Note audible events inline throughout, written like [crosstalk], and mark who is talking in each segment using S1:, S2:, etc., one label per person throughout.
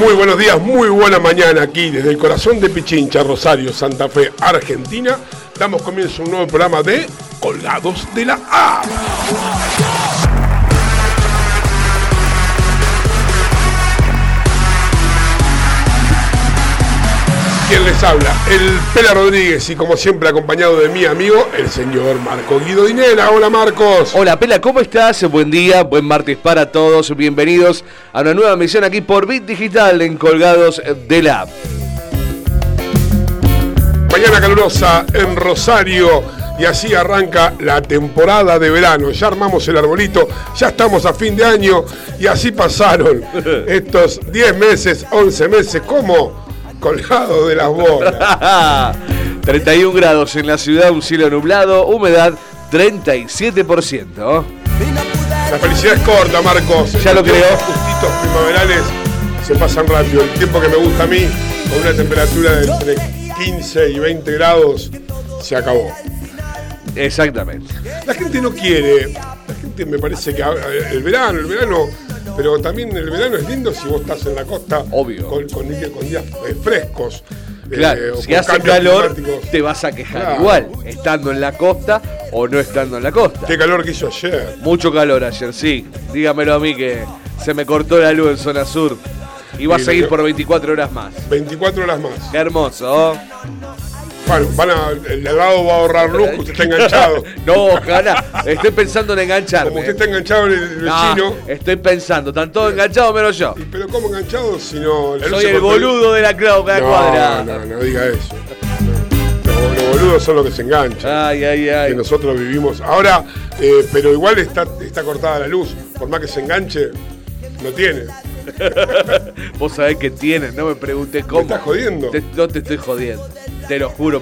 S1: Muy buenos días, muy buena mañana aquí desde el corazón de Pichincha, Rosario, Santa Fe, Argentina. Damos comienzo a un nuevo programa de Colgados de la A. Quien les habla, el Pela Rodríguez y como siempre acompañado de mi amigo, el señor Marco Guido Dinera. Hola Marcos.
S2: Hola Pela, ¿cómo estás? Buen día, buen martes para todos. Bienvenidos a una nueva misión aquí por Bit Digital en Colgados de la
S1: Mañana calurosa en Rosario y así arranca la temporada de verano. Ya armamos el arbolito, ya estamos a fin de año y así pasaron [laughs] estos 10 meses, 11 meses, como colgado de las bolas. [laughs]
S2: 31 grados en la ciudad, un cielo nublado, humedad 37%.
S1: La felicidad es corta, Marcos.
S2: Ya lo creo.
S1: Los justitos primaverales se pasan rápido. El tiempo que me gusta a mí, con una temperatura de entre 15 y 20 grados, se acabó.
S2: Exactamente.
S1: La gente no quiere, la gente me parece que el verano, el verano, pero también el verano es lindo si vos estás en la costa
S2: Obvio.
S1: Con, con, con días frescos.
S2: Claro,
S1: eh, o
S2: si hace calor, te vas a quejar
S1: Claro.
S2: igual, estando en la costa o no estando en la costa.
S1: Qué calor que hizo ayer.
S2: Mucho calor ayer, sí. Dígamelo a mí que se me cortó la luz en zona sur. Y va a seguir por 24 horas más.
S1: 24 horas más.
S2: Qué hermoso.
S1: Bueno, van a, el de al lado va a ahorrar luz, usted está enganchado. [laughs]
S2: No, ojalá. Estoy pensando en engancharme.
S1: Como usted está enganchado en el
S2: No,
S1: vecino.
S2: estoy pensando. Están todos enganchados menos yo.
S1: Y- Pero ¿cómo enganchado si no...
S2: Soy el boludo de la clau- la
S1: No,
S2: cuadra.
S1: no, no diga eso. Los, los boludos son los que se enganchan.
S2: Ay, ay,
S1: que
S2: ay.
S1: nosotros vivimos. Ahora, eh, pero igual está, está cortada la luz. Por más que se enganche, no tiene. [laughs]
S2: Vos sabés que tienes, no me preguntes cómo.
S1: estás jodiendo?
S2: Te- no te estoy jodiendo. Te lo juro.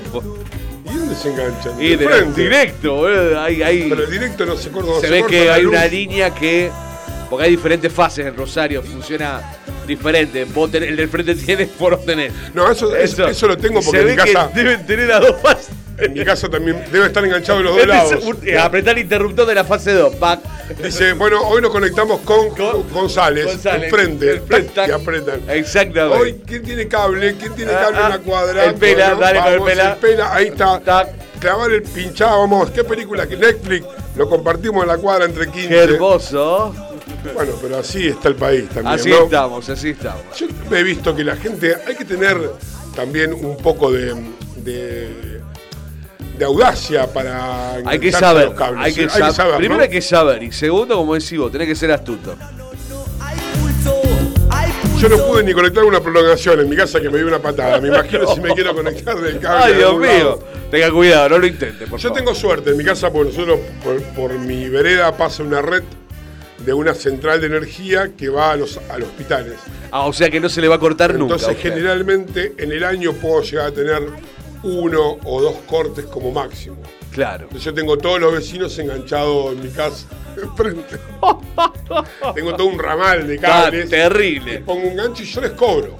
S1: ¿Y dónde se enganchan?
S2: Y de
S1: frente.
S2: directo, boludo. Hay, hay-
S1: Pero el directo no se corta. no
S2: se ve
S1: corta
S2: que hay
S1: luz.
S2: una línea que. Porque hay diferentes fases en Rosario, funciona diferente. Vos tenés- el del frente [laughs] tiene, no tenés.
S1: No, eso, eso, eso lo tengo porque
S2: se
S1: en
S2: ve
S1: mi casa,
S2: que deben tener a dos fases.
S1: En mi casa también debe estar enganchado en los dos
S2: Este es
S1: lados.
S2: eh, apretar el interruptor de la fase 2. Pac.
S1: Dice, bueno, hoy nos conectamos con,
S2: Con-
S1: González,
S2: González,
S1: enfrente,
S2: el frente,
S1: tac, [laughs] y apretan.
S2: Exactamente.
S1: Hoy, ¿quién tiene cable? ¿Quién tiene
S2: Ah,
S1: cable en
S2: ah,
S1: la cuadra?
S2: el pela, dale con el pela.
S1: pela, ahí está.
S2: Tac.
S1: Clavar el pinchado, vamos, ¿qué película? Que Netflix lo compartimos en la cuadra entre 15.
S2: Qué hermoso.
S1: Bueno, pero así está el país también,
S2: Así
S1: ¿no?
S2: estamos, así estamos.
S1: Yo he visto que la gente, hay que tener también un poco de, de, de audacia para
S2: Hay que saber,
S1: los cables.
S2: hay que, sab-
S1: saber,
S2: Primero
S1: ¿no?
S2: hay que saber y segundo, como decís vos, tenés que ser astuto.
S1: Yo no pude ni conectar una prolongación en mi casa que me dio una patada. Me imagino [laughs] si me quiero conectar del cable.
S2: Ay, Dios mío.
S1: lado.
S2: Tenga cuidado, no lo intente, por
S1: Yo
S2: favor.
S1: tengo suerte en mi casa porque nosotros, por, por mi vereda, pasa una red de una central de energía que va a los, a los hospitales.
S2: Ah, o sea que no se le va a cortar nunca.
S1: Entonces, generalmente en el año puedo llegar a tener uno o dos cortes como máximo.
S2: Claro.
S1: Entonces, yo tengo todos los vecinos enganchados en mi casa [laughs] enfrente. [laughs] tengo todo un ramal de cables.
S2: terrible.
S1: Pongo un gancho y yo les cobro.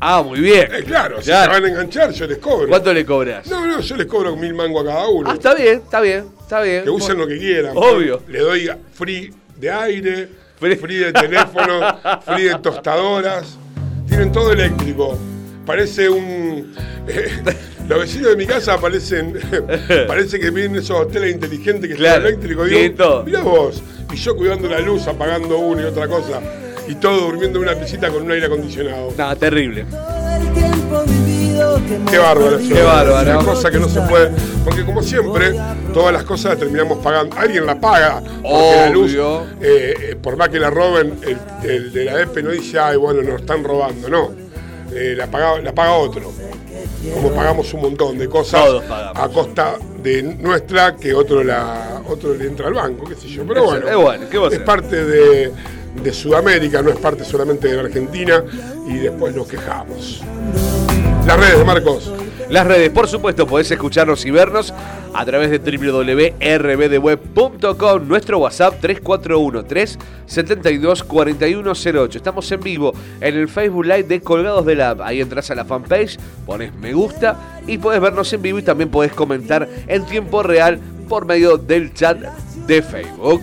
S2: Ah, muy bien.
S1: Eh, claro, si se van a enganchar, yo les cobro.
S2: ¿Cuánto le cobras?
S1: No, no, yo les cobro mil mangos a cada uno.
S2: Ah, está bien, está bien, está bien.
S1: que usen lo que quieran.
S2: Obvio.
S1: Le doy free de aire,
S2: Free.
S1: free de teléfono, free de tostadoras. Tienen todo eléctrico. Parece un. [laughs] los vecinos de mi casa parecen. [laughs] parece que vienen esos hoteles inteligentes que
S2: Claro,
S1: son eléctricos.
S2: todo.
S1: Mirá vos. Y yo cuidando la luz, apagando una y otra cosa. Y todo durmiendo en una piscita con un aire acondicionado.
S2: Nada, terrible.
S1: Qué bárbaro.
S2: Qué bárbaro.
S1: Una cosa que no se puede. Porque como siempre, todas las cosas las terminamos pagando. Alguien la paga. Porque la luz, eh, eh, por más que la roben, el, el de la EPE no dice, ay, bueno, nos están robando. No. Eh, la, paga, la paga otro. Como pagamos un montón de cosas a costa de nuestra que otro la otro le entra al banco, qué sé yo. Pero bueno,
S2: es
S1: parte de, de Sudamérica, no es parte solamente de la Argentina y después nos quejamos. Las redes de Marcos.
S2: Las redes, por supuesto, podés escucharnos y vernos a través de www.rbdweb.com, nuestro WhatsApp 3413-724108. Estamos en vivo en el Facebook Live de Colgados del App. Ahí entras a la fanpage, pones me gusta y podés vernos en vivo y también podés comentar en tiempo real por medio del chat de Facebook.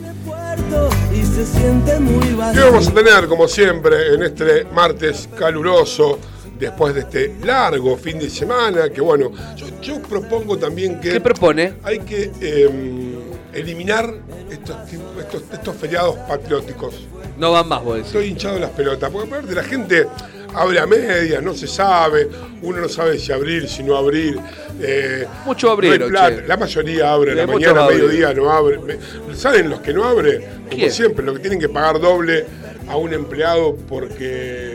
S3: y se siente muy
S1: ¿Qué
S3: vacío.
S1: vamos a tener, como siempre, en este martes caluroso, después de este largo fin de semana? Que bueno, yo, yo propongo también que
S2: ¿Qué propone?
S1: hay que eh, eliminar estos, estos, estos feriados patrióticos.
S2: No van más, vos decís.
S1: Estoy hinchado de las pelotas, porque aparte la gente abre a medias, no se sabe, uno no sabe si abrir, si no abrir. eh,
S2: Mucho
S1: no plata.
S2: che.
S1: La mayoría abre, a la mañana, mediodía no abre. ¿Saben los que no abren? Como
S2: ¿Quién?
S1: siempre, los que tienen que pagar doble a un empleado porque,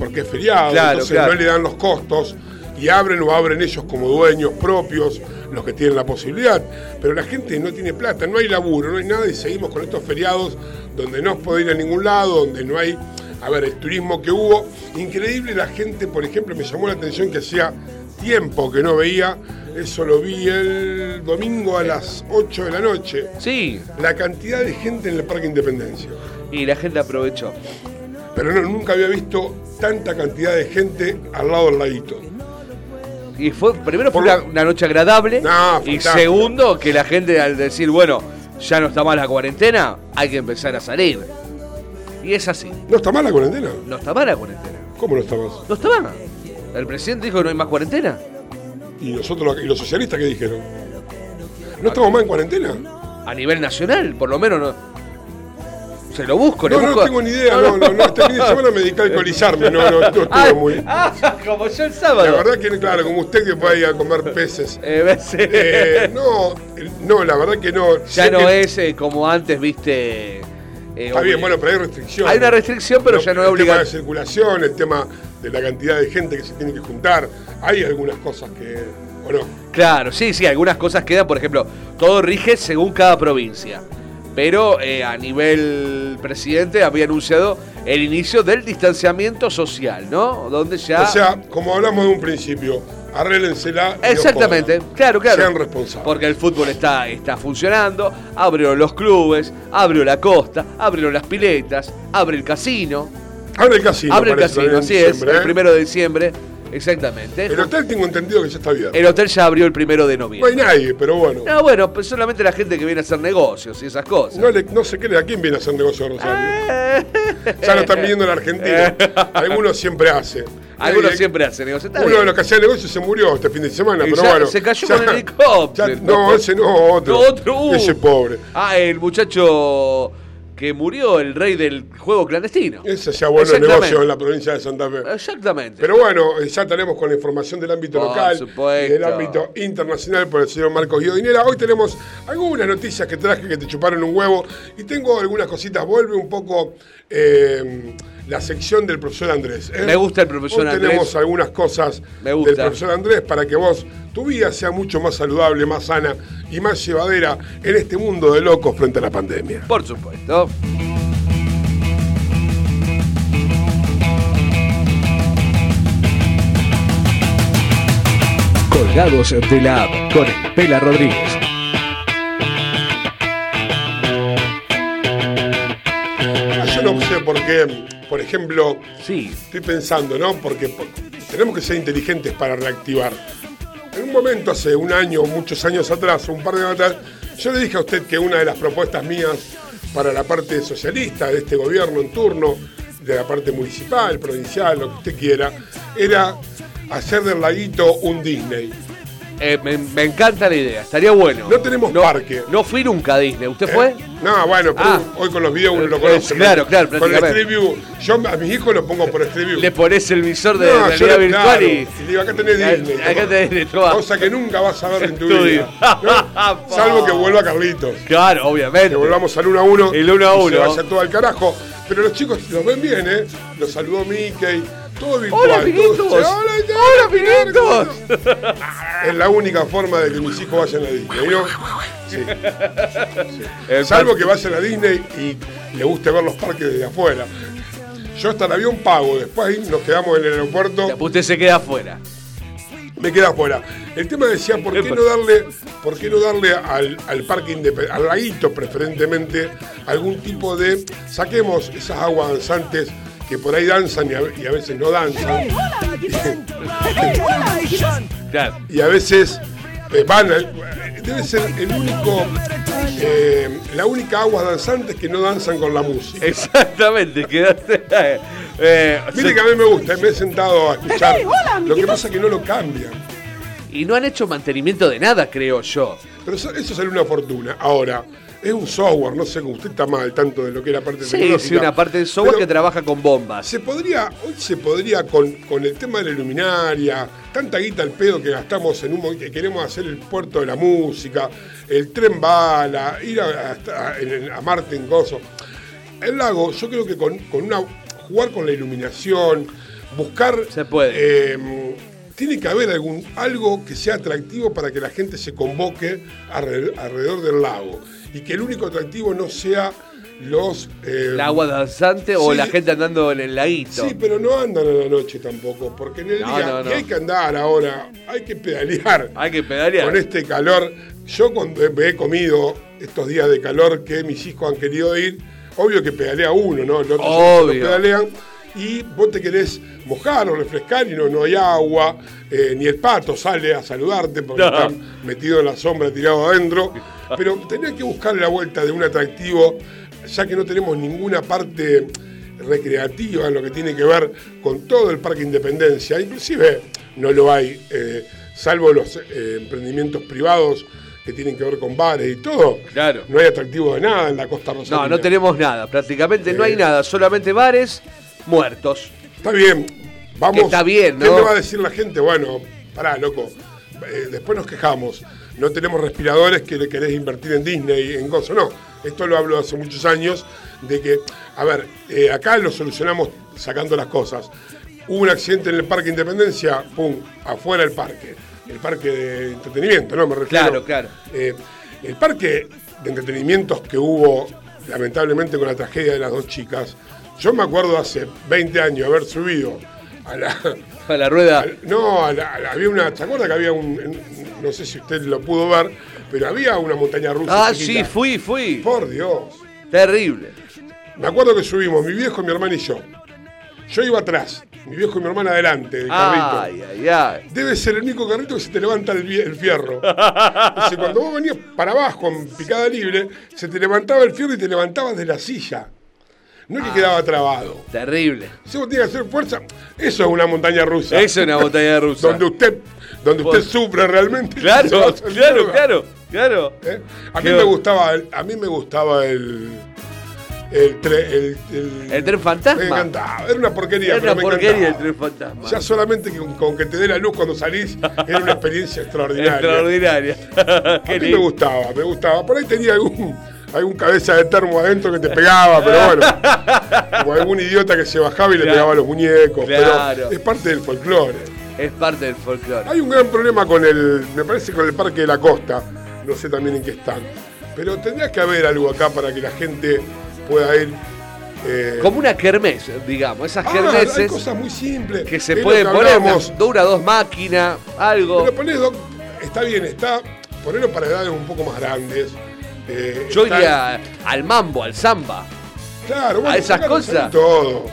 S1: porque es feriado,
S2: Claro,
S1: entonces
S2: claro.
S1: no le dan los costos y abren o abren ellos como dueños propios, los que tienen la posibilidad. Pero la gente no tiene plata, no hay laburo, no hay nada y seguimos con estos feriados donde no puede ir a ningún lado, donde no hay, a ver, el turismo que hubo. Increíble la gente, por ejemplo, me llamó la atención que hacía tiempo que no veía, eso lo vi el domingo a las 8 de la noche,
S2: Sí,
S1: la cantidad de gente en el Parque Independencia.
S2: y la gente aprovechó.
S1: Pero no, nunca había visto tanta cantidad de gente al lado del laguito.
S2: Y fue, primero fue
S1: Por
S2: una, noche agradable.
S1: No,
S2: y segundo, que la gente al decir, bueno, ya no está mal la cuarentena, hay que empezar a salir. Y es así.
S1: ¿No está mal la cuarentena?
S2: No está mal la cuarentena.
S1: ¿Cómo no está más?
S2: No está mal. El presidente dijo que no hay más cuarentena.
S1: ¿Y nosotros y los socialistas qué dijeron? ¿No estamos más en cuarentena?
S2: A nivel nacional, por lo menos no. Se lo busco, le
S1: No, no
S2: busco-
S1: tengo ni idea, no, no, no, [laughs] este fin de semana me dediqué a alcoholizarme, no, no, no estuve
S2: Ah,
S1: muy...
S2: ah, como yo el
S1: La
S2: sábado.
S1: verdad que, claro, como usted que puede ir a comer peces. [laughs]
S2: Eh, ves,
S1: Eh, no, no, la verdad que no.
S2: ya
S1: Sé
S2: no
S1: que-
S2: es eh, como antes, viste. eh,
S1: Está bien, bueno, pero hay restricciones.
S2: Hay una restricción, pero ya no es
S1: El tema de
S2: obligatorio.
S1: circulación, el tema de la cantidad de gente que se tiene que juntar. Hay algunas cosas que. ¿O no?
S2: Claro, sí, sí, algunas cosas quedan, por ejemplo, todo rige según cada provincia. Pero eh, a nivel presidente había anunciado el inicio del distanciamiento social, ¿no? Donde ya...
S1: O sea, como hablamos de un principio, arréglensela. y
S2: Exactamente,
S1: jodan.
S2: claro, claro.
S1: Sean responsables.
S2: Porque el fútbol está, está funcionando, abrieron los clubes, abrió la costa, abrieron las piletas, abre el casino,
S1: Abre el casino.
S2: abre el casino, así es, el
S1: ¿eh?
S2: primero de diciembre, exactamente.
S1: El hotel tengo entendido que ya está abierto.
S2: El hotel ya abrió el primero de
S1: No hay
S2: noviembre.
S1: nadie, pero bueno.
S2: No, bueno, pues solamente la gente que viene a hacer negocios y esas cosas.
S1: No, le- no se cree a quién viene a hacer negocio de Rosario. Ya lo están viendo en la Argentina. [laughs] Algunos siempre hacen.
S2: Algunos
S1: Eh,
S2: siempre hacen negocios.
S1: Uno
S2: bien.
S1: de los que hacía negocio se murió este fin de semana,
S2: Y
S1: pero
S2: ya
S1: bueno.
S2: se cayó
S1: ya-
S2: con el helicóptero.
S1: ya- no, ese no, otro.
S2: No, otro, uh.
S1: Ese pobre.
S2: Ah, el muchacho que murió, el rey del juego clandestino.
S1: Ese hacía buenos
S2: Exactamente.
S1: negocios en la provincia de Santa Fe.
S2: Exactamente.
S1: Pero bueno, eh, ya tenemos con la información del ámbito
S2: Por
S1: local
S2: supuesto.
S1: y del ámbito internacional por el señor Marcos Guiodinera. Hoy tenemos algunas noticias que traje que te chuparon un huevo y tengo algunas cositas. Vuelve un poco eh, la sección del profesor Andrés. ¿eh?
S2: Me gusta el profesor
S1: Hoy
S2: Andrés.
S1: tenemos algunas cosas
S2: Me gusta.
S1: del profesor Andrés para que vos, tu vida sea mucho más saludable, más sana y más llevadera en este mundo de locos frente a la pandemia.
S2: Por supuesto.
S4: Colgados de la app con Pela Rodríguez.
S1: Sé por ejemplo,
S2: Sí.
S1: Estoy pensando, ¿no? Porque po- tenemos que ser inteligentes para reactivar. En un momento, hace un año, muchos años atrás, un par de años atrás, yo le dije a usted que una de las propuestas mías para la parte socialista de este gobierno en turno, de la parte municipal, provincial, lo que usted quiera, era hacer del laguito un Disney.
S2: Eh, me, me encanta la idea, estaría bueno.
S1: No tenemos parque.
S2: No fui nunca a Disney, ¿usted
S1: ¿Eh?
S2: fue?
S1: No, bueno, pero
S2: Ah.
S1: hoy con los videos uno lo conoce.
S2: claro, claro,
S1: Con el. Street View. Yo a mis hijos los pongo por Street View.
S2: Le pones el visor de
S1: No,
S2: realidad virtual
S1: claro,
S2: y.
S1: y digo, acá tenés Disney.
S2: Acá tenés, toma.
S1: Cosa que nunca vas a ver en tu
S2: Estudio.
S1: vida. ¿no? [laughs] Salvo que vuelva Carlitos.
S2: Claro, obviamente.
S1: Que volvamos al 1 a 1.
S2: El uno a
S1: y
S2: uno.
S1: Se vaya todo al carajo. Pero los chicos los ven bien, ¿eh? Los saludó Mickey. Todo virtual.
S2: ¡Hola, amiguitos!
S1: ¡Hola, ya,
S2: ¡Hola, amiguitos!
S1: Es la única forma de que mis hijos vayan a Disney, ¿no? Sí.
S2: El
S1: Salvo que vayan a Disney y le guste ver los parques desde afuera. Yo hasta el avión pago, después ahí nos quedamos en el aeropuerto.
S2: Usted se queda afuera.
S1: me queda afuera. El tema decía, ¿por qué no darle, por qué no darle al, al parque independiente, al laguito preferentemente, algún tipo de. Saquemos esas aguas danzantes que por ahí danzan y a, y a veces no danzan. Y a veces eh, van. al- de debe ser el único, eh, la única agua danzantes que no danzan con la música.
S2: Exactamente, quedaste. eh,
S1: Mire que a mí me gusta, me he sentado a escuchar. Lo que pasa es que no lo cambian.
S2: y no han hecho mantenimiento de nada, creo yo.
S1: Pero eso, eso sale una fortuna. Ahora, es un software, no sé, usted está mal tanto de lo que es la parte
S2: Sí,
S1: tecnológica.
S2: sí, una parte del software que trabaja con bombas.
S1: Se podría, hoy se podría con, con el tema de la luminaria, tanta guita al pedo que gastamos en un que queremos hacer el puerto de la música, el tren bala, ir a, en- a Marte en Gozo. El lago, yo creo que con, con una jugar con la iluminación, buscar
S2: Se puede.
S1: eh, tiene que haber algún, algo que sea atractivo para que la gente se convoque alrededor, alrededor del lago. Y que el único atractivo no sea los... eh,
S2: El agua danzante o la gente andando en el laguito.
S1: Sí, pero no andan a la noche tampoco, porque en el
S2: No,
S1: día
S2: no, no.
S1: y hay que andar ahora, hay que pedalear. [laughs]
S2: Hay que pedalear.
S1: Con este calor, yo cuando me he comido estos días de calor que mis hijos han querido ir, obvio que pedalea uno, ¿no? Los otros
S2: Obvio.
S1: pedalean y vos te querés mojar o refrescar y no, no hay agua, eh, ni el pato sale a saludarte porque
S2: No.
S1: está metido en la sombra tirado adentro. Pero tenés que buscarle la vuelta de un atractivo, ya que no tenemos ninguna parte recreativa en lo que tiene que ver con todo el Parque Independencia. Inclusive no lo hay, eh, salvo los eh, emprendimientos privados que tienen que ver con bares y todo.
S2: Claro.
S1: No hay atractivo de nada en la costa rosarina.
S2: No, no tenemos nada. Prácticamente no hay nada. Solamente bares muertos.
S1: Está bien, vamos.
S2: Está bien,
S1: ¿Qué
S2: ¿no?
S1: me va a decir la gente? Bueno, pará, loco. eh, después nos quejamos. No tenemos respiradores que le querés invertir en Disney, en Gozo. No, esto lo hablo hace muchos años. De que, a ver, eh, acá lo solucionamos sacando las cosas. Hubo un accidente en el Parque Independencia, pum, afuera del parque. El parque de entretenimiento, ¿no? Me refiero.
S2: Claro, claro.
S1: Eh, el parque de entretenimientos que hubo, lamentablemente, con la tragedia de las dos chicas, yo me acuerdo hace 20 años haber subido a la.
S2: A la rueda.
S1: no, a la- había una. ¿Se acuerda que había un. No sé si usted lo pudo ver, pero había una montaña rusa.
S2: Ah,
S1: chiquita.
S2: sí, fui, fui.
S1: Por Dios.
S2: Terrible.
S1: Me acuerdo que subimos, mi viejo, mi hermana y yo. Yo iba atrás, mi viejo y mi hermana adelante, del carrito.
S2: Ay, ay, ay.
S1: Debe ser el único carrito que se te levanta el, el fierro. [laughs] Dice, cuando vos venías para abajo en picada libre, se te levantaba el fierro y te levantabas de la silla. No es que quedaba trabado.
S2: Terrible.
S1: Si vos tienes que hacer fuerza, eso es una montaña rusa.
S2: Eso es una montaña rusa.
S1: Donde usted, donde usted sufre realmente.
S2: Claro, [laughs] claro,
S1: droga.
S2: claro, claro.
S1: ¿Eh? A mí me gustaba, el- a mí me gustaba el, el, tre- el, el-
S2: ¿El tren fantasma?
S1: Me encantaba, era una porquería.
S2: Era
S1: pero
S2: una
S1: me
S2: porquería el tren fantasma.
S1: Ya solamente con, con que te dé la luz cuando salís era una experiencia [laughs] extraordinaria.
S2: Extraordinaria. [laughs]
S1: A mí me gustaba, me gustaba. Por ahí tenía algún, algún cabeza de termo adentro que te pegaba, pero [laughs] bueno. O algún idiota que se bajaba y le
S2: Claro.
S1: pegaba a los muñecos.
S2: Claro.
S1: Pero es parte del folclore.
S2: Es parte del folclore.
S1: Hay un gran problema con el, me parece, con el Parque de la Costa. No sé también en qué están. Pero tendría que haber algo acá para que la gente pueda ir. eh,
S2: Como una kermés, digamos. Esas
S1: ah, hay
S2: kermeses
S1: cosas muy simples.
S2: que se pueden
S1: que
S2: poner una dos máquinas, algo.
S1: Pero ponés, está bien, está. Ponerlo para edades un poco más grandes. Eh,
S2: Yo iría al mambo, al samba.
S1: Claro, bueno,
S2: a esas cosas.
S1: Todo.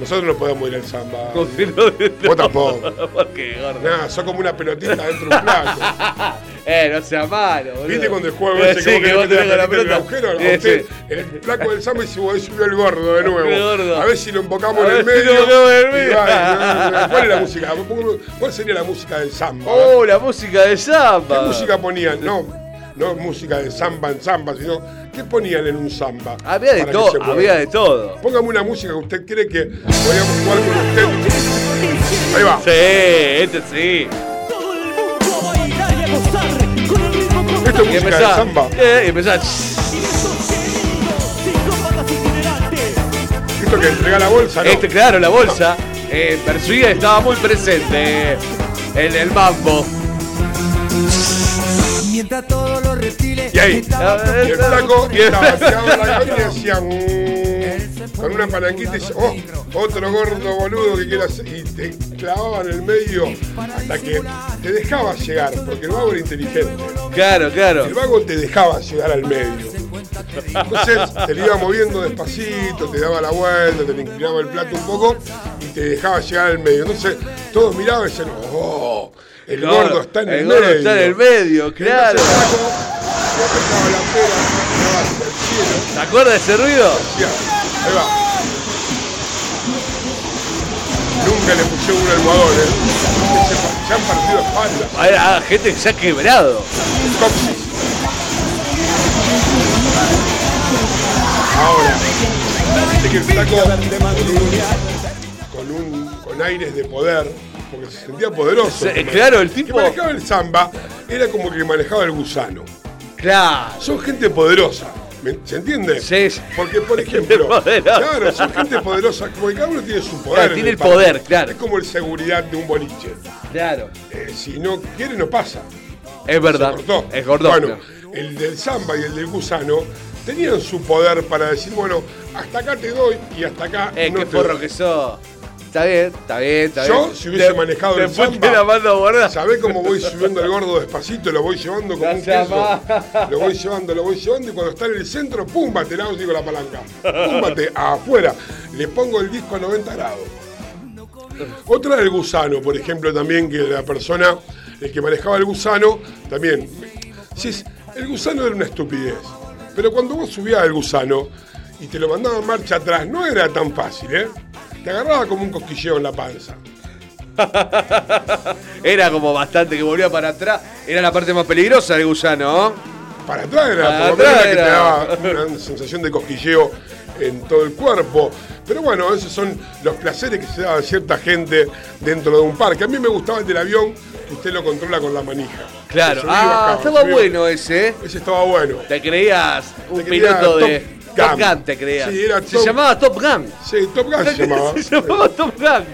S1: Nosotros no podemos ir al samba.
S2: Como si no-
S1: Vos tampoco. [laughs]
S2: ¿Por qué, gordo?
S1: Nada, sos como una pelotita dentro de un plato. [laughs]
S2: Eh, no sea malo, boludo.
S1: ¿Viste cuando el juego ese
S2: sí,
S1: que vos
S2: tenés
S1: la
S2: con la
S1: pelota en el agujero? A usted,
S2: sí.
S1: el flaco del samba y subió el gordo de [laughs] nuevo.
S2: El gordo.
S1: A ver si lo embocamos en el
S2: si
S1: medio.
S2: lo embocamos en el
S1: y
S2: medio.
S1: va, ¿Cuál es la música? ¿Cuál sería la música del samba?
S2: Oh, la música de
S1: ¿Qué
S2: samba.
S1: música ponían? No, no música de samba en samba, sino ¿qué ponían en un samba?
S2: Había de todo, había de todo.
S1: Póngame una música que usted cree que podríamos jugar con usted. Ahí va.
S2: Sí, este sí.
S3: Todo el mundo a bailar y a gozar con el ritmo
S1: Esto es música de samba.
S2: Eh, y empezá.
S1: Esto que entrega la bolsa, ¿no?
S2: Este, claro, la bolsa. Eh, Persuida estaba muy presente. En el mambo.
S3: Mientras todos los reptiles
S1: Y ahí,
S2: Ah,
S1: y el flaco y "Mm", con una palanquita y dice, oh, otro gordo boludo que quiere hacer. Y te clavaba en el medio hasta que te dejaba llegar, porque el vago era inteligente.
S2: Claro, claro.
S1: El vago te dejaba llegar al medio. Entonces te lo iba moviendo despacito, te daba la vuelta, te le inclinaba el plato un poco y te dejaba llegar al medio. Entonces todos miraban y decían, oh, El
S2: Claro,
S1: gordo está en el,
S2: el gordo
S1: medio.
S2: está en el medio, claro.
S1: El el
S2: ¿Te acuerdas de ese ruido?
S1: ahí va. Nunca le puse un almohadón, ¿eh? Que se, han partido espaldas.
S2: Hay gente que se ha quebrado.
S1: Coxis. Ahora, viste que el flaco con, un, con aires de poder, porque se sentía poderoso.
S2: Se-
S1: que
S2: claro, el
S1: que
S2: tipo-
S1: manejaba el samba era como que manejaba el gusano.
S2: Claro.
S1: Son gente poderosa. ¿me- ¿Se entiende?
S2: Sí, sí.
S1: Porque, por [laughs] ejemplo, claro, son gente poderosa, como que cada uno tiene su poder.
S2: Claro, tiene el poder, claro.
S1: Es como el seguridad de un boliche.
S2: Claro.
S1: Eh, si no quiere, no pasa.
S2: Es verdad. Es gordo.
S1: Bueno, el del samba y el del gusano tenían su poder para decir, bueno, hasta acá te doy y hasta acá
S2: Eh,
S1: no
S2: qué
S1: te
S2: forro
S1: doy.
S2: que sos. Está bien, está bien, está
S1: Yo,
S2: bien.
S1: si hubiese
S2: Te-
S1: manejado el samba,
S2: te la.
S1: ¿Sabés cómo voy subiendo el gordo despacito? Lo voy llevando como un
S2: Gracias,
S1: queso.
S2: ma.
S1: Lo voy llevando, lo voy llevando y cuando está en el centro, ¡pum! Baterado, digo la palanca. ¡Pum! Bate afuera. Le pongo el disco a 90 grados. Otra del gusano, por ejemplo, también que la persona, el que manejaba el gusano, también. Si es- el gusano era una estupidez. Pero cuando vos subías al gusano y te lo mandaban marcha atrás, no era tan fácil, ¿eh? Te agarraba como un cosquilleo en la panza. [laughs]
S2: Era como bastante que volvía para atrás. Era la parte más peligrosa del gusano, ¿no?
S1: Para atrás era,
S2: Para
S1: por
S2: atrás
S1: la que te
S2: era.
S1: daba una sensación de cosquilleo en todo el cuerpo. Pero bueno, esos son los placeres que se daba cierta gente dentro de un parque. A mí me gustaba el del avión, que usted lo controla con la manija.
S2: Claro. Ah,
S1: bajaba,
S2: estaba bueno ese, ¿eh?
S1: Ese estaba bueno.
S2: Te creías un
S1: Te creía
S2: piloto de
S1: Top Gun.
S2: Gun, te creías.
S1: Sí, era
S2: se
S1: Top-
S2: llamaba Top Gun.
S1: Sí, Top Gun se [laughs] llamaba.
S2: se llamaba Top Gun.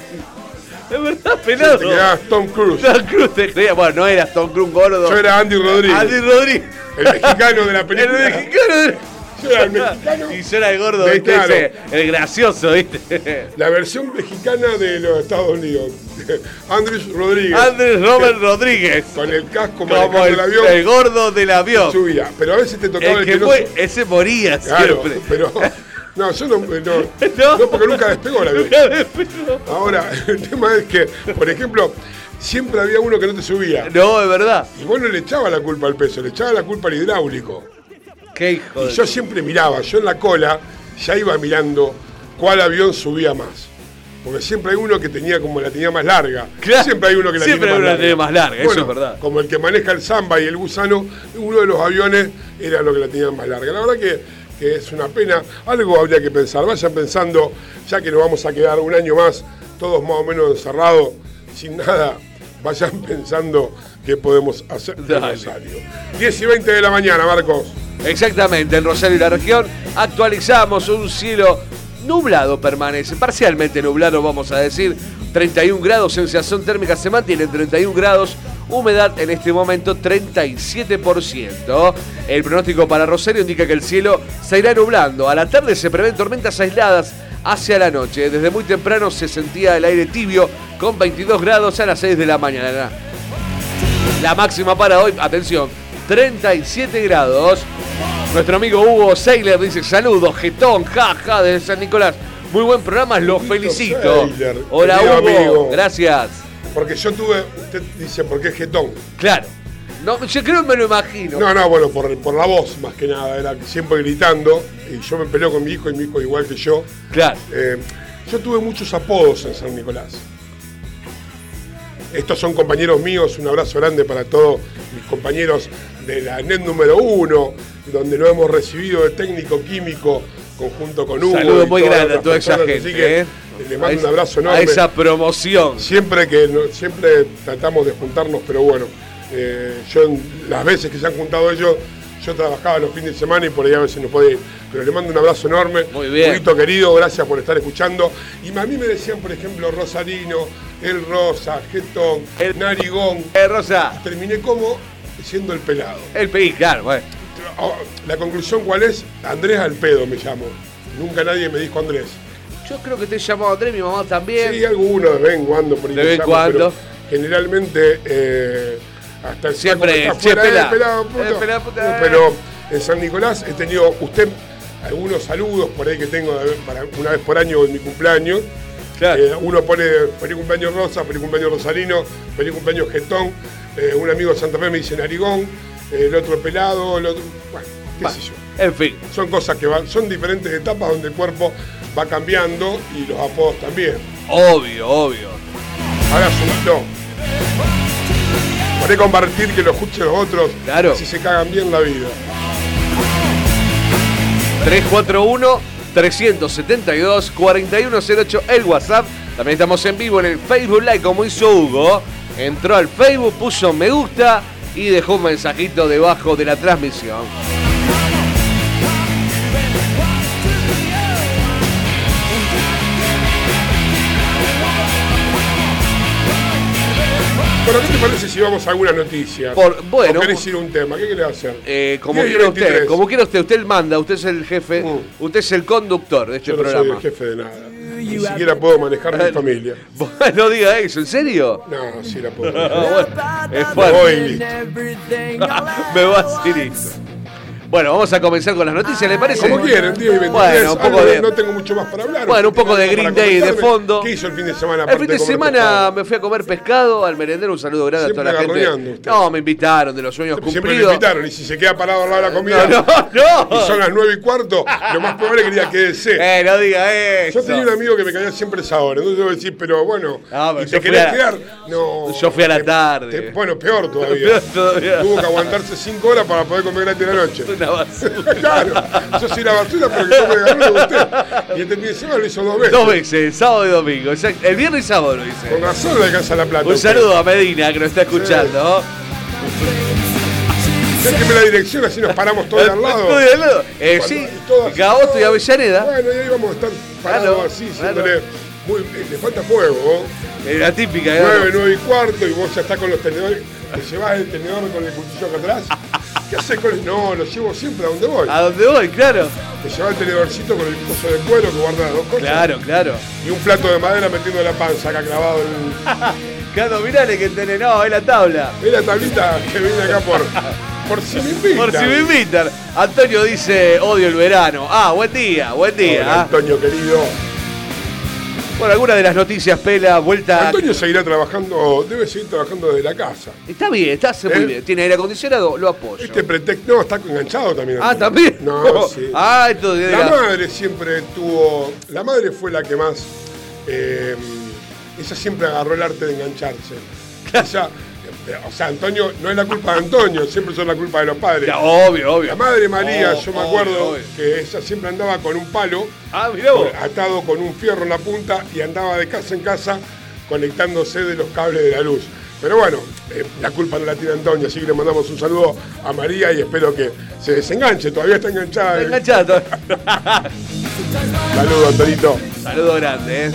S2: Es verdad,
S1: Sí,
S2: pelado.
S1: te quedabas Tom Cruise.
S2: Tom Cruise te creía. Bueno, no eras Tom Cruise gordo.
S1: Yo era Andy Rodríguez,
S2: Andy Rodríguez.
S1: el mexicano de la [laughs]
S2: El
S1: película.
S2: mexicano. de-
S1: Yo era mexicano.
S2: Y yo era el gordo,
S1: de-
S2: ¿viste?
S1: claro.
S2: Ese, el gracioso, ¿viste?
S1: La versión mexicana de los Estados Unidos. Andrés Rodríguez.
S2: Andrés Robert Rodríguez.
S1: Con el casco
S2: Como el,
S1: el avión.
S2: el gordo del avión.
S1: subía. Pero a veces te tocaba el,
S2: El que
S1: no
S2: fue, ese moría
S1: Claro,
S2: siempre.
S1: pero. No, yo no, no, [laughs]
S2: No.
S1: no, porque nunca despegó el avión. Ahora, [laughs] el tema es que, por ejemplo, siempre había uno que no te subía.
S2: No, es verdad.
S1: Y vos no le echabas la culpa al peso, le echabas la culpa al hidráulico.
S2: Qué hijo
S1: Y yo siempre miraba, yo en la cola ya iba mirando cuál avión subía más. Porque siempre hay uno que tenía como la tenía más larga.
S2: Claro,
S1: Siempre hay uno que la
S2: siempre
S1: tiene
S2: hay
S1: más
S2: uno que
S1: larga.
S2: tiene más larga, eso es verdad.
S1: Como el que maneja el samba y el gusano, uno de los aviones era lo que la tenía más larga. La verdad que, que es una pena. Algo habría que pensar. Vayan pensando, ya que nos vamos a quedar un año más, todos más o menos encerrados, sin nada, vayan [laughs] pensando qué podemos hacer de
S2: Dale.
S1: Rosario. 10 y 20 de la mañana, Marcos.
S2: Exactamente, en Rosario y la región actualizamos un cielo nublado permanece, parcialmente nublado vamos a decir, 31 grados, sensación térmica se mantiene en 31 grados, humedad en este momento 37%. El pronóstico para Rosario indica que el cielo se irá nublando, a la tarde se prevén tormentas aisladas hacia la noche, desde muy temprano se sentía el aire tibio con 22 grados a las 6 de la mañana. La máxima para hoy, atención, 37 grados. Nuestro amigo Hugo Seiler dice saludos, jetón, jaja, desde San Nicolás. Muy buen programa, los felicito. Hola Hugo,
S1: amigo.
S2: gracias.
S1: Porque yo tuve, usted dice, ¿por qué jetón?
S2: Claro. No, yo creo que me lo imagino.
S1: No, no, bueno, por, por la voz más que nada, era siempre gritando, y yo me peleo con mi hijo y mi hijo igual que yo.
S2: Claro.
S1: Eh, yo tuve muchos apodos en San Nicolás. Estos son compañeros míos, un abrazo grande para todos mis compañeros de la NET número uno, donde lo hemos recibido de técnico químico conjunto con Hugo.
S2: Saludos
S1: y
S2: muy grande a toda esa
S1: personas, así
S2: gente.
S1: que
S2: ¿eh?
S1: Le
S2: A
S1: mando un abrazo
S2: A
S1: enorme.
S2: esa promoción.
S1: Siempre que siempre tratamos de juntarnos, pero bueno, eh, yo las veces que se han juntado ellos, yo trabajaba los fines de semana y por ahí a veces no podía ir. Pero le mando un abrazo enorme.
S2: Muy bien.
S1: Huguito querido, gracias por estar escuchando. Y a mí me decían, por ejemplo, Rosarino, El Rosa, Getón,
S2: El-
S1: Narigón.
S2: Eh, Rosa,
S1: Terminé como siendo el pelado.
S2: el PI, claro, bueno.
S1: Oh, La conclusión cuál es, Andrés Alpedo me llamo. Nunca nadie me dijo Andrés.
S2: Yo creo que te llamado Andrés, mi mamá también.
S1: Sí, alguno de vez en cuando por ahí
S2: De vez en cuando.
S1: pero Generalmente, eh, hasta el
S2: Siempre,
S1: está eh, pelado, puto.
S2: Eh, puta, eh.
S1: Pero en San Nicolás he tenido usted algunos saludos por ahí que tengo para una vez por año en mi cumpleaños.
S2: Claro.
S1: Eh, uno pone feliz cumpleaños Rosa, feliz cumpleaños Rosarino, feliz cumpleaños Getón, eh, un amigo de Santa Fe me dice Narigón, eh, el otro pelado, el otro. Bueno, qué sé yo.
S2: En fin.
S1: Son cosas que van, son diferentes etapas donde el cuerpo va cambiando y los apodos también.
S2: Obvio, obvio.
S1: Ahora sumalo. Podés compartir que lo escuchen los otros.
S2: Claro.
S1: Así se cagan bien la vida.
S2: 341-372-4108, el WhatsApp. También estamos en vivo en el Facebook Live, como hizo Hugo. Entró al Facebook, puso me gusta y dejó un mensajito debajo de la transmisión.
S1: Bueno, ¿qué te parece si vamos a alguna noticia?
S2: Por- bueno.
S1: ¿O querés ir a un tema? ¿Qué querés hacer?
S2: Eh, como
S1: 10 y
S2: quiera usted,
S1: 23.
S2: como quiera usted, usted manda, usted es el jefe,
S1: Mm.
S2: usted es el conductor de este
S1: Yo no soy
S2: programa.
S1: el jefe de nada. Ni siquiera puedo manejar mi familia. [laughs]
S2: Bueno, no diga eso, ¿en serio?
S1: No, sí la puedo. [laughs]
S2: Bueno, es
S1: Me
S2: fuerte.
S1: voy y listo. [laughs]
S2: Me va a decir eso. Bueno, vamos a comenzar con las noticias, ¿le parece?
S1: Como quieren, 10 y 23.
S2: Bueno, un poco
S1: Algo-
S2: de-
S1: No tengo mucho más para hablar.
S2: Bueno, un poco de
S1: ¿Tiene algo
S2: Green Day de fondo.
S1: ¿Qué hizo el fin de semana?
S2: El fin de semana me fui a comer pescado al merendero. Un saludo grande a toda la
S1: Siempre
S2: gente. No, me invitaron de los sueños
S1: Siempre le
S2: cumplidos.
S1: invitaron y si se queda parado al lado de la comida
S2: No, no, no.
S1: y son las 9 y cuarto, lo más probable es que diga que sí.
S2: Eh, no diga eso.
S1: Yo tenía un amigo que me caía siempre esa hora, entonces debo decir, pero bueno,
S2: Ah,
S1: ¿y
S2: yo
S1: te querés quedar? No.
S2: yo fui a la tarde.
S1: bueno, peor [laughs] todavía.
S2: Peor todavía.
S1: Tuvo que aguantarse 5 horas para poder comer gratis la noche.
S2: Una basura. [laughs]
S1: claro, yo soy la basura, pero que come ganudo usted. Y este fin de semana lo hizo dos veces.
S2: Dos veces, sábado y domingo. El viernes y sábado lo
S1: Con
S2: hice.
S1: razón le alcanza la plata.
S2: Un
S1: usted.
S2: saludo a Medina que nos está escuchando.
S1: Déjeme la dirección, así nos paramos todos al lado.
S2: Estoy al lado. Eh,
S1: Cuando-
S2: sí,
S1: y
S2: Gaboto y Avellaneda.
S1: Bueno, y ahí vamos a estar parados
S2: Claro,
S1: así,
S2: claro.
S1: haciéndole. Muy, eh, le falta fuego, ¿no?
S2: Eh, La típica. ¿eh?
S1: 9, 9 y cuarto, y vos ya estás con los tenedores. Te llevas el tenedor con el cuchillo acá atrás. [laughs] ¿Qué haces con el.? No, lo llevo siempre a donde voy.
S2: ¿A dónde voy? Claro.
S1: Te llevas el tenedorcito con el coso de cuero que guarda las dos cosas.
S2: Claro, claro.
S1: Y un plato de madera metiendo la panza acá clavado en. [laughs]
S2: Claro, mirale que tenés, no, es la tabla.
S1: Es la tablita que viene acá por. Por si me invitan.
S2: Por si me invitan. Antonio dice, odio el verano. Ah, buen día, buen día.
S1: Hola,
S2: ah.
S1: Antonio querido.
S2: Bueno, alguna de las noticias, Pela, vuelta.
S1: Antonio seguirá trabajando, debe seguir trabajando desde la casa.
S2: Está bien, está hace muy
S1: ¿Eh?
S2: bien. Tiene aire acondicionado, lo apoyo.
S1: Este pretexto, no, está enganchado también.
S2: Ah, también.
S1: No, [laughs] sí.
S2: Ah, esto de
S1: La madre siempre tuvo. La madre fue la que más. eh, ella siempre agarró el arte de engancharse. Ella, o sea, Antonio, no es la culpa de Antonio, siempre son la culpa de los padres.
S2: Ya, obvio, obvio.
S1: La madre María,
S2: Oh,
S1: yo me
S2: obvio,
S1: acuerdo
S2: obvio.
S1: que ella siempre andaba con un palo
S2: Ah,
S1: atado con un fierro en la punta y andaba de casa en casa conectándose de los cables de la luz. Pero bueno, eh, la culpa no la tiene Antonio, así que le mandamos un saludo a María y espero que se desenganche, todavía está enganchada.
S2: Está enganchado. [laughs]
S1: Saludos, Antonito.
S2: Saludo grande, ¿eh?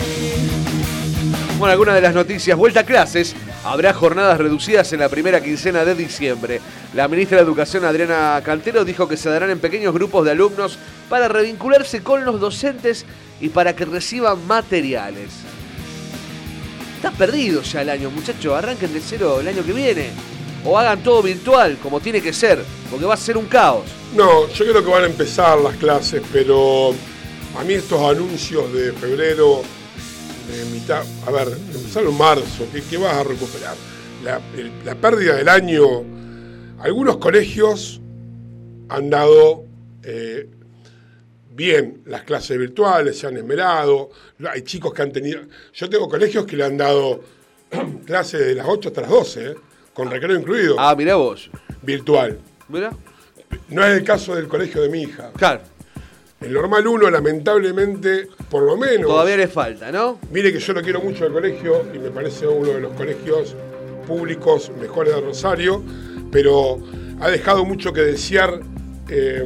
S2: Bueno, algunas de las noticias. Vuelta a clases. Habrá jornadas reducidas en la primera quincena de diciembre. La ministra de Educación, Adriana Cantero, dijo que se darán en pequeños grupos de alumnos para revincularse con los docentes y para que reciban materiales. Está perdido ya el año, muchachos. Arranquen de cero el año que viene. O hagan todo virtual, como tiene que ser, porque va a ser un caos.
S1: No, yo creo que van a empezar las clases, pero a mí estos anuncios de febrero, de mitad, a ver, empezaron en marzo, ¿qué, qué vas a recuperar? La, el- la pérdida del año, algunos colegios han dado eh, bien las clases virtuales, se han esmerado, hay chicos que han tenido, yo tengo colegios que le han dado [clears throat] clases de las 8 hasta las 12, eh, con recreo incluido,
S2: Ah, mirá vos.
S1: virtual.
S2: Mirá.
S1: No es el caso del colegio de mi hija.
S2: Claro,
S1: El normal 1, lamentablemente, por lo menos.
S2: todavía le falta, ¿no?
S1: Mire que yo lo quiero mucho el colegio y me parece uno de los colegios públicos mejores de Rosario, pero ha dejado mucho que desear eh,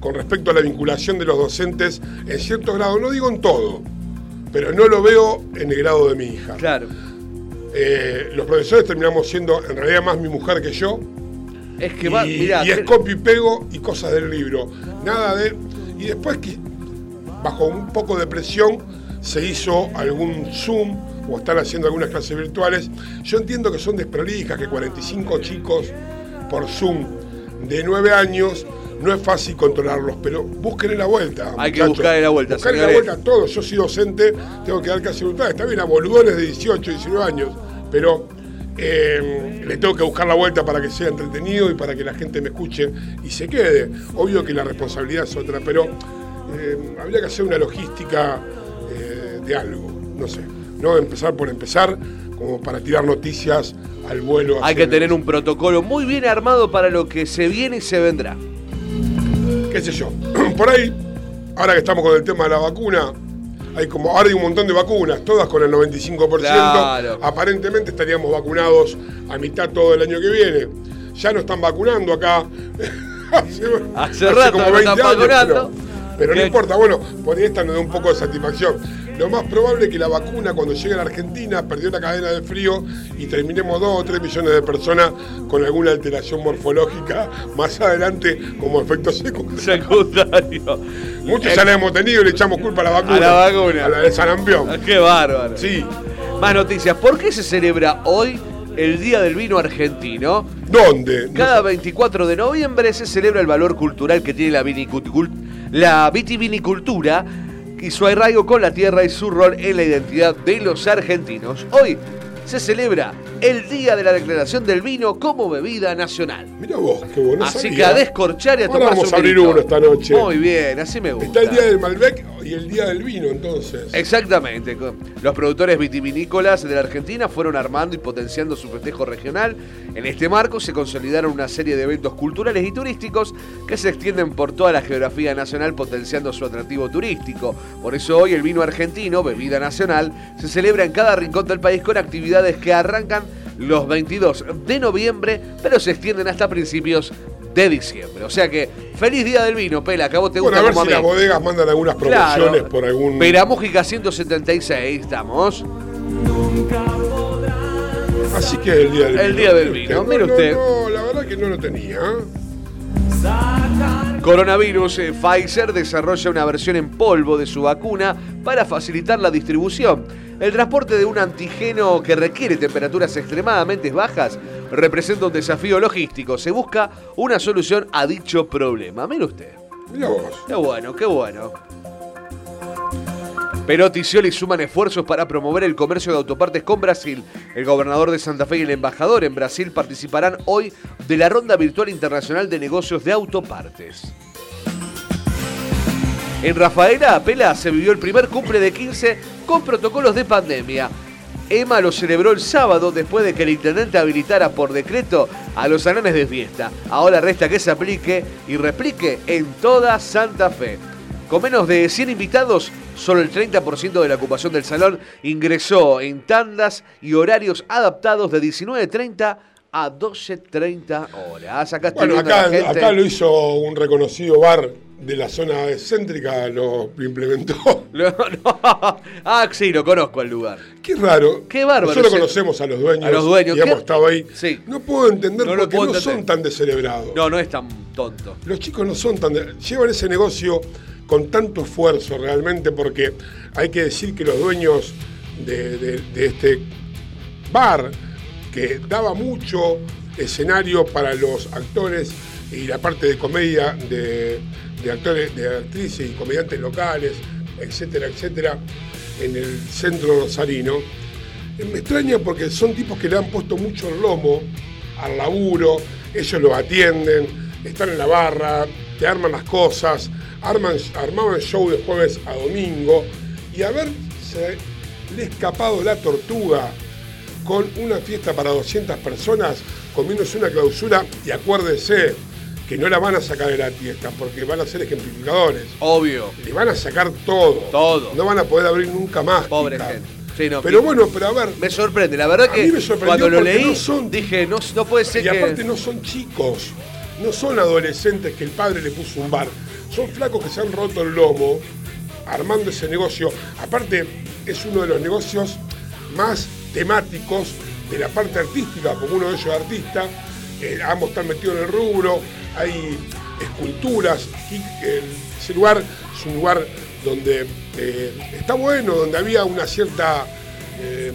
S1: con respecto a la vinculación de los docentes en cierto grado. No digo en todo, pero no lo veo en el grado de mi hija.
S2: Claro.
S1: Eh, los profesores terminamos siendo en realidad más mi mujer que yo.
S2: Es que va,
S1: y,
S2: mirá,
S1: y es
S2: te-
S1: copy y pego y cosas del libro. Nada de. Y después que bajo un poco de presión se hizo algún Zoom o están haciendo algunas clases virtuales. Yo entiendo que son desprolijas, que 45 chicos por Zoom de 9 años no es fácil controlarlos, pero búsquenle la vuelta.
S2: Hay que
S1: muchachos.
S2: buscarle la vuelta,
S1: Buscarle la vuelta a todos. Yo soy docente, tengo que dar casi brutal. Está bien a boludones de 18, 19 años, pero eh, le tengo que buscar la vuelta para que sea entretenido y para que la gente me escuche y se quede. Obvio que la responsabilidad es otra, pero eh, habría que hacer una logística eh, de algo, no sé. No empezar por empezar, como para tirar noticias al vuelo.
S2: Hay que
S1: el-
S2: tener un protocolo muy bien armado para lo que se viene y se vendrá.
S1: qué sé yo. [clears throat] Por ahí, ahora que estamos con el tema de la vacuna, hay como, ahora hay un montón de vacunas, todas con el 95%.
S2: Claro.
S1: Aparentemente estaríamos vacunados a mitad todo el año que viene. Ya no están vacunando acá. [laughs] hace,
S2: Hace rato que no están vacunando.
S1: Pero, pero no importa, bueno, por ahí esta nos da un poco de satisfacción. Lo más probable es que la vacuna cuando llegue a la Argentina perdió la cadena de frío y terminemos dos o tres millones de personas con alguna alteración morfológica más adelante como efecto secundario.
S2: Secundario.
S1: Muchos ya la hemos tenido y le echamos culpa a la vacuna.
S2: A la vacuna.
S1: A la de sarampión. [laughs]
S2: Qué bárbaro.
S1: Sí.
S2: Más noticias. ¿Por qué se celebra hoy el Día del Vino Argentino?
S1: ¿Dónde?
S2: Cada
S1: sé.
S2: 24 de noviembre se celebra el valor cultural que tiene la vitivinicultura y su arraigo con la tierra y su rol en la identidad de los argentinos. Hoy se celebra el Día de la Declaración del Vino como bebida nacional.
S1: Mira vos, qué bueno.
S2: así que a descorchar y a
S1: Ahora
S2: tomar
S1: vamos a abrir uno esta noche.
S2: Muy bien, así me gusta.
S1: Está el día del Malbec y el día del vino, entonces.
S2: Exactamente. Los productores vitivinícolas de la Argentina fueron armando y potenciando su festejo regional. En este marco se consolidaron una serie de eventos culturales y turísticos que se extienden por toda la geografía nacional potenciando su atractivo turístico. Por eso hoy el vino argentino, bebida nacional, se celebra en cada rincón del país con actividades que arrancan los 22 de noviembre, pero se extienden hasta principios de diciembre. O sea que, feliz día del vino, Pela, que a vos te
S1: Bueno,
S2: gusta
S1: a ver
S2: como
S1: si
S2: a
S1: las bodegas mandan algunas promociones por algún.
S2: Peramójica 176, estamos.
S1: Así que el día del vino.
S2: El día del vino, mire usted.
S1: No, no, la verdad que no lo tenía.
S2: Coronavirus, eh, Pfizer desarrolla una versión en polvo de su vacuna para facilitar la distribución. El transporte de un antígeno que requiere temperaturas extremadamente bajas representa un desafío logístico. Se busca una solución a dicho problema. Mire usted.
S1: Mira vos.
S2: Qué bueno, qué bueno. Perotti y Scioli suman esfuerzos para promover el comercio de autopartes con Brasil. El gobernador de Santa Fe y el embajador en Brasil participarán hoy de la Ronda Virtual Internacional de Negocios de Autopartes. En Rafaela Apela se vivió el primer cumple de 15 con protocolos de pandemia. Emma lo celebró el sábado después de que el intendente habilitara por decreto a los salones de fiesta. Ahora resta que se aplique y replique en toda Santa Fe. Con menos de 100 invitados, solo el 30% de la ocupación del salón ingresó en tandas y horarios adaptados de 19.30 a 12.30 horas. Acá estoy
S1: Bueno, acá lo hizo un reconocido bar de la zona excéntrica, lo implementó. [laughs]
S2: No. Ah, sí, lo conozco el lugar.
S1: Qué raro.
S2: Qué bárbaro,
S1: Nosotros
S2: sí.
S1: conocemos a los dueños.
S2: A los dueños,
S1: Y hemos estado ahí.
S2: Sí.
S1: No puedo entender
S2: No
S1: por qué no
S2: entender.
S1: son tan descerebrados.
S2: No, no es tan tonto.
S1: Los chicos no son tan... de- Llevan ese negocio con tanto esfuerzo realmente porque hay que decir que los dueños de, de- de este bar, que daba mucho escenario para los actores y la parte de comedia de, de actores, de actrices y comediantes locales, etcétera, etcétera, en el centro rosarino. Me extraña porque son tipos que le han puesto mucho el lomo al laburo, ellos los atienden, están en la barra, te arman las cosas, arman, armaban show de jueves a domingo y haberse le escapado la tortuga con una fiesta para 200 personas, comiéndose una clausura y acuérdese que no la van a sacar de la fiesta porque van a ser ejemplificadores.
S2: Obvio.
S1: Le van a sacar todo.
S2: Todo.
S1: No van a poder abrir nunca más.
S2: Pobre gente. Sí, no,
S1: Pero bueno, pero a ver.
S2: Me sorprende, la verdad
S1: A
S2: que
S1: mí me sorprendió
S2: cuando lo
S1: porque
S2: leí
S1: no son-
S2: dije, no, no puede ser
S1: Y
S2: que...
S1: aparte no son chicos, no son adolescentes que el padre le puso un bar, son flacos que se han roto el lomo armando ese negocio. Aparte es uno de los negocios más temáticos de la parte artística, como uno de ellos es artista, eh, ambos están metidos en el rubro, hay esculturas, y ese lugar es un lugar donde eh, está bueno, donde había una cierta, eh,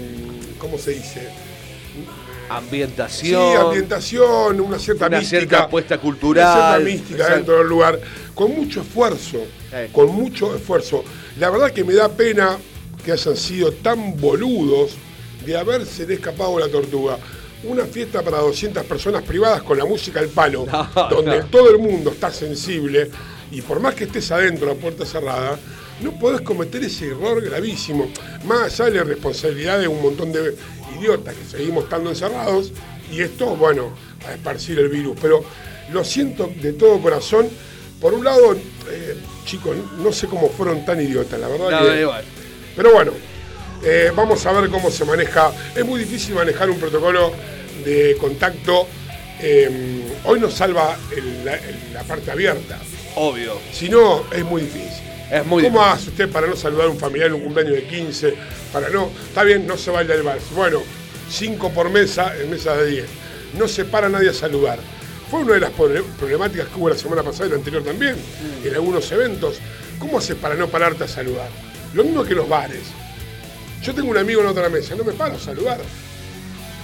S1: ¿cómo se dice?
S2: Ambientación.
S1: Sí, ambientación, una cierta
S2: Una
S1: mística.
S2: cierta apuesta cultural.
S1: Una cierta mística
S2: Exacto.
S1: dentro del lugar. Con mucho esfuerzo.
S2: Sí.
S1: Con mucho esfuerzo. La verdad que me da pena que hayan sido tan boludos de haberse escapado la tortuga. Una fiesta para 200 personas privadas con la música al palo, [laughs]
S2: No,
S1: donde
S2: no.
S1: todo el mundo está sensible y por más que estés adentro a puerta cerrada, no podés cometer ese error gravísimo. Más allá de la responsabilidad de un montón de idiotas que seguimos estando encerrados y esto, bueno, a esparcir el virus. Pero lo siento de todo corazón. Por un lado, eh, chicos, no sé cómo fueron tan idiotas, la verdad.
S2: No,
S1: que- pero bueno, eh, vamos a ver cómo se maneja. Es muy difícil manejar un protocolo de contacto. eh, hoy nos salva el- la, parte abierta.
S2: Obvio.
S1: Si no, es muy difícil.
S2: Es muy
S1: ¿Cómo
S2: difícil.
S1: hace usted para no saludar a un familiar en un cumpleaños de 15? Para no. Está bien, no se baila el vals. Bueno, cinco por mesa en mesa de 10. No se para nadie a saludar. Fue una de las proble- problemáticas que hubo la semana pasada y la anterior también,
S2: Mm.
S1: en algunos eventos. ¿Cómo haces para no pararte a saludar? Lo mismo que los bares. Yo tengo un amigo en otra mesa, no me paro a saludar.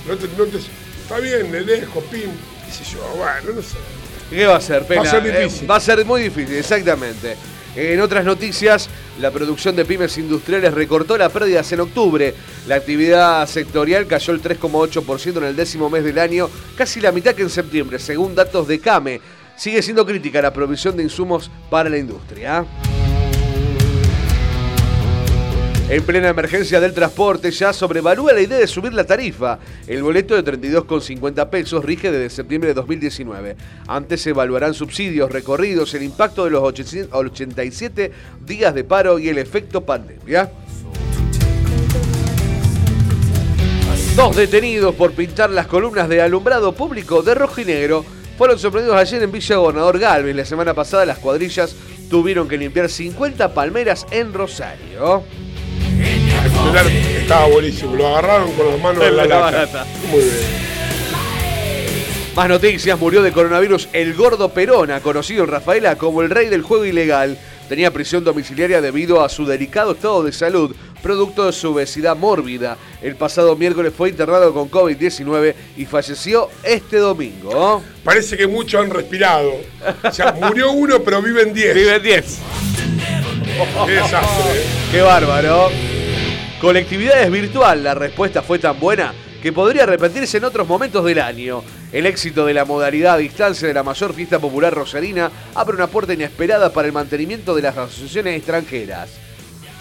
S1: No te- no te- está bien, le dejo, pim, qué sé yo, bueno, no sé.
S2: ¿Qué va a ser, Pena?
S1: Va a ser
S2: Eh,
S1: difícil.
S2: va a ser muy difícil, exactamente. En otras noticias, la producción de pymes industriales recortó las pérdidas en octubre. La actividad sectorial cayó el 3,8% en el décimo mes del año, casi la mitad que en septiembre, según datos de CAME. Sigue siendo crítica la provisión de insumos para la industria. En plena emergencia del transporte ya sobrevalúa la idea de subir la tarifa. El boleto de 32,50 pesos rige desde septiembre de 2019. Antes se evaluarán subsidios, recorridos, el impacto de los 87 días de paro y el efecto pandemia. Dos detenidos por pintar las columnas de alumbrado público de rojo y negro fueron sorprendidos ayer en Villa Gobernador Galvez. La semana pasada las cuadrillas tuvieron que limpiar 50 palmeras en Rosario.
S1: Estaba buenísimo, lo agarraron con las manos en la
S2: la
S1: lata.
S2: barata.
S1: Muy bien.
S2: Más noticias, murió de coronavirus el gordo Perona, conocido en Rafaela como el rey del juego ilegal. Tenía prisión domiciliaria debido a su delicado estado de salud, producto de su obesidad mórbida. El pasado miércoles fue internado con COVID-19 y falleció este domingo.
S1: Parece que muchos han respirado. O sea, murió uno, pero viven 10.
S2: Viven 10.
S1: Qué desastre. ¿eh?
S2: Qué bárbaro. Colectividad es virtual. La respuesta fue tan buena que podría repetirse en otros momentos del año. El éxito de la modalidad a distancia de la mayor fiesta popular rosarina abre una puerta inesperada para el mantenimiento de las asociaciones extranjeras.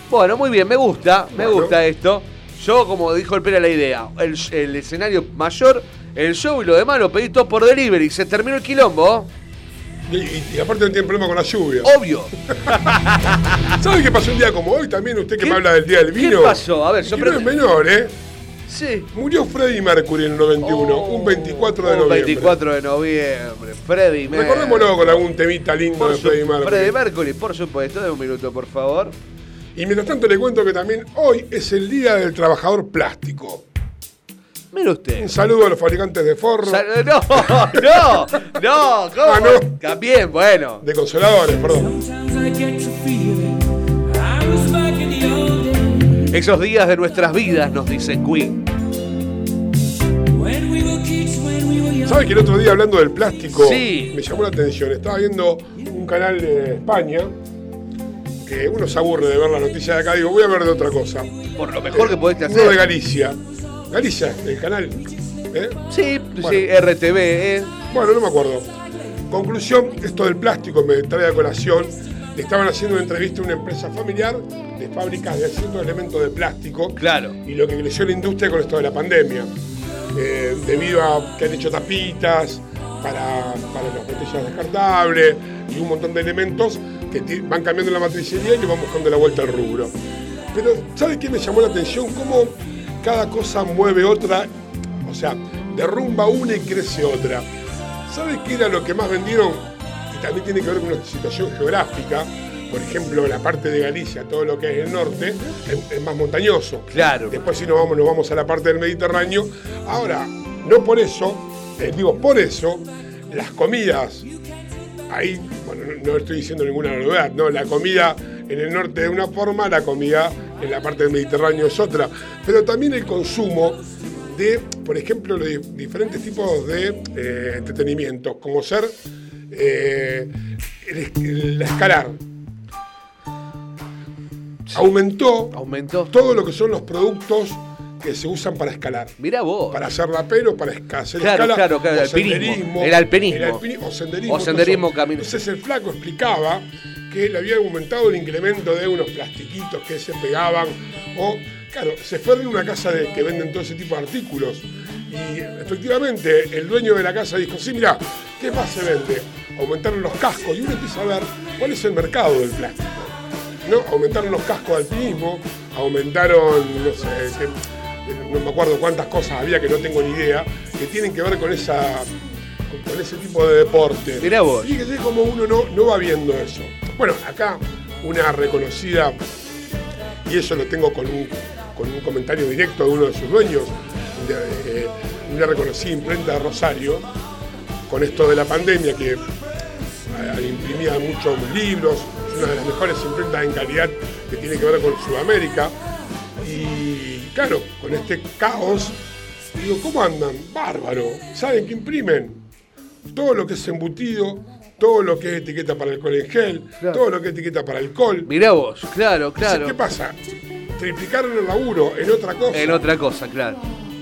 S2: Bueno, muy bien, me gusta, me
S1: Bueno.
S2: gusta esto. Yo, como dijo el Pera, la idea, el, el escenario mayor, el show y lo demás lo pedí todo por delivery. Se terminó el quilombo.
S1: Y, y- aparte no tienen problema con la lluvia.
S2: Obvio. [laughs]
S1: ¿Sabe qué pasó un día como hoy también? Usted que
S2: ¿Qué-
S1: me habla del Día del
S2: qué
S1: Vino.
S2: pasó? A ver, yo
S1: no es menor, ¿eh?
S2: Sí.
S1: Murió Freddie Mercury en el 91, un 24 de
S2: Un
S1: noviembre.
S2: 24 de noviembre. Freddie Mercury.
S1: Recordémoslo con algún temita lindo
S2: Por
S1: de Freddie Mercury.
S2: Freddie Mercury, por supuesto. De un minuto, por favor.
S1: Y mientras tanto le cuento que también hoy es el Día del Trabajador Plástico.
S2: Mire usted.
S1: Un saludo a los fabricantes de forro,
S2: Sal- No, [laughs] no, no, ¿cómo?
S1: Ah, no.
S2: También, bueno.
S1: de consoladores, perdón.
S2: Esos días de nuestras vidas, nos dice Queen.
S3: when we were kids, when we were young.
S1: ¿Sabe que el otro día hablando del plástico
S2: Sí.
S1: me llamó la atención? Estaba viendo un canal de España que uno se aburre de ver la noticia de acá. Digo, voy a ver de otra cosa.
S2: Por lo mejor que podés
S1: Uno de
S2: hacer.
S1: Galicia. Galicia, el canal. ¿eh?
S2: Sí, sí. RTV, ¿eh?
S1: Bueno, no me acuerdo. Conclusión, esto del plástico me trae a colación. Le estaban haciendo una entrevista a una empresa familiar de fábricas de ciertos elementos de plástico.
S2: Claro.
S1: Y lo que creció la industria con esto de la pandemia. Eh, debido a que han hecho tapitas para, para las botellas descartables y un montón de elementos que van cambiando la matricería y le van buscando la vuelta al rubro. Pero, ¿sabe qué me llamó la atención? Cómo cada cosa mueve otra, o sea, derrumba una y crece otra. ¿Sabe qué era lo que más vendieron? Y también tiene que ver con una situación geográfica. Por ejemplo, la parte de Galicia, todo lo que es el norte, es, es más montañoso.
S2: Claro.
S1: Después si nos vamos, nos vamos a la parte del Mediterráneo. Ahora, no por eso, eh, digo por eso, las comidas, ahí, bueno, no, no estoy diciendo ninguna novedad, ¿no? La comida en el norte de una forma, la comida en la parte del Mediterráneo es otra. Pero también el consumo de, por ejemplo, los diferentes tipos de eh, entretenimientos, como ser eh, el, es- el escalar. Aumentó
S2: Aumentó.
S1: todo lo que son los productos que se usan para escalar.
S2: Mira vos.
S1: Para hacer rapero, para hacer
S2: Claro,
S1: escala,
S2: claro, claro,
S1: o
S2: alpinismo.
S1: senderismo,
S2: El alpinismo.
S1: el alpini- o senderismo.
S2: O senderismo, camino.
S1: Entonces el flaco explicaba que le había aumentado el incremento de unos plastiquitos que se pegaban. O, claro, se fueron a una casa de, que venden todo ese tipo de artículos. Y efectivamente el dueño de la casa dijo, sí, mira, ¿qué más se vende? Aumentaron los cascos y uno empieza a ver cuál es el mercado del plástico. ¿no? Aumentaron los cascos de alpinismo, aumentaron, no sé, que- no me acuerdo cuántas cosas había que no tengo ni idea, que tienen que ver con esa con, ese tipo de deporte.
S2: Mirá vos.
S1: Fíjese cómo uno no, no va viendo eso. Bueno, acá una reconocida, y eso lo tengo con un, con un comentario directo de uno de sus dueños, eh, una reconocida imprenta de Rosario, con esto de la pandemia que eh, imprimía muchos libros, es una de las mejores imprentas en calidad que tiene que ver con Sudamérica. Y claro, con este caos, digo, ¿cómo andan? Bárbaro. ¿Saben qué imprimen? Todo lo que es embutido, todo lo que es etiqueta para alcohol en gel, todo lo que es etiqueta para alcohol.
S2: Mirá vos. Claro,
S1: Entonces,
S2: claro.
S1: ¿Qué pasa? Triplicaron el laburo en otra cosa.
S2: En otra cosa, claro.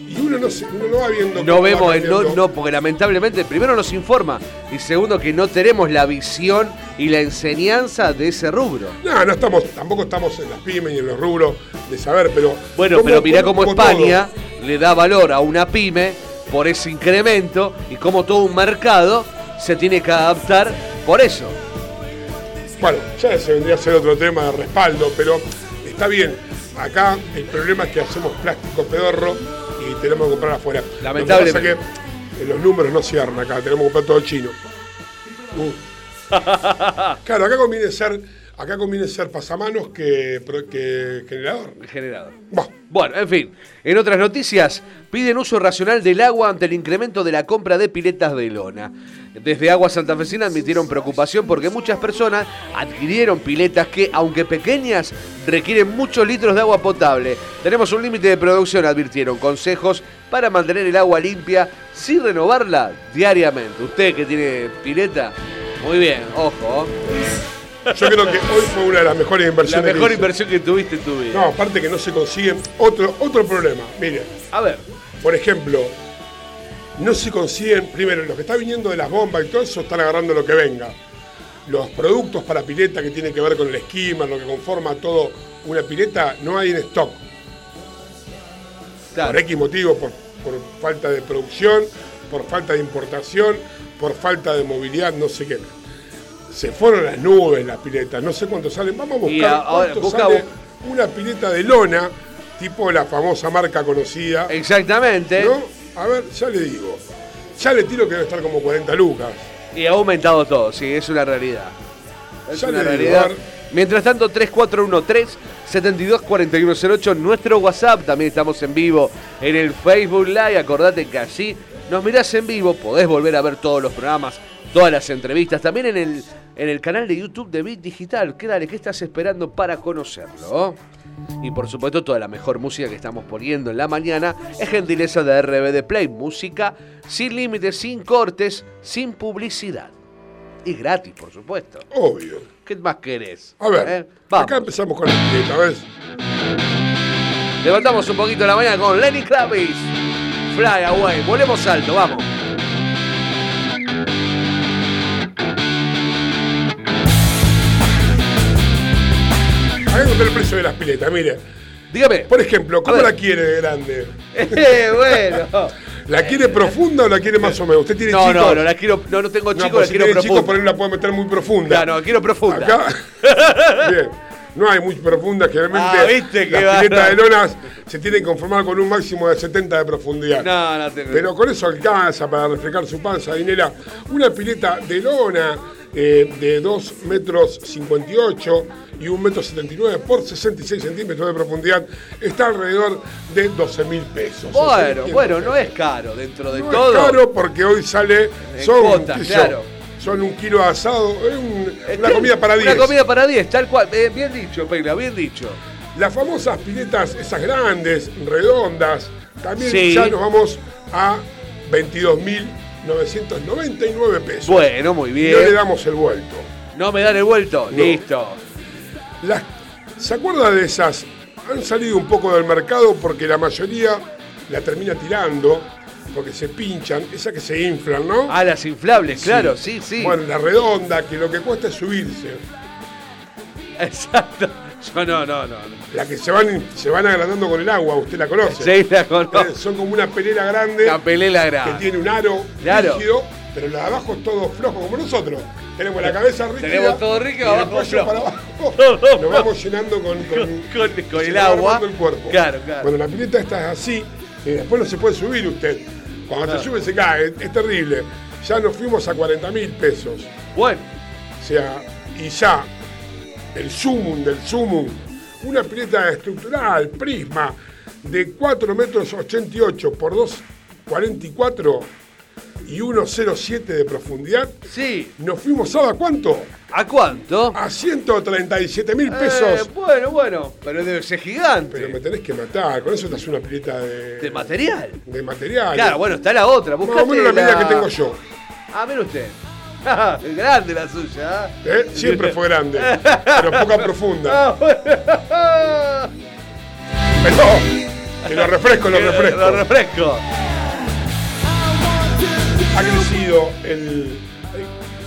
S1: Y uno no, se- uno no va viendo.
S2: No vemos, el- no, no, porque lamentablemente primero nos informa y segundo que no tenemos la visión y la enseñanza de ese rubro.
S1: No, no estamos, tampoco estamos en las pymes y en los rubros de saber, pero.
S2: Bueno,
S1: ¿cómo-
S2: pero mirá cómo
S1: cómo
S2: España le da valor a una pyme por ese incremento y cómo todo un mercado se tiene que adaptar por eso.
S1: Bueno, ya ese vendría a ser otro tema de respaldo, pero está bien. Acá el problema es que hacemos plástico pedorro y tenemos que comprar afuera.
S2: Lamentablemente.
S1: Lo que pasa es que eh, los números no cierran acá, tenemos que comprar todo chino. Uh. [laughs] Claro, acá conviene ser, acá conviene ser pasamanos que, generador.
S2: Generador.
S1: Bah,
S2: Bueno, en fin, en otras noticias, piden uso racional del agua ante el incremento de la compra de piletas de lona. Desde Agua Santafesina admitieron preocupación porque muchas personas adquirieron piletas que, aunque pequeñas, requieren muchos litros de agua potable. Tenemos un límite de producción, advirtieron. Consejos para mantener el agua limpia sin renovarla diariamente. Usted que tiene pileta, muy bien, ojo.
S1: Yo creo que hoy fue una de las mejores
S2: La
S1: inversiones. que
S2: mejor inversión que tuviste en tu vida.
S1: No, aparte que no se consiguen. Otro, otro problema, mire,
S2: A ver,
S1: por ejemplo, no se consiguen, primero, los que están viniendo de las bombas y todo eso están agarrando lo que venga. Los productos para pileta que tienen que ver con el esquema, lo que conforma todo una pileta, no hay en stock.
S2: claro.
S1: Por X motivo, por, por falta de producción, por falta de importación, por falta de movilidad, no sé qué. Se fueron las nubes las piletas, no sé cuánto salen. Vamos a buscar
S2: ahora,
S1: cuánto
S2: busca
S1: sale
S2: vos.
S1: una pileta de lona, tipo la famosa marca conocida.
S2: Exactamente.
S1: ¿no? A ver, ya le digo. Ya le tiro que debe estar como 40 lucas.
S2: Y ha aumentado todo, sí, es una realidad. Es
S1: Ya
S2: una
S1: le digo,
S2: realidad. Mientras tanto, 3413-724108, nuestro WhatsApp, también estamos en vivo en el Facebook Live. Acordate que así nos mirás en vivo, podés volver a ver todos los programas, todas las entrevistas, también en el, en el canal de YouTube de Bit Digital. ¿Qué dale? ¿Qué estás esperando para conocerlo? Y por supuesto, toda la mejor música que estamos poniendo en la mañana es gentileza de RBD Play. Música sin límites, sin cortes, sin publicidad. Y gratis, por supuesto.
S1: Obvio.
S2: ¿Qué más querés?
S1: A ver,
S2: ¿Eh? Vamos.
S1: acá empezamos con la pileta, ¿ves?
S2: Levantamos un poquito la mañana con Lenny Kravitz. Fly away. Volemos alto, vamos.
S1: El precio de las piletas, mire.
S2: Dígame.
S1: Por ejemplo, ¿cómo la quiere de grande? [laughs]
S2: Eh, bueno.
S1: ¿La quiere profunda o la quiere más o menos? ¿Usted tiene
S2: No,
S1: chicos?
S2: no, no, la quiero, no, no tengo
S1: No,
S2: chicos,
S1: pues
S2: la
S1: si
S2: quiero
S1: tiene chicos, por ahí
S2: profunda.
S1: la puede meter muy profunda.
S2: Ya, no, la quiero profunda.
S1: Acá, [laughs] bien. No hay muy profunda, generalmente
S2: Ah, ¿viste
S1: las piletas de lonas se tienen que conformar con un máximo de 70 de profundidad.
S2: No, no tengo.
S1: Pero con eso alcanza para reflejar su panza, Dinera. Una pileta de lona eh, de 2 metros 58 y 1 metro 79 por 66 centímetros de profundidad está alrededor de 12 mil pesos.
S2: Bueno,
S1: 600
S2: bueno, no es caro dentro de
S1: no
S2: todo.
S1: es caro porque hoy sale, son,
S2: claro.
S1: son un kilo de asado, es un- una comida para 10.
S2: Una comida para 10, tal cual. Eh, bien dicho, Peila, bien dicho.
S1: Las famosas piletas, esas grandes, redondas, también
S2: Sí.
S1: ya nos vamos a 22.999 pesos.
S2: Bueno, muy
S1: Y no le
S2: bien.
S1: damos el vuelto.
S2: No me dan el vuelto.
S1: No.
S2: Listo.
S1: Las- ¿Se acuerda de esas? Han salido un poco del mercado porque la mayoría la termina tirando, porque se pinchan, esas que se inflan, ¿no?
S2: Ah, las inflables, claro, sí, sí.
S1: Bueno, la redonda, que lo que cuesta es subirse. [laughs]
S2: Exacto. Yo no, no, no.
S1: La que se van, se van agrandando con el agua, usted la conoce.
S2: Sí, la
S1: Eh,
S2: conozco.
S1: Son como una pelera grande
S2: La pelela
S1: que
S2: grande.
S1: tiene un aro
S2: Claro.
S1: rígido, pero la de abajo es todo flojo, como nosotros. Tenemos la cabeza rígida.
S2: Tenemos todo rígido,
S1: el
S2: abajo
S1: cuello para abajo. [laughs] Nos vamos llenando con, con,
S2: Con- con
S1: se
S2: el agua.
S1: cuerpo.
S2: Claro, claro.
S1: Bueno, la pileta está así y después no se puede subir usted. Cuando
S2: Claro.
S1: se sube se cae, es, es terrible. Ya nos fuimos a 40 mil pesos.
S2: Bueno,
S1: O sea, y ya el sumum del sumum, una pileta estructural, prisma, de 4 metros 88 por 2,44 y 1,07 de profundidad,
S2: sí.
S1: nos fuimos, ¿sabe a cuánto?
S2: ¿A cuánto?
S1: A 137 mil
S2: Eh,
S1: pesos.
S2: bueno, bueno. Pero debe ser gigante.
S1: Pero me tenés que matar, con eso te hace una pileta de,
S2: ¿De material?
S1: de material.
S2: Claro, bueno, está la otra.
S1: Más
S2: Buscate
S1: o menos la medida
S2: la-
S1: que tengo yo.
S2: Ah, mire usted. Grande la suya. ¿eh?
S1: ¿eh? Siempre fue grande, pero poca profunda.
S2: Ah.
S1: Pero, que lo refresco, lo refresco.
S2: Lo refresco.
S1: ha crecido el.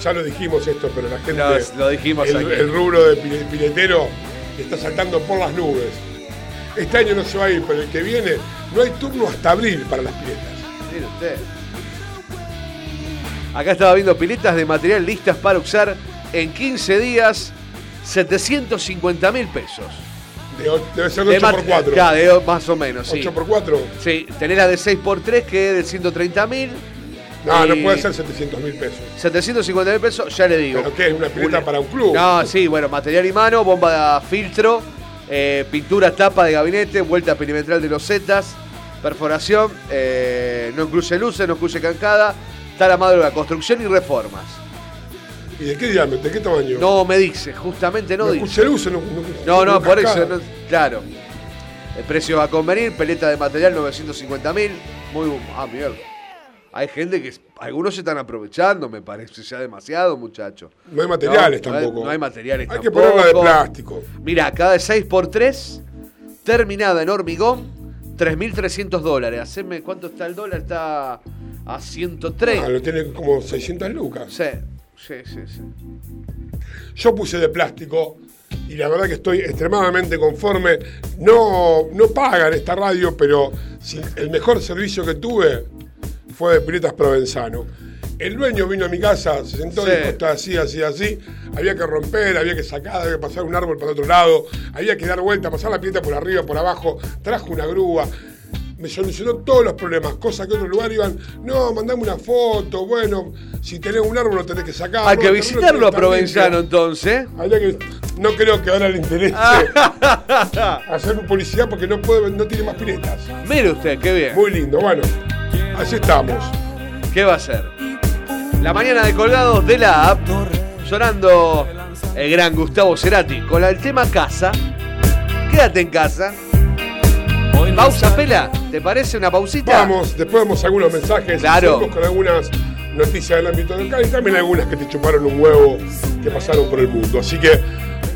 S1: Ya lo dijimos esto, pero la gente.
S2: Lo- lo dijimos
S1: el,
S2: aquí.
S1: el rubro de pile- piletero está saltando por las nubes. Este año no se va a ir, pero el que viene no hay turno hasta abril para las piletas.
S2: Mire usted. Acá estaba viendo piletas de material listas para usar en 15 días, 750 mil pesos.
S1: De debe ser
S2: De
S1: de 8
S2: mat-
S1: por 4
S2: Claro, de- más o menos, sí.
S1: 8 por 4
S2: Sí, tenés la de 6x3 que es de 130 mil.
S1: No, no puede ser 700 mil pesos.
S2: 750 mil pesos, ya le digo.
S1: ¿Pero qué es? ¿Una pileta para un club?
S2: No, sí, bueno, material y mano, bomba de filtro, eh, pintura, tapa de gabinete, vuelta perimetral de los zetas, perforación, eh, no incluye luces, no incluye cancada, está la madre de la construcción y reformas.
S1: ¿Y de qué diámetro? ¿De qué tamaño?
S2: No me dice, justamente no,
S1: no
S2: dice.
S1: escuché luces, no,
S2: No, no, por eso,
S1: cascada.
S2: no- claro. El precio va a convenir, peleta de material 950 mil, muy... bu- Ah, mierda. Hay gente que... Algunos se están aprovechando, me parece ya demasiado, muchachos.
S1: No hay materiales
S2: No, no hay-
S1: tampoco.
S2: no hay materiales
S1: Hay que
S2: tampoco.
S1: ponerla de plástico.
S2: Mira, cada de 6x3, terminada en hormigón, 3.300 dólares. Haceme, ¿cuánto está el dólar? Está a 103.
S1: Ah, lo tiene como 600 lucas.
S2: Sí, sí, sí, sí.
S1: Yo puse de plástico y la verdad que estoy extremadamente conforme. No, no pagan esta radio, pero el mejor servicio que tuve fue de Piletas Provenzano. El dueño vino a mi casa, se sentó y
S2: Sí.
S1: dijo, está así, así, así. Había que romper, había que sacar, había que pasar un árbol para otro lado, había que dar vuelta, pasar la pileta por arriba, por abajo. Trajo una grúa. Me solucionó todos los problemas, cosas que en otro lugar iban, no, mandame una foto, bueno, si tenés un árbol lo tenés que sacar.
S2: Hay
S1: no,
S2: que visitarlo a Provenzano entonces.
S1: Que, no creo que ahora le interese [laughs] hacer publicidad porque no puede, no tiene más piletas.
S2: Mire usted, qué bien.
S1: Muy lindo, bueno, así estamos.
S2: ¿Qué va a ser? La mañana de colgados de la app, sonando el gran Gustavo Cerati con el tema casa. Quédate en casa. Pausa, pela. ¿Te parece una pausita?
S1: Vamos, después vemos algunos mensajes.
S2: Claro.
S1: Seguimos con algunas noticias del ámbito local y también algunas que te chuparon un huevo que pasaron por el mundo. Así que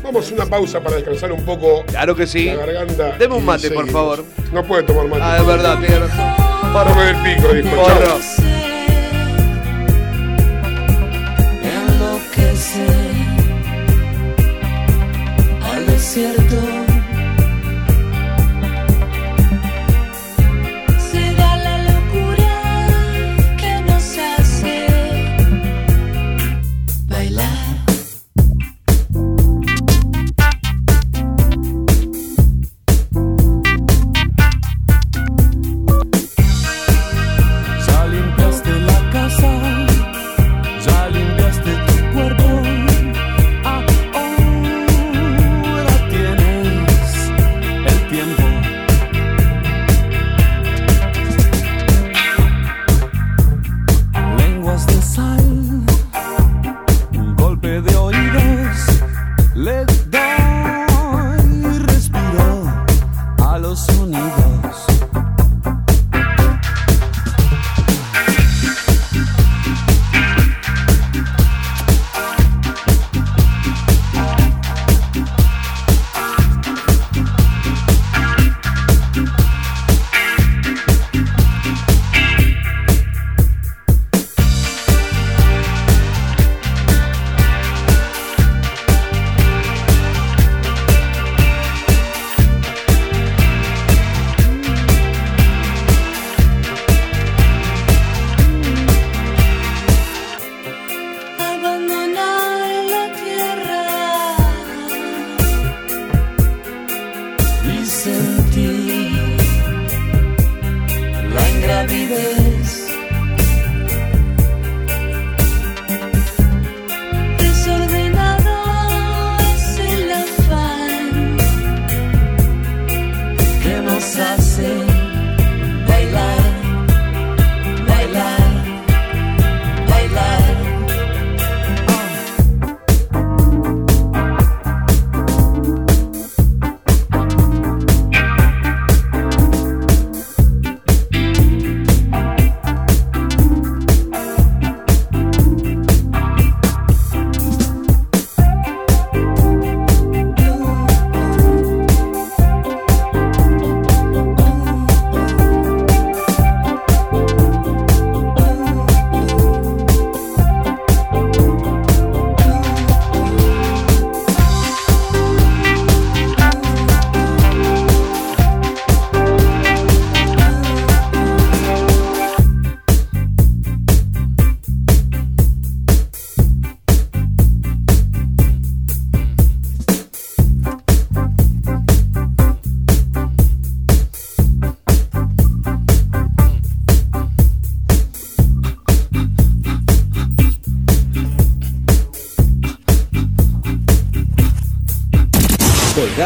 S1: vamos a una pausa para descansar un poco
S2: Claro que sí.
S1: la garganta.
S2: Deme un mate, por favor.
S1: No puede tomar mate.
S2: Ah, es verdad, tiene razón.
S1: Tome del pico, dijo.
S2: Porro.
S1: Chao.
S3: al desierto.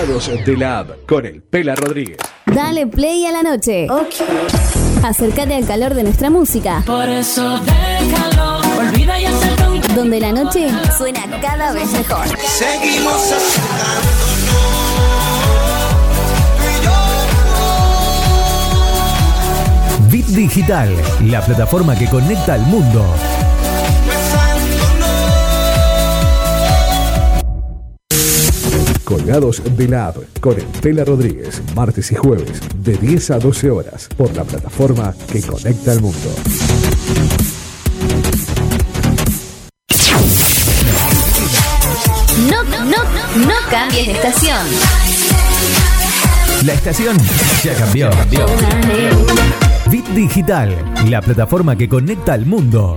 S4: De la app con el Pela Rodríguez.
S5: Dale play a la noche. Acércate al calor de nuestra música,
S3: Por eso déjalo, olvida y acepta un
S5: donde la noche suena cada vez mejor.
S6: Seguimos
S7: Bit Digital, la plataforma que conecta al mundo.
S4: Colgados de la app con el Pela Rodríguez. Martes y jueves de 10 a 12 horas por la plataforma que conecta al mundo.
S5: No, no, no, no cambies de estación.
S7: La estación ya cambió. Bit Digital, la plataforma que conecta al mundo.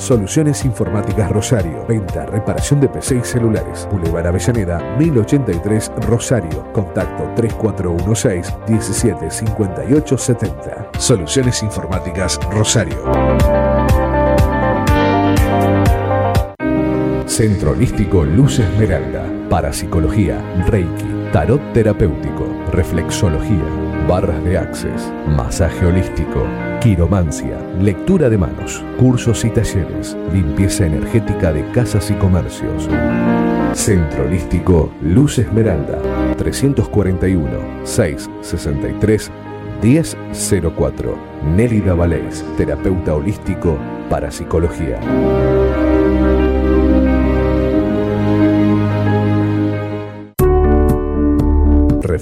S4: Soluciones Informáticas Rosario. Venta, reparación de PC y celulares. Boulevard Avellaneda, 1083 Rosario. Contacto 3416-175870. Soluciones Informáticas Rosario. Centro Holístico Luz Esmeralda. Parapsicología, Reiki, Tarot Terapéutico, Reflexología, Barras de Access, Masaje Holístico, Quiromancia, Lectura de Manos, Cursos y Talleres, Limpieza Energética de Casas y Comercios. Centro Holístico Luz Esmeralda, 341 663 1004. Nélida Valés, terapeuta holístico para psicología.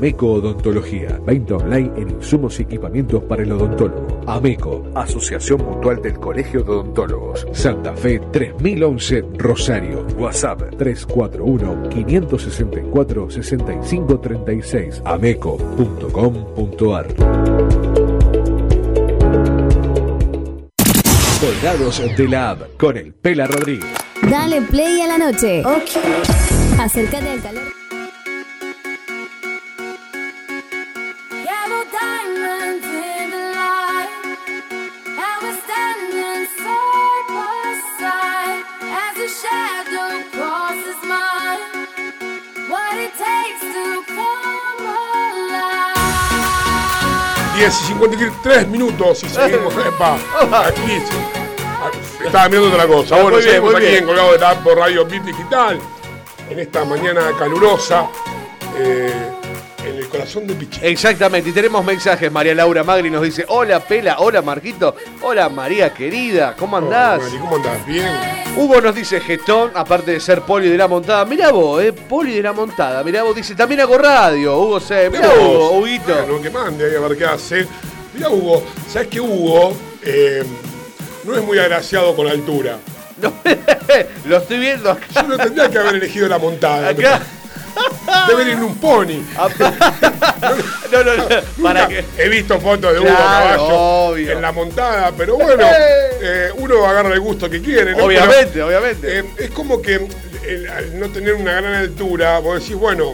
S4: Ameco Odontología. Venta online en insumos y equipamientos para el odontólogo. Ameco, Asociación Mutual del Colegio de Odontólogos. Santa Fe 3011 Rosario. WhatsApp 341-564-6536. Ameco.com.ar. Colgados de la app con el Pela Rodríguez.
S5: Dale play a la noche. Acércate al calor.
S1: 10 y 53 minutos y seguimos. [laughs] Epa, aquí. Estaba mirando otra cosa. Bueno,
S2: bien,
S1: seguimos aquí en Colgado de la por Radio Bit Digital. En esta mañana calurosa. eh, corazón de Pichi.
S2: Exactamente, y tenemos mensajes. María Laura Magri nos dice: Hola Pela, hola Marquito, hola María querida, ¿cómo andás?
S1: Mari, ¿Cómo andás? Bien.
S2: Hugo nos dice Getón, aparte de ser poli de la montada. Mirá vos, eh, poli de la montada. Mirá vos, dice, también hago radio. Hugo se. Mirá
S1: Mirá
S2: Hugo. Huguito.
S1: Bueno, que mande ahí a ver qué hace. Mira Hugo, ¿sabes que Hugo eh, no es muy agraciado con altura?
S2: No, [laughs] lo estoy viendo acá.
S1: Yo no tendría que haber elegido la montada.
S2: Acá.
S1: Debe ir en un pony. [laughs]
S2: No, no, no. Para que.
S1: He visto fotos de Hugo
S2: Claro,
S1: caballo
S2: obvio.
S1: en la montada, pero bueno, [laughs] eh, uno agarra el gusto que quiere, ¿no?
S2: Obviamente,
S1: Pero,
S2: obviamente.
S1: eh, es como que el- al no tener una gran altura, vos decís, bueno,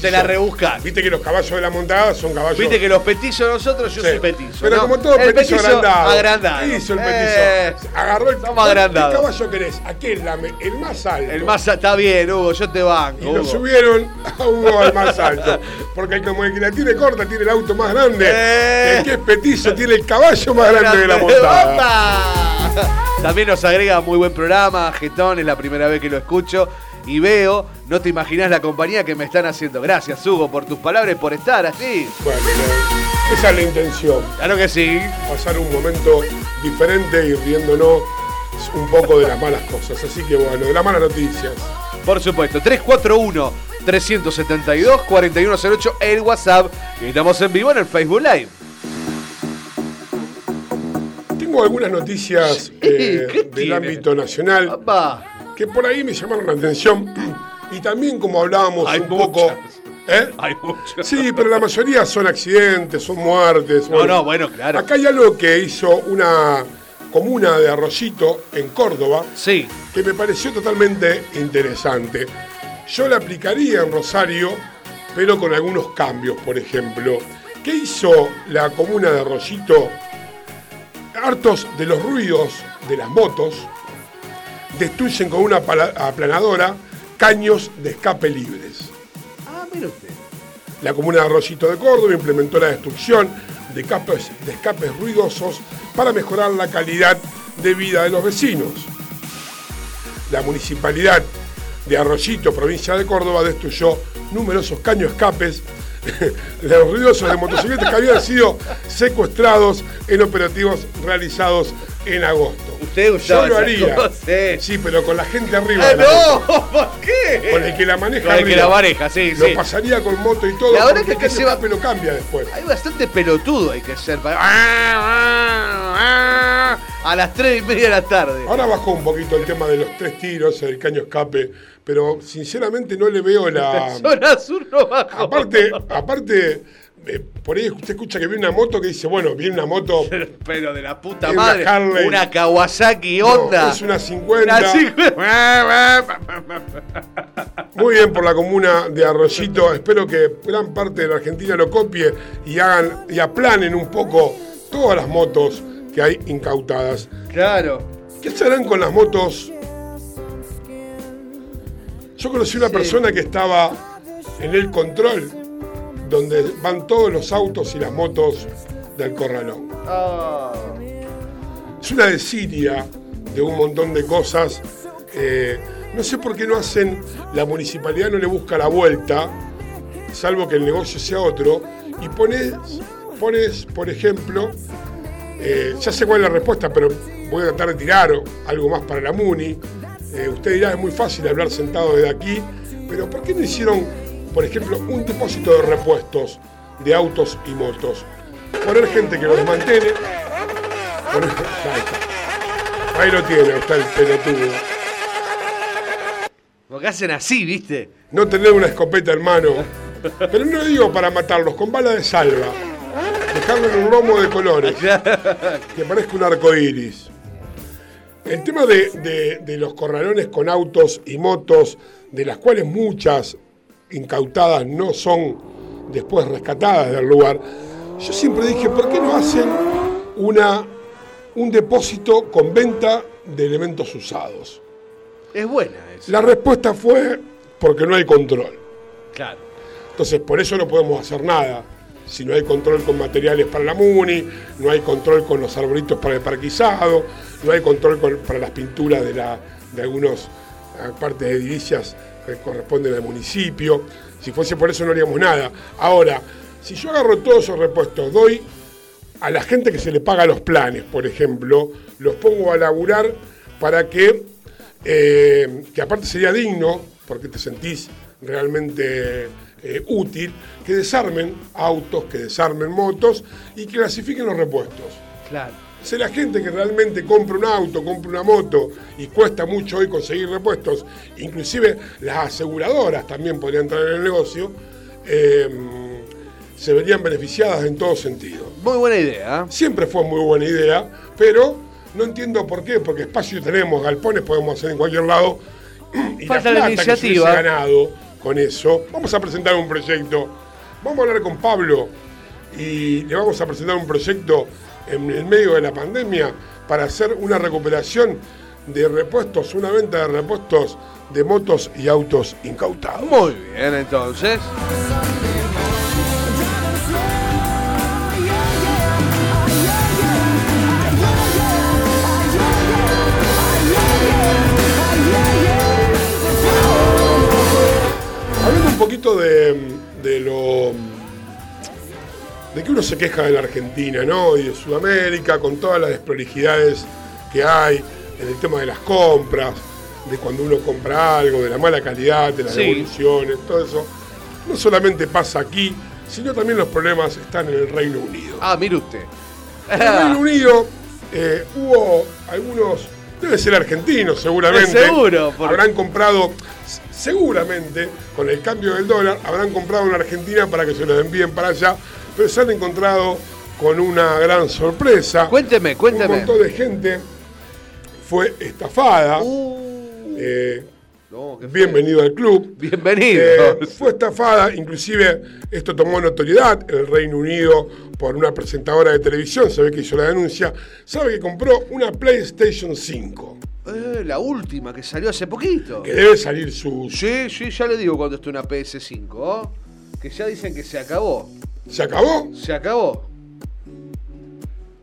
S2: Te la
S1: yo.
S2: rebuscás.
S1: Viste que los caballos de la montada son caballos.
S2: Viste que los petizos nosotros, yo
S1: Sí.
S2: soy petizo.
S1: Pero
S2: ¿no?
S1: como todo
S2: el
S1: petizo, agrandado.
S2: agrandado.
S1: ¿Qué hizo el
S2: Eh,
S1: petizo? Agarró el
S2: somos agrandados.
S1: ¿Qué caballo querés? Aquel, el más alto.
S2: El más está bien, Hugo, yo te banco.
S1: Y lo
S2: Hugo.
S1: subieron a uno al más alto. [laughs] Porque como el que la tiene corta tiene el auto más grande,
S2: Eh.
S1: el que es petizo tiene el caballo más grande de la montada. [laughs]
S2: ¡Opa! También nos agrega muy buen programa, Getón, es la primera vez que lo escucho y veo, no te imaginas la compañía que me están haciendo. Gracias, Hugo, por tus palabras y por estar así.
S1: Bueno, no, esa es la intención.
S2: Claro que sí.
S1: Pasar un momento diferente y riéndonos un poco de las malas cosas. Así que bueno, de las malas noticias.
S2: Por supuesto, 341 372 4108 el WhatsApp y estamos en vivo en el Facebook Live.
S1: Tengo algunas noticias eh,
S2: ¿Qué
S1: del
S2: tiene?
S1: ámbito nacional
S2: Opa.
S1: Que por ahí me llamaron la atención. Y también como hablábamos
S2: Hay
S1: un poco... ¿Eh?
S2: Hay mucho.
S1: Sí, pero la mayoría son accidentes, son muertes.
S2: No, no, bueno, claro.
S1: Acá hay algo que hizo una comuna de Arroyito en Córdoba
S2: Sí.
S1: que me pareció totalmente interesante. Yo la aplicaría en Rosario, pero con algunos cambios, por ejemplo. ¿Qué hizo la comuna de Arroyito? Hartos de los ruidos de las motos, destruyen con una aplanadora caños de escape libres.
S2: Ah, mire usted.
S1: La comuna de Arroyito de Córdoba implementó la destrucción de, escapes, de escapes ruidosos para mejorar la calidad de vida de los vecinos. La municipalidad de Arroyito, provincia de Córdoba, destruyó numerosos caños escapes [laughs] de los ruidosos de motocicletas que habían sido secuestrados en operativos realizados en agosto.
S2: Usted
S1: Yo lo haría.
S2: sí.
S1: Pero con la gente arriba.
S2: Ah,
S1: la
S2: no, [laughs] ¿por qué?
S1: Con el que la maneja
S2: Con el que la maneja, sí,
S1: Lo
S2: sí.
S1: pasaría con moto y todo.
S2: La verdad
S1: porque
S2: que- se va-
S1: lo cambia después.
S2: Hay bastante pelotudo hay que ser para... A las 3 y media de la tarde.
S1: Ahora bajó un poquito el tema de los tres tiros, el caño escape, pero sinceramente no le veo la.
S2: Zona sur no bajo.
S1: Aparte, aparte, eh, por ahí usted escucha que viene una moto que dice, bueno, viene una moto. [laughs]
S2: Pero de la puta
S1: una
S2: madre.
S1: Harley.
S2: Una Kawasaki
S1: no,
S2: Honda.
S1: es una 50.
S2: Una 50. [laughs]
S1: Muy bien por la comuna de Arroyito. Espero que gran parte de la Argentina lo copie y hagan y aplanen un poco todas las motos que hay incautadas.
S2: Claro.
S1: ¿Qué harán con las motos? Yo conocí una
S2: Sí.
S1: persona que estaba en el control, donde van todos los autos y las motos del corralón.
S2: Ah.
S1: Es una desidia de un montón de cosas. Eh, no sé por qué no hacen, la municipalidad no le busca la vuelta, salvo que el negocio sea otro, y pones, pones por ejemplo, eh, ya sé cuál es la respuesta, pero voy a tratar de tirar algo más para la MUNI. Eh, usted dirá, es muy fácil hablar sentado desde aquí, pero ¿por qué no hicieron, por ejemplo, un depósito de repuestos de autos y motos? Poner gente que lo desmantele. poner- Ahí está. Ahí lo tiene, está el pelotudo.
S2: Porque hacen así, ¿viste?
S1: No tener una escopeta en mano. Pero no digo para matarlos, con bala de salva. Dejarlo en un romo de colores. Que parezca un arco iris. El tema de, de- de los corralones con autos y motos, de las cuales muchas incautadas no son después rescatadas del lugar, yo siempre dije, ¿por qué no hacen una, un depósito con venta de elementos usados?
S2: Es buena eso.
S1: La respuesta fue porque no hay control.
S2: Claro.
S1: Entonces, por eso no podemos hacer nada. Si no hay control con materiales para la MUNI, no hay control con los arbolitos para el parquizado, no hay control con- para las pinturas de, la, de algunas partes de edilicias que corresponden al municipio. Si fuese por eso no haríamos nada. Ahora, si yo agarro todos esos repuestos, doy a la gente que se le paga los planes, por ejemplo, los pongo a laburar para que, eh, que aparte sería digno, porque te sentís realmente eh, útil, que desarmen autos, que desarmen motos y que clasifiquen los repuestos.
S2: Claro.
S1: Si la gente que realmente compra un auto, compra una moto y cuesta mucho hoy conseguir repuestos, inclusive las aseguradoras también podrían entrar en el negocio, eh, se verían beneficiadas en todo sentido.
S2: Muy buena idea. ¿eh?
S1: Siempre fue muy buena idea, pero no entiendo por qué, porque espacio tenemos, galpones podemos hacer en cualquier lado. [clears throat] Y
S2: Falta
S1: la
S2: la
S1: plata que se
S2: iniciativa.
S1: ganado con eso. Vamos a presentar un proyecto. Vamos a hablar con Pablo y le vamos a presentar un proyecto en el medio de la pandemia para hacer una recuperación de repuestos, una venta de repuestos de motos y autos incautados.
S2: Muy bien, entonces.
S1: Hablando un poquito de, de lo. De que uno se queja de la Argentina, ¿no? Y de Sudamérica, con todas las desprolijidades que hay en el tema de las compras, de cuando uno compra algo, de la mala calidad, de las
S2: Sí.
S1: devoluciones, todo eso. No solamente pasa aquí, sino también los problemas están en el Reino Unido.
S2: Ah, mire usted.
S1: En el Reino Unido eh, hubo algunos, debe ser argentinos seguramente.
S2: Seguro, porque-
S1: Habrán comprado, seguramente, con el cambio del dólar, habrán comprado en Argentina para que se los envíen para allá, pero se han encontrado con una gran sorpresa.
S2: Cuénteme,
S1: Un
S2: cuénteme.
S1: montón de gente fue estafada.
S2: Uh,
S1: Eh,
S2: no,
S1: bienvenido al club.
S2: Bienvenido.
S1: Eh, fue estafada, inclusive esto tomó notoriedad en el Reino Unido por una presentadora de televisión, se ve que hizo la denuncia, sabe que compró una PlayStation 5,
S2: Eh, la última que salió hace poquito.
S1: que debe salir su...
S2: Sí, sí, ya le digo cuando esté una PS5. ¿oh? Que ya dicen que se acabó.
S1: ¿Se acabó?
S2: Se acabó.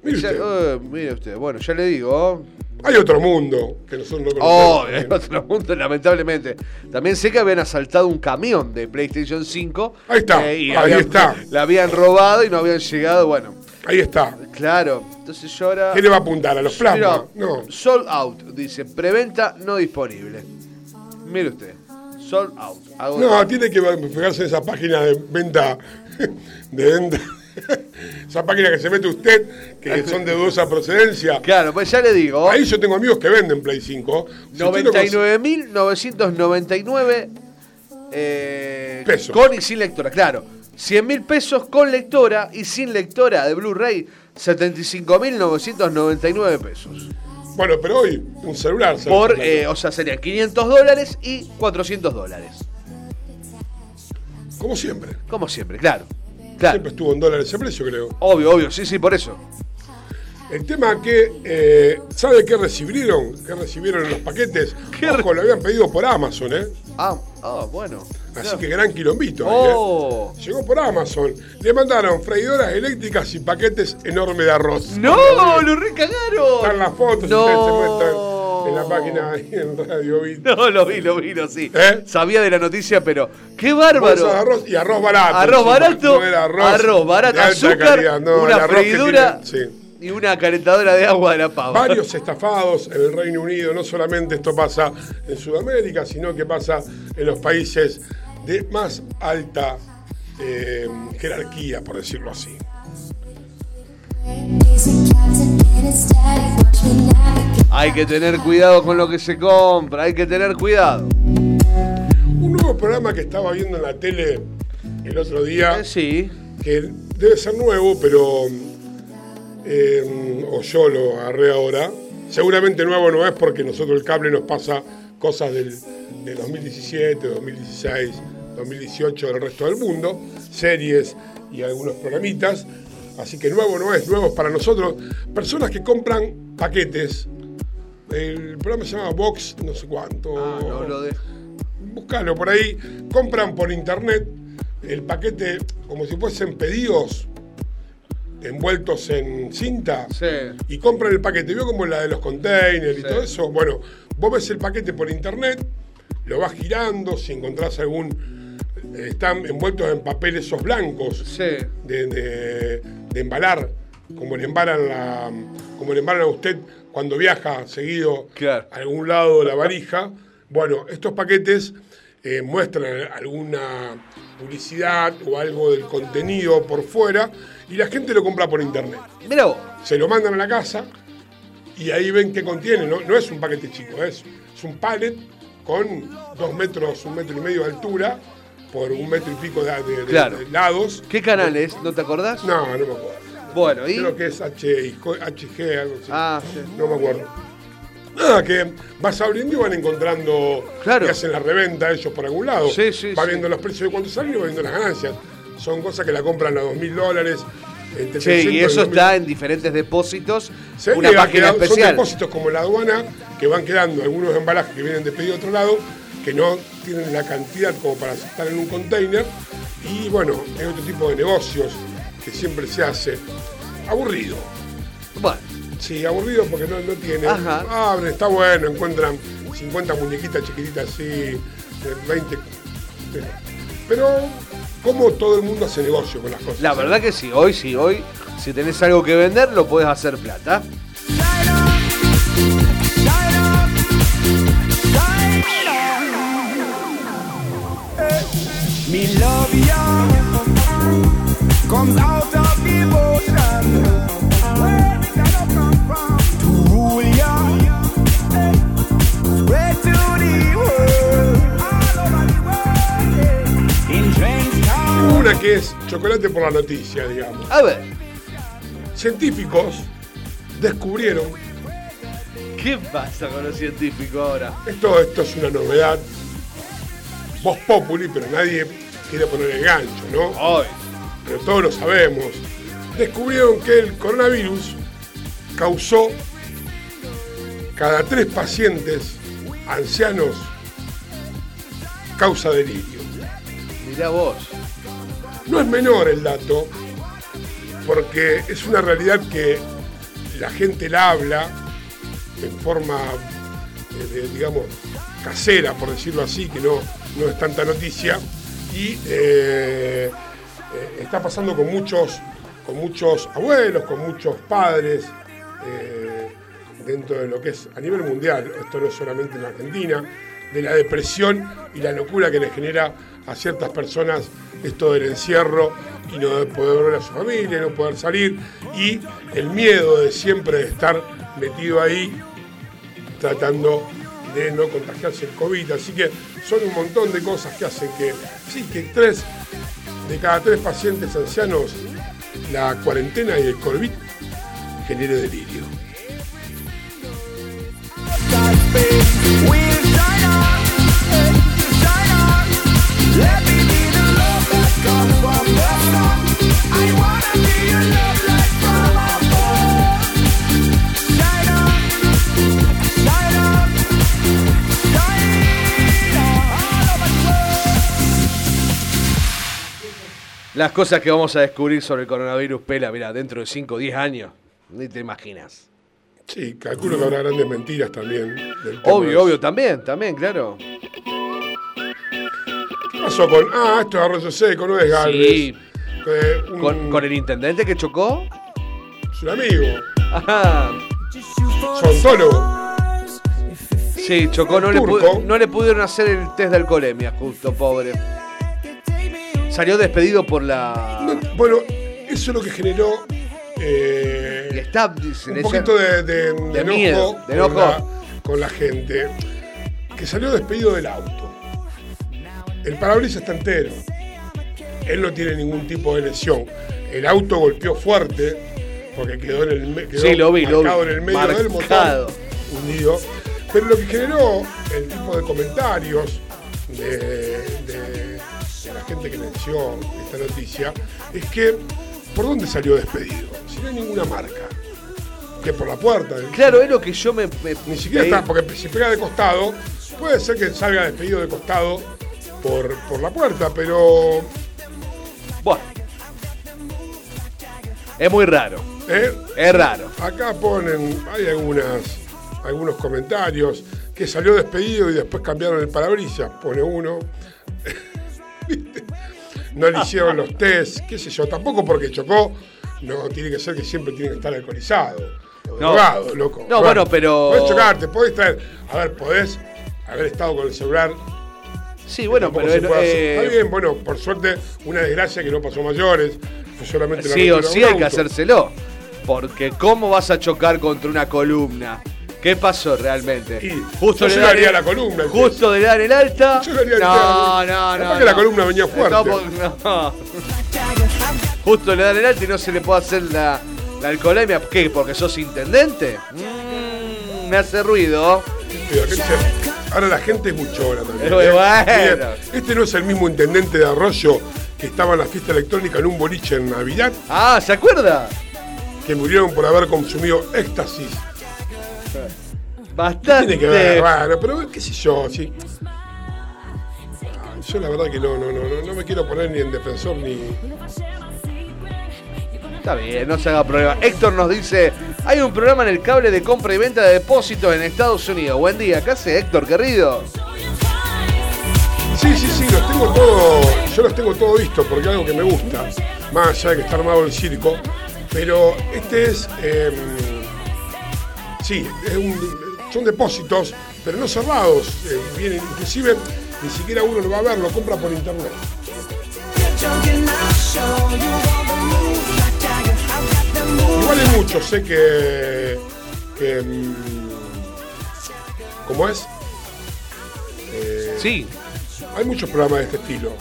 S1: Mire
S2: Ya-
S1: usted,
S2: eh, mire usted, bueno, ya le digo. ¿oh?
S1: hay otro mundo que nosotros no
S2: Oh,
S1: conocemos.
S2: en otro mundo, lamentablemente. También sé que habían asaltado un camión de PlayStation 5.
S1: Ahí está,
S2: eh, y
S1: ahí
S2: habían-
S1: está. [laughs]
S2: La habían robado y no habían llegado. Bueno,
S1: Ahí está.
S2: claro. Entonces yo ahora.
S1: ¿Qué le va a apuntar? ¿A los plasmas? No.
S2: Sold out, dice. Preventa no disponible. Mire usted. Sold out. Hago-
S1: No, tiene que fijarse en esa página de venta. [laughs] De venta. Esa página que se mete usted, que [laughs] son de dudosa procedencia.
S2: Claro, pues ya le digo.
S1: Ahí yo tengo amigos que venden Play 5. Si usted no cons-
S2: 99.999 eh,
S1: Pesos.
S2: con y sin lectora, claro. 100 mil pesos con lectora y sin lectora de Blu-ray, 75.999 pesos.
S1: Bueno, pero hoy un celular.
S2: Por, eh, o sea, serían 500 dólares y 400 dólares.
S1: Como siempre.
S2: Como siempre, claro. Claro.
S1: Siempre estuvo en dólares ese precio, creo.
S2: Obvio, obvio, sí, sí, por eso.
S1: El tema que, eh, ¿sabe qué recibieron? ¿Qué recibieron en los paquetes?
S2: ¿Qué
S1: Ojo, lo habían pedido por Amazon, ¿eh?
S2: Ah, ah, bueno.
S1: Así que gran quilombito. ahí,
S2: Oh.
S1: ¿eh? Llegó por Amazon. Le mandaron freidoras eléctricas y paquetes enormes de arroz.
S2: ¡No! ¡Lo
S1: Están
S2: recagaron!
S1: las fotos,
S2: No.
S1: ustedes se muestran en la página ahí en Radio Bit. [laughs]
S2: No, lo vi, lo vi, lo sí.
S1: ¿Eh?
S2: Sabía de la noticia, pero ¡qué bárbaro!
S1: de arroz y arroz barato.
S2: Arroz barato,
S1: No era arroz,
S2: arroz barato,
S1: de alta
S2: azúcar,
S1: calidad, no,
S2: una freidura
S1: tiene- sí.
S2: y una calentadora de agua de la pava.
S1: Varios [laughs] estafados en el Reino Unido. No solamente esto pasa en Sudamérica, sino que pasa en los países de más alta eh, jerarquía, por decirlo así.
S2: Hay que tener cuidado con lo que se compra, hay que tener cuidado.
S1: Un nuevo programa que estaba viendo en la tele el otro día,
S2: Eh, sí,
S1: que debe ser nuevo, pero eh, o yo lo agarré ahora. Seguramente nuevo no es porque nosotros el cable nos pasa cosas del, de 2017, 2016, 2018 del resto del mundo, series y algunos programitas. Así que nuevo no es, nuevo es para nosotros. Personas que compran paquetes. El programa se llama Box, no sé cuánto.
S2: Ah, no lo de.
S1: Buscalo por ahí. Compran por internet el paquete como si fuesen pedidos envueltos en cinta
S2: Sí.
S1: y compran el paquete. ¿Vio como la de los containers y todo eso? Bueno, vos ves el paquete por internet, lo vas girando, si encontrás algún... eh, están envueltos en papel esos blancos
S2: Sí.
S1: de, de- de embalar, como le embalan la, como le embalan a usted cuando viaja seguido
S2: Claro.
S1: a algún lado de la valija. Bueno, estos paquetes eh, muestran alguna publicidad o algo del contenido por fuera y la gente lo compra por internet.
S2: Mira vos.
S1: Se lo mandan a la casa y ahí ven qué contiene. No, no es un paquete chico, es, es un pallet con dos metros, un metro y medio de altura por un metro y pico de, de- de-
S2: Claro.
S1: de lados.
S2: ¿Qué canal es? ¿No te acordás?
S1: No, no me acuerdo.
S2: Bueno, y.
S1: Creo que es H, HG, algo así.
S2: Ah, sí.
S1: No me acuerdo. Nada, que vas abriendo y van encontrando
S2: Claro.
S1: que hacen la reventa ellos por algún lado.
S2: Sí, sí,
S1: Va
S2: sí.
S1: viendo los precios de cuánto salen y va viendo las ganancias. Son cosas que la compran a dos mil dólares.
S2: Sí,
S1: 300
S2: y eso
S1: 2.000.
S2: está en diferentes depósitos.
S1: Se
S2: una página
S1: quedando- Son
S2: especial.
S1: depósitos como la aduana que van quedando algunos embalajes que vienen de pedido de otro lado que no tienen la cantidad como para estar en un container. Y bueno, hay otro tipo de negocios que siempre se hace. Aburrido.
S2: Bueno,
S1: Sí, aburrido porque no, no tiene.
S2: Ajá.
S1: Abren, está bueno, encuentran 50 muñequitas chiquititas así, de 20. Pero, pero como todo el mundo hace negocio con las cosas.
S2: la verdad que sí, hoy sí, hoy, si tenés algo que vender, lo puedes hacer plata.
S1: Una que es chocolate por la noticia, digamos.
S2: A ver,
S1: Científicos descubrieron,
S2: ¿qué pasa con los científicos ahora?
S1: esto, esto es una novedad, voz populi, pero nadie quiere poner el gancho, ¿no? Pero todos lo sabemos, descubrieron que el coronavirus causó cada tres pacientes ancianos causa delirio.
S2: Mirá vos.
S1: No es menor el dato, porque es una realidad que la gente la habla en forma, eh, digamos, casera, por decirlo así, que no, no es tanta noticia, y eh, eh, está pasando con muchos, con muchos abuelos, con muchos padres, eh, dentro de lo que es a nivel mundial, esto no es solamente en Argentina, de la depresión y la locura que le genera a ciertas personas esto del encierro y no de poder ver a su familia, no poder salir y el miedo de siempre estar metido ahí tratando de no contagiarse el COVID. Así que son un montón de cosas que hacen que, sí, que tres de cada tres pacientes ancianos la cuarentena y el COVID genere delirio.
S8: Let
S2: Las cosas que vamos a descubrir sobre el coronavirus, Pela, mira, dentro de 5 o 10 años, ni te imaginas.
S1: Sí, calculo que habrá grandes mentiras también. del tema
S2: Obvio, obvio, también, también, claro.
S1: ¿Qué pasó con.? Ah, esto es arroyo seco, no es Galvez.
S2: Sí.
S1: Eh, un,
S2: ¿Con, con el intendente que chocó?
S1: Su amigo,
S2: Ajá.
S1: su ontólogo.
S2: Sí, chocó,
S1: Turco.
S2: no le pudieron hacer el test de alcoholemia, justo, pobre. Salió despedido por la.
S1: No, bueno, eso es lo que generó. eh,
S2: El staff, dicen,
S1: un poquito de, de- de
S2: de
S1: enojo,
S2: miedo, de
S1: con, la, con la gente. Que salió despedido del auto. El parabrisas está entero. Él no tiene ningún tipo de lesión. El auto golpeó fuerte porque quedó en el, quedó
S2: Sí, lo vi, lo vi.
S1: en el medio del motor, hundido. Pero lo que generó el tipo de comentarios de, gente que mencionó esta noticia es que ¿por dónde salió despedido? Si no hay ninguna marca. Que por la puerta.
S2: Claro, es lo que yo me. me-
S1: Ni siquiera está, porque si pega de costado, puede ser que salga despedido de costado por, por la puerta, pero
S2: Bueno. Es muy raro.
S1: ¿eh?
S2: Es raro.
S1: acá ponen, hay algunas, algunos comentarios que salió despedido y después cambiaron el parabrisas, pone uno. [laughs] ¿Viste? no le hicieron los test, qué sé yo, tampoco porque chocó, no tiene que ser que siempre tiene que estar alcoholizado. o
S2: No.
S1: drogado, loco.
S2: No, bueno, pero-
S1: Podés chocarte, podés traer. A ver, podés haber estado con el celular
S2: Sí, bueno, pero.
S1: se puede hacer.
S2: eh,
S1: Está bien, bueno, por suerte, una desgracia que no pasó mayores. Fue solamente la
S2: Sí o sí hay que hacérselo. Porque ¿cómo vas a chocar contra una columna? ¿Qué pasó realmente?
S1: Y
S2: justo
S1: yo
S2: le
S1: llegaría
S2: dan-
S1: a la columna,
S2: Justo le dan el alta.
S1: Yo
S2: no, no, no.
S1: Capaz que la
S2: no.
S1: columna venía fuerte.
S2: No, no. Justo le dan el alta y no se le puede hacer la, la alcoholemia. ¿Qué? ¿Porque sos intendente? Mm, me hace ruido.
S1: Ahora la gente es muchona también.
S2: Pero
S1: ¿eh?
S2: bueno.
S1: Este no es el mismo intendente de Arroyo que estaba en la fiesta electrónica en un boliche en Navidad,
S2: Ah, ¿se acuerda?
S1: que murieron por haber consumido éxtasis.
S2: Bastante.
S1: Tiene que ver, bueno, pero qué sé yo, sí. Ah, Yo la verdad que no, no, no, no, no me quiero poner ni en defensor ni.
S2: Está bien, no se haga problema. Héctor nos dice, hay un programa en el cable de compra y venta de depósitos en Estados Unidos. Buen día, ¿qué hace Héctor, querido?
S1: Sí, sí, sí, los tengo todo, yo los tengo todo visto porque es algo que me gusta, más allá de que está armado el circo, pero este es, eh, sí, es un- son depósitos, pero no cerrados, eh, vienen, inclusive ni siquiera uno lo va a ver, lo compra por internet. Igual hay muchos, sé que, que mm, ¿cómo es? Eh,
S2: Sí,
S1: Hay muchos programas de este estilo.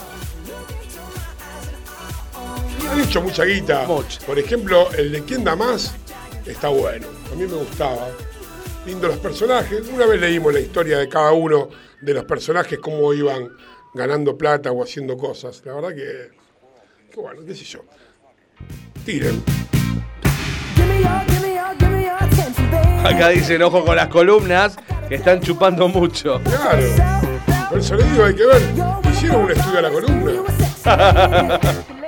S1: Han hecho mucha guita.
S2: Mucho.
S1: Por ejemplo, el de ¿Quién da más? Está bueno. A mí me gustaba. Lindo los personajes. Una vez leímos la historia de cada uno de los personajes, cómo iban ganando plata o haciendo cosas. La verdad que, que bueno, qué sé yo. Tiren.
S2: acá dicen ojo con las columnas que están chupando mucho.
S1: Claro. Por eso le digo, hay que ver. Hicieron un estudio a la columna. [laughs]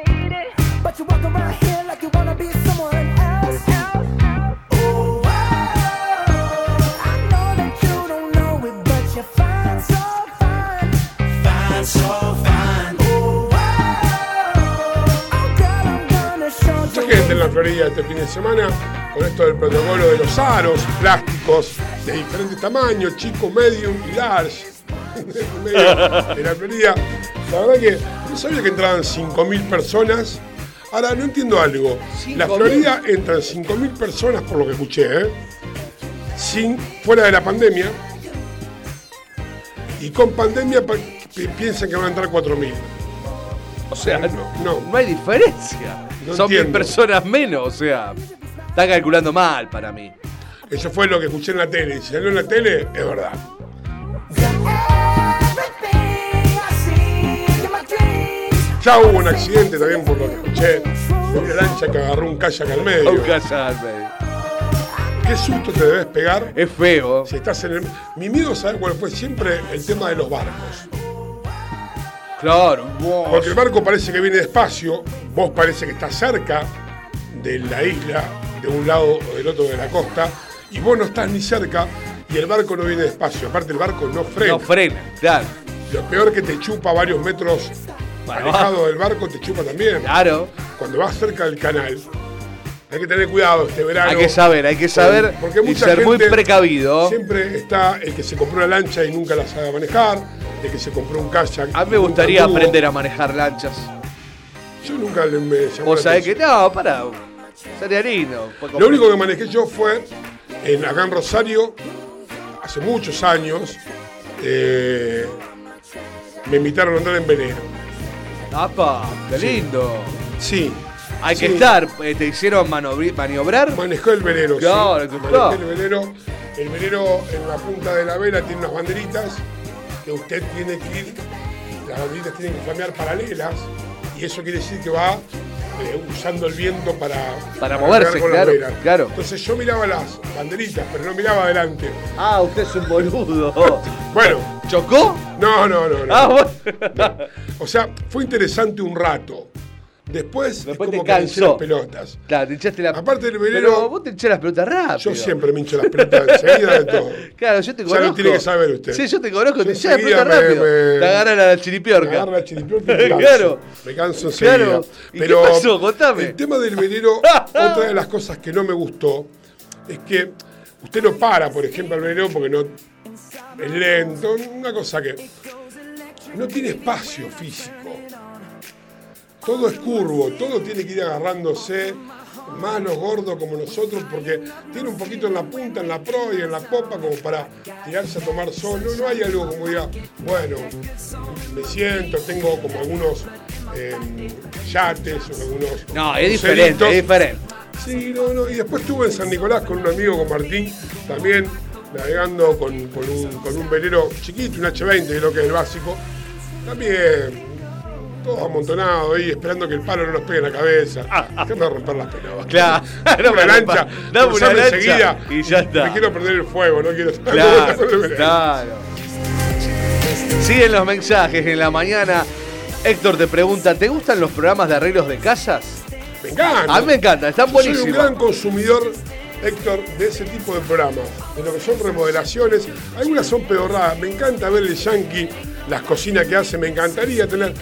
S1: la Florida este fin de semana con esto del protocolo de los aros plásticos de diferentes tamaños, chico, medium y large. [laughs] En la Florida. La verdad que no sabía que entraban 5.000 personas. Ahora, no entiendo algo. La
S2: 5.000.
S1: Florida entran 5.000 personas, por lo que escuché, ¿eh? Sin, fuera de la pandemia. Y con pandemia pa- pi- piensan que van a entrar 4.000.
S2: O sea,
S1: No,
S2: no,
S1: no.
S2: hay diferencia.
S1: No
S2: Son mil
S1: entiendo.
S2: personas menos, o sea, está calculando mal para mí.
S1: Eso fue lo que escuché en la tele. Y si salió en la tele, es verdad. Ya hubo un accidente también por lo que escuché. Una lancha que agarró un kayak al medio.
S2: Un callarme.
S1: ¿Qué susto te debes pegar
S2: Es feo.
S1: si estás en el... Mi miedo, ¿sabes cuál fue? Siempre el tema de los barcos.
S2: Claro.
S1: Porque el barco parece que viene despacio, vos parece que estás cerca de la isla, de un lado o del otro de la costa, y vos no estás ni cerca y el barco no viene despacio. Aparte el barco no frena.
S2: no frena, claro.
S1: Lo peor que te chupa varios metros
S2: Para
S1: alejado
S2: abajo.
S1: del barco, te chupa también.
S2: Claro.
S1: Cuando vas cerca del canal, hay que tener cuidado este verano.
S2: Hay que saber, hay que saber
S1: Porque
S2: y ser muy precavido.
S1: Siempre está el que se compró una lancha y nunca la sabe manejar, el que se compró un kayak.
S2: A mí me gustaría aprender a manejar lanchas.
S1: Yo nunca le me la
S2: sabés que no, para. Sería lindo.
S1: Lo único que manejé yo fue en acá en Rosario, hace muchos años, eh, me invitaron a andar en velero.
S2: ¡Apa! ¡Qué lindo!
S1: Sí.
S2: Hay que estar. eh, ¿Te hicieron maniobrar?
S1: Manejó el velero,
S2: Claro,
S1: sí. Manejé el velero. El velero en la punta de la vela tiene unas banderitas que usted tiene que ir, las banderitas tienen que flamear paralelas y eso quiere decir que va eh, usando el viento para,
S2: Para moverse, claro.
S1: Entonces yo miraba las banderitas, pero no miraba adelante.
S2: Ah, usted es un boludo. [laughs]
S1: Bueno,
S2: ¿Chocó?
S1: no, no, no, no.
S2: Ah, bueno.
S1: O sea, fue interesante un rato. Después,
S2: Después
S1: es como
S2: te
S1: que me
S2: cansó.
S1: las pelotas.
S2: Claro, te hinchaste la.
S1: Aparte del
S2: Pero
S1: velero,
S2: vos te hinchás las pelotas rápido.
S1: yo siempre me hincho las pelotas enseguida de todo. [laughs]
S2: Claro, yo te
S1: Ya
S2: conozco.
S1: lo tiene que saber usted.
S2: Sí, yo te conozco,
S1: Yo
S2: te hinchás las pelotas rápido.
S1: me- me-
S2: Te agarra la
S1: Me
S2: chiripiorca.
S1: agarra la chiripiorca y [laughs] me canso.
S2: Claro.
S1: Me canso enseguida.
S2: Claro. ¿Y qué
S1: Pero
S2: pasó? Contame.
S1: El tema del velero, [laughs] otra de las cosas que no me gustó es que usted no para, por ejemplo, al velero porque no es lento, una cosa que no tiene espacio físico. Todo es curvo, todo tiene que ir agarrándose, más los gordos como nosotros, porque tiene un poquito en la punta, en la pro y en la popa, como para tirarse a tomar sol. No, no hay algo como diga, bueno, me siento, tengo como algunos eh, yates o algunos.
S2: No, es diferente, es diferente.
S1: Sí, no, no. Y después estuve en San Nicolás con un amigo, con Martín, también navegando con, con un, con un velero chiquito, un H20, creo que es el básico. También, todos amontonados ahí, esperando que el palo no nos pegue en la cabeza. [laughs] Déjame romper las pelotas.
S2: Claro,
S1: Dame una
S2: me
S1: lancha,
S2: dame una lancha
S1: enseguida.
S2: y ya está.
S1: Me quiero perder el fuego, no quiero
S2: Claro, [laughs] claro. Siguen los mensajes en la mañana. Héctor te pregunta, ¿te gustan los programas de arreglos de casas?
S1: Me encanta.
S2: A mí me encanta, están
S1: Yo Soy un
S2: buenísimos.
S1: gran consumidor, Héctor, de ese tipo de programas, de lo que son remodelaciones. Algunas son pedorradas. Me encanta ver el Yankee, las cocinas que hace. Me encantaría tener.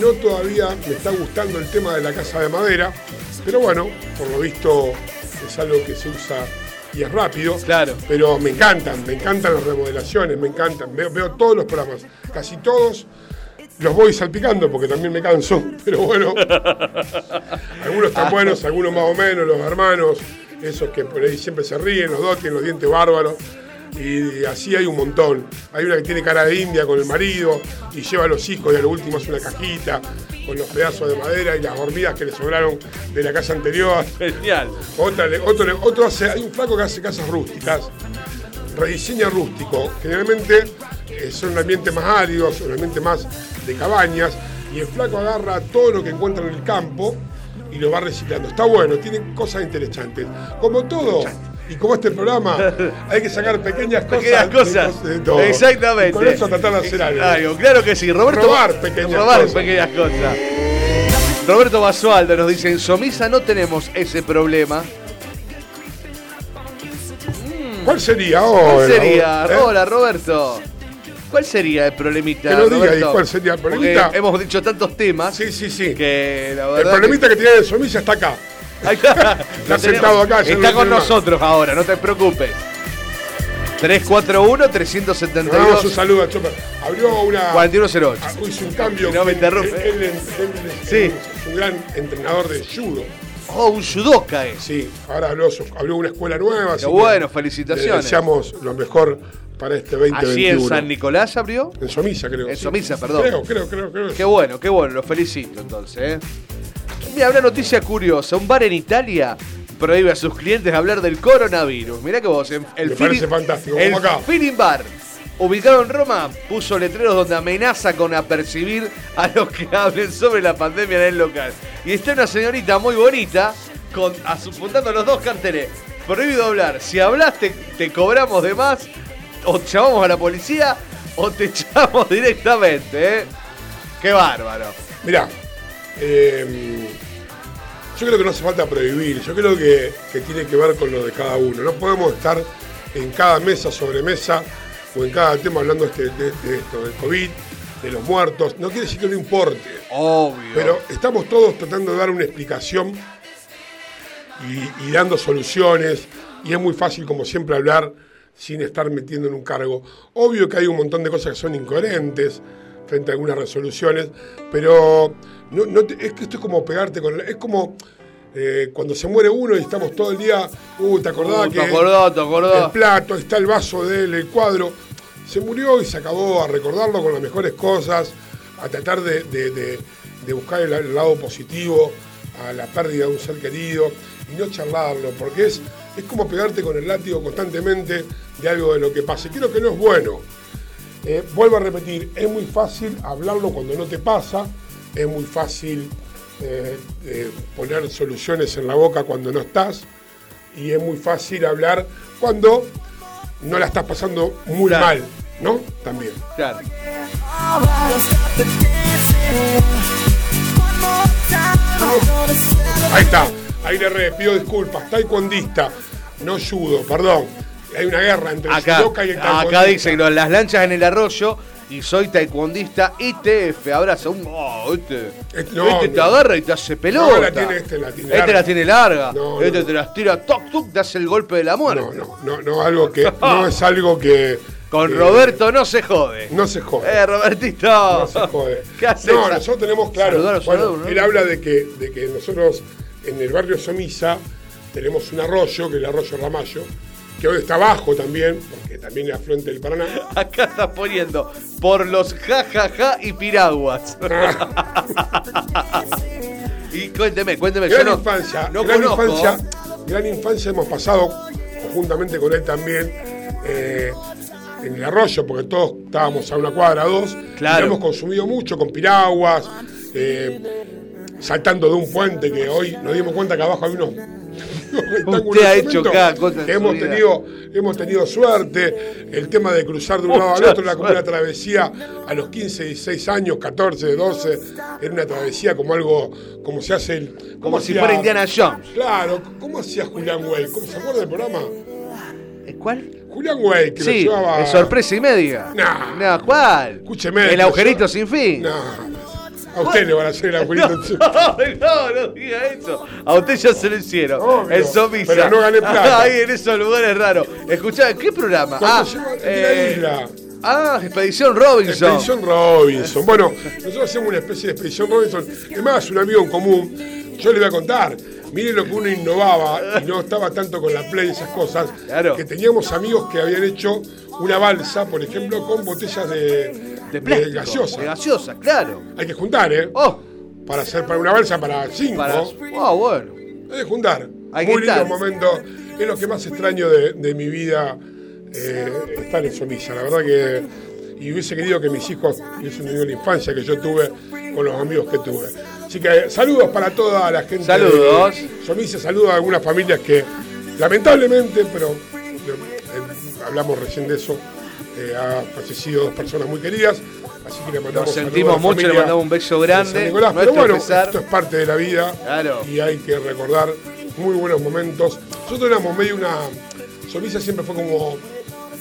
S1: No todavía me está gustando el tema de la casa de madera, pero bueno, por lo visto es algo que se usa y es rápido.
S2: Claro.
S1: Pero me encantan, me encantan las remodelaciones, me encantan. Veo, veo todos los programas, casi todos. Los voy salpicando porque también me canso, [laughs] pero bueno. Algunos están buenos, algunos más o menos, los hermanos, esos que por ahí siempre se ríen, los dos tienen los dientes bárbaros. Y así hay un montón. Hay una que tiene cara de india con el marido y lleva a los hijos y a lo último hace una cajita con los pedazos de madera y las hormigas que le sobraron de la casa anterior.
S2: Genial.
S1: Otra otro, otro hace, hay un flaco que hace casas rústicas, rediseña rústico. Generalmente eh, son ambientes más áridos, son ambientes más de cabañas, y el flaco agarra todo lo que encuentra en el campo y lo va reciclando. Está bueno, tiene cosas interesantes. Como todo. Y como este programa, hay que sacar pequeñas cosas.
S2: Pequeñas
S1: de
S2: cosas.
S1: cosas de todo.
S2: Exactamente.
S1: Y con eso tratar de hacer algo.
S2: Algo, claro que sí. Roberto,
S1: Robar pequeñas
S2: robar
S1: cosas.
S2: pequeñas cosas. Roberto Basualdo nos dice, en Somisa no tenemos ese problema.
S1: ¿Cuál sería?
S2: ¿Cuál
S1: Hola,
S2: sería?
S1: ¿eh?
S2: Hola, Roberto. ¿Cuál sería el problemita?
S1: Que lo diga
S2: Roberto?
S1: ahí, ¿cuál sería el
S2: Porque
S1: problemita?
S2: hemos dicho tantos temas
S1: Sí, sí, sí.
S2: que la
S1: El
S2: verdad.
S1: problemita que, tiene de Somisa está acá.
S2: Está.
S1: Sentado acá,
S2: Está con
S1: tiene más.
S2: nosotros ahora, no te preocupes. 341-372.
S1: Le damos un saludo a Chopper. Abrió una.
S2: 4108.
S1: ah, Hizo un cambio.
S2: No me interrumpe.
S1: Él, él- él-
S2: Sí.
S1: es un gran entrenador de judo.
S2: Oh, un judoka es.
S1: Sí, ahora habló, abrió una escuela nueva. así que
S2: bueno,
S1: Le
S2: felicitaciones.
S1: deseamos lo mejor para este 2021.
S2: Allí en San Nicolás abrió.
S1: En Somisa, creo.
S2: En
S1: sí.
S2: Somisa, perdón.
S1: Creo, creo, creo. creo.
S2: Qué bueno, qué bueno, lo felicito entonces. ¿eh? Mira, una noticia curiosa. Un bar en Italia prohíbe a sus clientes hablar del coronavirus. Mirá que vos, el,
S1: Me parece fantástico,
S2: el
S1: acá.
S2: Feeling Bar, ubicado en Roma, puso letreros donde amenaza con apercibir a los que hablen sobre la pandemia en el local. Y está una señorita muy bonita, con, apuntando los dos carteles. Prohibido hablar. Si hablas, te, te cobramos de más, o te llamamos a la policía, o te [laughs] echamos directamente. ¿eh? Qué bárbaro.
S1: Mirá, eh, yo creo que no hace falta prohibir, yo creo que, que tiene que ver con lo de cada uno. No podemos estar en cada mesa sobre mesa o en cada tema hablando este- de, de esto, del COVID, de los muertos. No quiere decir que no importe,
S2: Obvio.
S1: pero estamos todos tratando de dar una explicación y, y dando soluciones y es muy fácil como siempre hablar sin estar metiendo en un cargo. Obvio que hay un montón de cosas que son incoherentes frente a algunas resoluciones, pero no, es que esto es como pegarte con... Es como eh, cuando se muere uno y estamos todo el día, uh, ¿te acordás
S2: Uh,
S1: que
S2: te acordás, te acordás.
S1: el plato, está el vaso de él, el cuadro? Se murió y se acabó a recordarlo con las mejores cosas, a tratar de, de- de- de buscar el, el lado positivo a la pérdida de un ser querido y no charlarlo, porque es, es como pegarte con el látigo constantemente de algo de lo que pasa. Y creo que no es bueno. Eh, vuelvo a repetir, es muy fácil hablarlo cuando no te pasa, es muy fácil eh, eh, poner soluciones en la boca cuando no estás, y es muy fácil hablar cuando no la estás pasando muy
S2: Claro.
S1: mal, ¿no? También.
S2: Claro.
S1: Ahí está, ahí le re, pido disculpas, taekwondista, no judo, perdón. Hay una guerra entre el
S2: Acá,
S1: judoka y el taekwondista.
S2: acá dice que las lanchas en el arroyo y soy taekwondista ITF. Abraza un. Oh, este,
S1: Este- no,
S2: este te
S1: no.
S2: agarra y te hace pelota.
S1: No, la tiene este, la tiene
S2: Este
S1: larga.
S2: la tiene larga.
S1: No,
S2: este
S1: no.
S2: te las tira, toc, toc, te hace el golpe de la muerte.
S1: No, no, no, no, algo que no [laughs] es algo que.
S2: Con Roberto no se jode.
S1: No se jode.
S2: Eh, Robertito.
S1: No se jode. [laughs]
S2: ¿Qué haces?
S1: No, nosotros tenemos claro. Bueno,
S2: ¿no?
S1: Él habla de que, de que nosotros en el barrio Somisa tenemos un arroyo, que es el arroyo Ramallo, que hoy está bajo también, porque también es afluente del Paraná. [laughs]
S2: Acá estás poniendo por los jajaja y piraguas. [laughs] y cuénteme, cuénteme.
S1: Gran
S2: yo no,
S1: infancia,
S2: no
S1: gran
S2: conozco.
S1: infancia, gran infancia hemos pasado conjuntamente con él también eh, en el arroyo, porque todos estábamos a una cuadra o dos.
S2: Claro.
S1: Y hemos consumido mucho con piraguas, eh, saltando de un puente que hoy nos dimos cuenta que abajo había unos. Rectángulos
S2: ha hecho cada cosa en su
S1: hemos
S2: vida.
S1: tenido, hemos tenido suerte. El tema de cruzar de un lado al otro era como una travesía a los 15, 16 años, 14, 12. Era una travesía como algo, como se hace el.
S2: Como
S1: ¿cómo
S2: si fuera Indiana Jones.
S1: Claro, ¿cómo hacía Julián Way? ¿Cómo se acuerda del programa?
S2: ¿Cuál?
S1: Julián Way, que
S2: Sí,
S1: lo llevaba.
S2: sorpresa y media.
S1: Nah.
S2: No, ¿cuál?
S1: Escúcheme.
S2: El agujerito sin fin.
S1: No, a usted le van a hacer el agujerito. [laughs]
S2: No, [laughs] no, no diga eso. A usted ya se lo hicieron.
S1: Obvio,
S2: el Somisa.
S1: pero no gané plata. [laughs]
S2: Ahí en esos lugares raros. Escuchá, ¿qué programa? Ah,
S1: de
S2: eh,
S1: la isla.
S2: ah, Expedición Robinson.
S1: Expedición Robinson. Bueno, nosotros hacemos una especie de Expedición Robinson. Es más, un amigo en común. Yo le voy a contar. Mire lo que uno innovaba y no estaba tanto con la play y esas cosas.
S2: Claro.
S1: Que teníamos amigos que habían hecho una balsa, por ejemplo, con botellas de,
S2: De plástico.
S1: gaseosa.
S2: De gaseosa, claro.
S1: Hay que juntar, ¿eh?
S2: Oh,
S1: Para hacer para una balsa para cinco.
S2: para. Oh, bueno.
S1: Hay que juntar.
S2: Hay
S1: Muy
S2: que
S1: lindo
S2: estar.
S1: momento. Es lo que más extraño de, de mi vida eh, estar en Somilla. La verdad que. Y hubiese querido que mis hijos hubiesen tenido la infancia que yo tuve con los amigos que tuve. Así que saludos para toda la gente
S2: Saludos.
S1: Somilla. Saludos a algunas familias que, lamentablemente, pero eh, hablamos recién de eso, eh, ha fallecido dos personas muy queridas. Así que le mandamos
S2: Nos sentimos mucho, le mandamos un beso grande.
S1: Nicolás. Pero bueno,
S2: pesar.
S1: esto es parte de la vida
S2: Claro.
S1: y hay que recordar muy buenos momentos. Nosotros éramos medio una. Somisa siempre fue como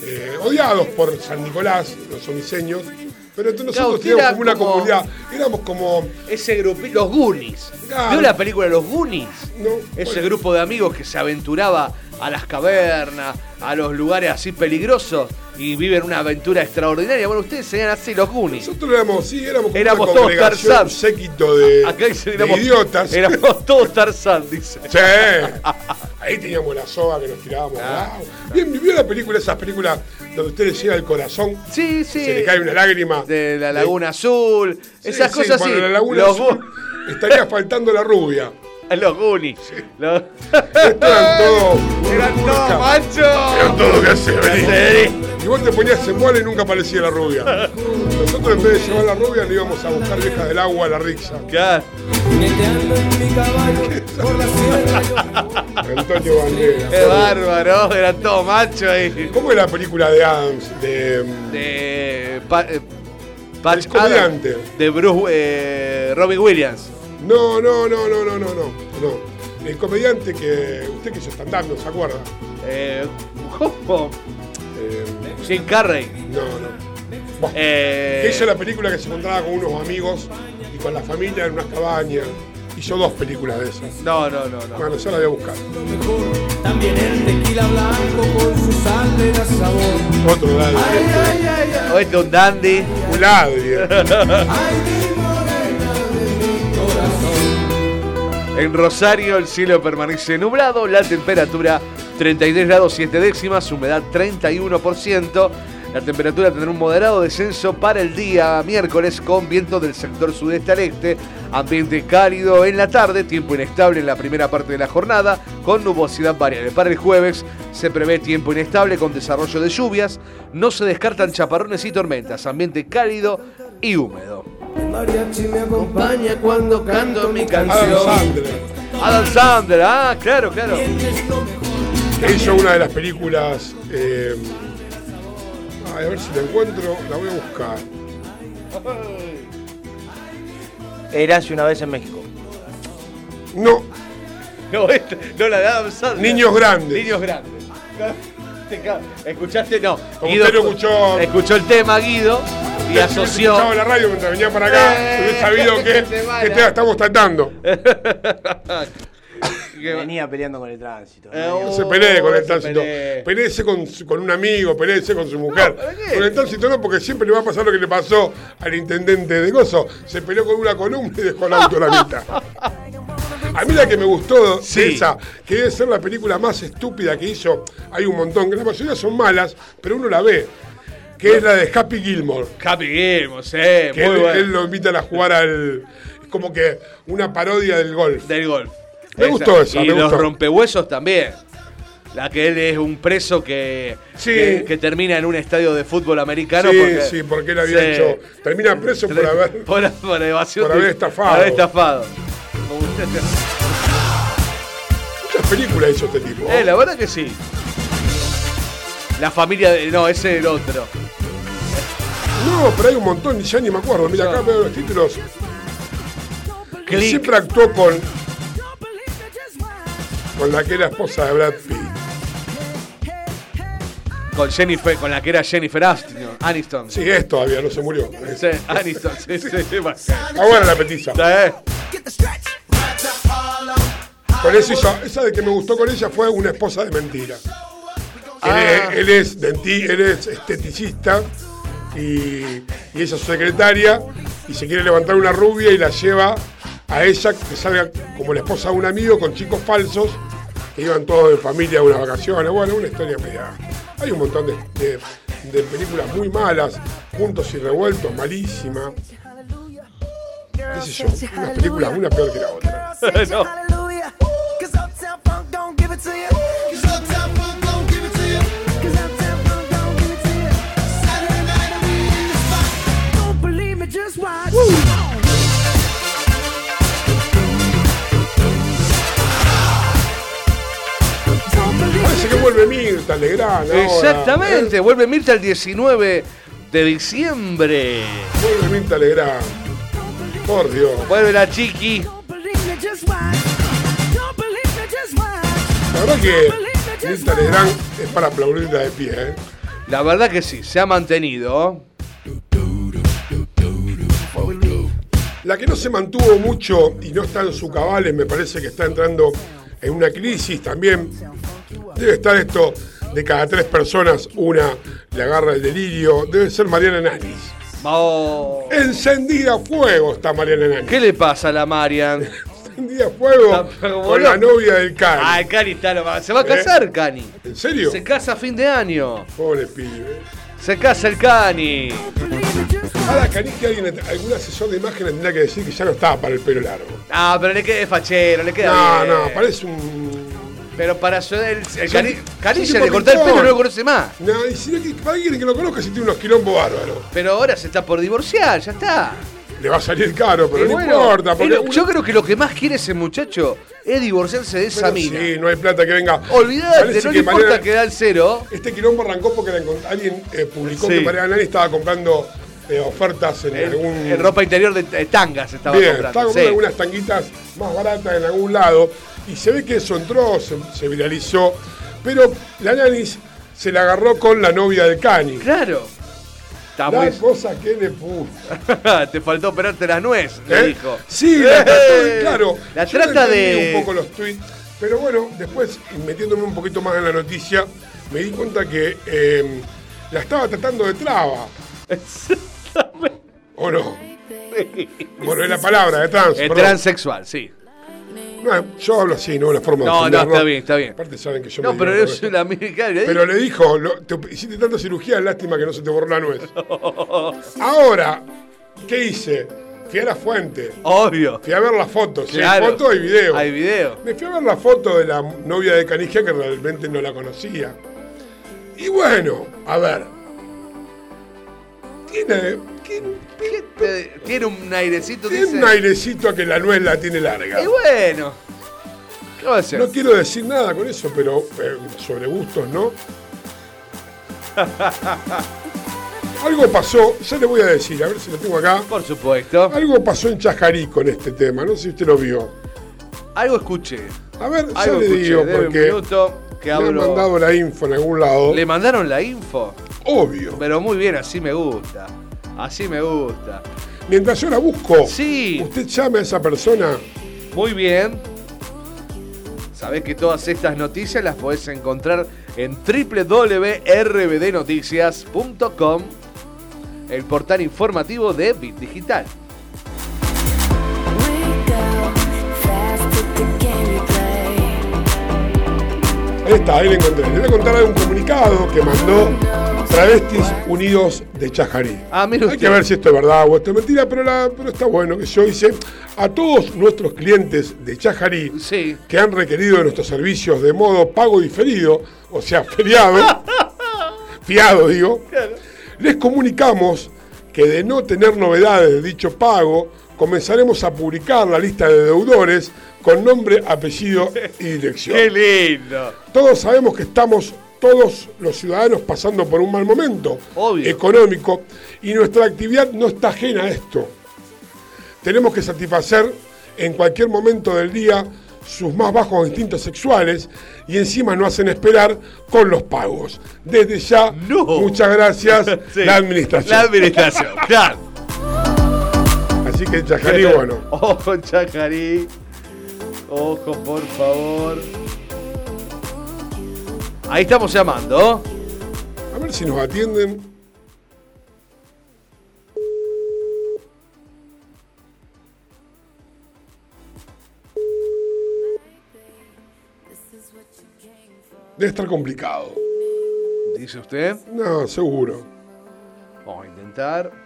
S1: eh, odiados por San Nicolás, los somiseños, pero entonces
S2: Claro,
S1: nosotros
S2: usted
S1: teníamos como una
S2: como-
S1: comunidad. Éramos como.
S2: Ese grupito, los Goonies.
S1: Claro.
S2: ¿Vio la película Los Goonies?
S1: No,
S2: Ese
S1: bueno.
S2: grupo de amigos que se aventuraba a las cavernas, a los lugares así peligrosos y viven una aventura extraordinaria. Bueno, ustedes serían así los Goonies.
S1: Nosotros éramos, sí, éramos como
S2: Éramos
S1: una
S2: todos Tarzán.
S1: un séquito de,
S2: Acá dice,
S1: de
S2: éramos,
S1: idiotas.
S2: éramos todos Tarzán, dice.
S1: Sí. Ahí teníamos la soga que nos tirábamos.
S2: Ah.
S1: Bien, ¿vio la película, esas películas donde usted le llega el corazón?
S2: Sí, sí.
S1: Se le cae una lágrima.
S2: De la Laguna Azul.
S1: Sí,
S2: esas
S1: sí,
S2: cosas
S1: bueno,
S2: sí.
S1: la Laguna
S2: los,
S1: Azul estaría faltando la rubia.
S2: Los Goonies. Los-
S1: Esto eran [laughs] todo.
S2: Eran todos
S1: Eran
S2: machos.
S1: todo que hace venir.
S2: Sí.
S1: Y vos te ponías en y nunca aparecía la rubia. Nosotros en vez de llevar la rubia, le íbamos a buscar viejas del agua a la rixa.
S2: Claro.
S3: Jineteando en mi caballo por la sierra.
S1: Antonio Bandera.
S2: Qué bárbaro. Eran todos machos ahí.
S1: ¿Cómo es la película de Adams? De.
S2: de Pa- eh, Patch
S1: El comediante.
S2: Adams, de Bruce eh, Robin Williams.
S1: No, no, no, no, no, no, no. no. El comediante que. Usted que hizo stand-up, ¿no se acuerda?
S2: Eh, ¿Cómo?
S1: Eh,
S2: Jim Carrey.
S1: no, no. Buah.
S2: Eh,
S1: hizo la película que se encontraba con unos amigos y con la familia en unas cabañas. Hizo dos películas de esas.
S2: No, no, no, no.
S1: Bueno, yo la voy a buscar.
S3: También el tequila blanco con su sal da sabor.
S1: Otro lado.
S2: O este un dandy.
S1: Un ladri.
S2: En Rosario el cielo permanece nublado, la temperatura 33 grados 7 décimas, humedad 31%. La temperatura tendrá un moderado descenso para el día miércoles con viento del sector sudeste al este, ambiente cálido en la tarde, tiempo inestable en la primera parte de la jornada con nubosidad variable. Para el jueves se prevé tiempo inestable con desarrollo de lluvias, no se descartan chaparrones y tormentas, ambiente cálido y húmedo.
S3: El mariachi me acompaña cuando canto mi
S1: Adam
S3: canción.
S1: Sandler.
S2: Adam Sandler, ah, claro, claro.
S1: que hizo una de las películas. eh, ay, a ver si la encuentro, la voy a buscar.
S6: Eras una vez en México.
S1: No,
S2: No, este- no la de Adam Sandler.
S1: Niños Grandes.
S2: Niños grandes. ¿Escuchaste? No.
S1: Como usted lo escuchó-
S2: Escuchó el tema, Guido, y
S1: Si
S2: asoció.
S1: escuchaba la radio mientras venía para acá,
S2: Eh,
S1: hubiera sabido [laughs] que, que te estamos tratando. [laughs]
S6: Venía peleando con el tránsito.
S2: Eh, oh,
S1: se pelee con el tránsito.
S2: pelee.
S1: Peleese con, con un amigo, peleese con su mujer. con el tránsito no, porque siempre le va a pasar lo que le pasó al intendente de Gozo. Se peleó con una columna y dejó el auto a la mitad. [laughs] A mí la que me gustó
S2: Sí.
S1: esa, que debe ser la película más estúpida que hizo, hay un montón, que la mayoría son malas, pero uno la ve, que es la de Happy Gilmore.
S2: Happy Gilmore, sí,
S1: Que
S2: muy
S1: él,
S2: bueno.
S1: él lo invitan a jugar al. Es como que una parodia del golf.
S2: Del golf.
S1: Me gustó esa,
S2: Y
S1: me
S2: los
S1: gustó.
S2: rompehuesos también. La que él es un preso que,
S1: Sí.
S2: que, que termina en un estadio de fútbol americano.
S1: sí,
S2: porque,
S1: sí, porque él había
S2: Sí.
S1: hecho. Termina preso por haber. [laughs]
S2: Por, por evasión.
S1: por haber estafado.
S2: por haber estafado.
S1: Muchas películas hizo este tipo.
S2: Eh, la verdad que sí. La familia de. No, ese es el otro.
S1: No, pero hay un montón, ya ni me acuerdo. Mira, acá veo los títulos. Que siempre actuó con. Con la que era esposa de Brad Pitt.
S2: Con Jennifer, con la que era Jennifer Aniston. Aniston.
S1: Sí, es todavía, no se murió.
S2: Sí, Aniston, sí, sí, [laughs] sí.
S1: Ah, bueno, la petiza.
S2: Eh,
S1: Por eso hizo- esa de que me gustó con ella fue una esposa de mentira. Él,
S2: Ah.
S1: es, él es denti- él es esteticista y, y ella es su secretaria y se quiere levantar una rubia y la lleva a ella que salga como la esposa de un amigo con chicos falsos que iban todos de familia a unas vacaciones. Bueno, una historia media. Hay un montón de, de- de películas muy malas, juntos y revueltos, malísima. ¿Qué sé yo? Unas películas una peor que la otra. [laughs]
S2: no.
S1: Parece que vuelve Mirta Legrand ahora.
S2: Exactamente, vuelve Mirta el 19 de diciembre.
S1: Vuelve Mirta Legrand. Por Dios.
S2: Vuelve la chiqui.
S1: La verdad que Mirta Legrand es para aplaudirla de pie, ¿eh?
S2: La verdad que sí, se ha mantenido.
S1: La que no se mantuvo mucho y no está en su cabales, me parece que está entrando en una crisis también. Debe estar esto de cada tres personas, una le agarra el delirio. Debe ser Mariana Nanis.
S2: Oh.
S1: Encendida fuego está Mariana.
S2: ¿Qué le pasa a la Marian?
S1: Encendida fuego
S2: Está
S1: con la novia del Cani.
S2: Ah, el Cani está lo- Se va a
S1: ¿Eh?
S2: casar, Cani.
S1: ¿En serio?
S2: Se casa a fin de año.
S1: Pobre pibe.
S2: Se casa el Cani.
S1: Ahora, Cani, que alguien, algún asesor de imágenes tendría que decir que ya no estaba para el pelo largo.
S2: Ah, pero le queda es fachero, le queda
S1: No,
S2: bien.
S1: no, parece un.
S2: Pero para su el, el
S1: sí,
S2: le cortó el pelo
S1: no.
S2: lo conoce más.
S1: No, y si no, para alguien que lo conozca, si tiene unos quilombos bárbaros.
S2: Pero ahora se está por divorciar, ya está.
S1: Le va a salir caro, pero no
S2: bueno,
S1: importa. Porque
S2: yo creo que lo que más quiere ese muchacho es divorciarse de esa
S1: pero
S2: mina.
S1: Sí, no hay plata que venga.
S2: Olvídate,
S1: Parece
S2: no le importa
S1: Mariana-
S2: que da el cero.
S1: Este quilombo arrancó porque alguien eh, publicó
S2: Sí.
S1: que Mariana Nani estaba comprando eh, ofertas en
S2: En,
S1: algún.
S2: en ropa interior de, de tangas estaba
S1: Bien,
S2: comprando.
S1: estaba comprando
S2: sí.
S1: algunas tanguitas más baratas en algún lado. Y se ve que eso entró, se, se viralizó. Pero la Nanis se la agarró con la novia de Cani.
S2: Claro. Está
S1: La
S2: muy...
S1: cosa que le puso. [laughs]
S2: Te faltó operarte la nuez, le
S1: ¿Eh?
S2: dijo.
S1: Sí, la trató
S2: ¡Eh!
S1: claro.
S2: La
S1: yo
S2: trata de.
S1: un poco los tweets, pero bueno, después, metiéndome un poquito más en la noticia, me di cuenta que eh, la estaba tratando de traba. ¿O no? Bueno, es la palabra, de trans.
S2: Es
S1: perdón.
S2: transexual, sí.
S1: No, yo hablo así, no una forma de
S2: No, no, está bien, está bien.
S1: Aparte saben que yo
S2: No,
S1: me
S2: pero es la amiga.
S1: esto. Pero le dijo, lo- te hiciste tanta cirugía, lástima que no se te borró la nuez. [laughs] Ahora, ¿qué hice? Fui a la fuente.
S2: Obvio.
S1: Fui a ver las fotos. Si
S2: Claro.
S1: hay foto, hay video.
S2: Hay video.
S1: Me fui a ver la foto de la novia de Canigia que realmente no la conocía. Y bueno, a ver. Tiene,
S2: Te- Tiene un airecito,
S1: tiene
S2: dice.
S1: un airecito a que la nuez la tiene larga.
S2: Y bueno. ¿Qué va a hacer?
S1: No quiero decir nada con eso, pero eh, sobre gustos, ¿no? [laughs] Algo pasó, ya le voy a decir, a ver si lo tengo acá.
S2: Por supuesto.
S1: Algo pasó en Chajarí con este tema, no sé si usted lo vio.
S2: Algo escuché.
S1: A ver, ya
S2: Algo
S1: le
S2: escuché.
S1: digo,
S2: Deme un
S1: porque
S2: minuto que
S1: me han mandado la info en algún lado.
S2: Le mandaron la info.
S1: Obvio.
S2: Pero muy bien, así me gusta. Así me gusta.
S1: Mientras yo la busco,
S2: Sí.
S1: usted llame a esa persona.
S2: Muy bien. Sabés que todas estas noticias las podés encontrar en www.rbdnoticias.com, el portal informativo de Bit Digital.
S1: Ahí está, ahí le encontré. Le voy a contar un comunicado que mandó Travestis Unidos de Chajarí.
S2: Ah,
S1: Hay que ver si esto es verdad o esto es mentira, pero, la- pero está bueno que yo hice a todos nuestros clientes de Chajarí
S2: Sí.
S1: que han requerido de nuestros servicios de modo pago diferido, o sea, feriado, [laughs] fiado digo, les comunicamos que de no tener novedades de dicho pago, comenzaremos a publicar la lista de deudores con nombre, apellido y dirección.
S2: ¡Qué lindo!
S1: Todos sabemos que estamos todos los ciudadanos pasando por un mal momento
S2: Obvio.
S1: económico y nuestra actividad no está ajena a esto. Tenemos que satisfacer en cualquier momento del día sus más bajos instintos sexuales y encima no hacen esperar con los pagos. Desde ya,
S2: No.
S1: muchas gracias, [laughs]
S2: Sí.
S1: la administración.
S2: La administración, [laughs] claro.
S1: Así que Chajarí, bueno,
S2: Ojo, Chajarí. Ojo, por favor. Ahí estamos llamando.
S1: a ver si nos atienden. Debe estar complicado.
S2: Dice usted.
S1: No, seguro.
S2: Vamos a intentar.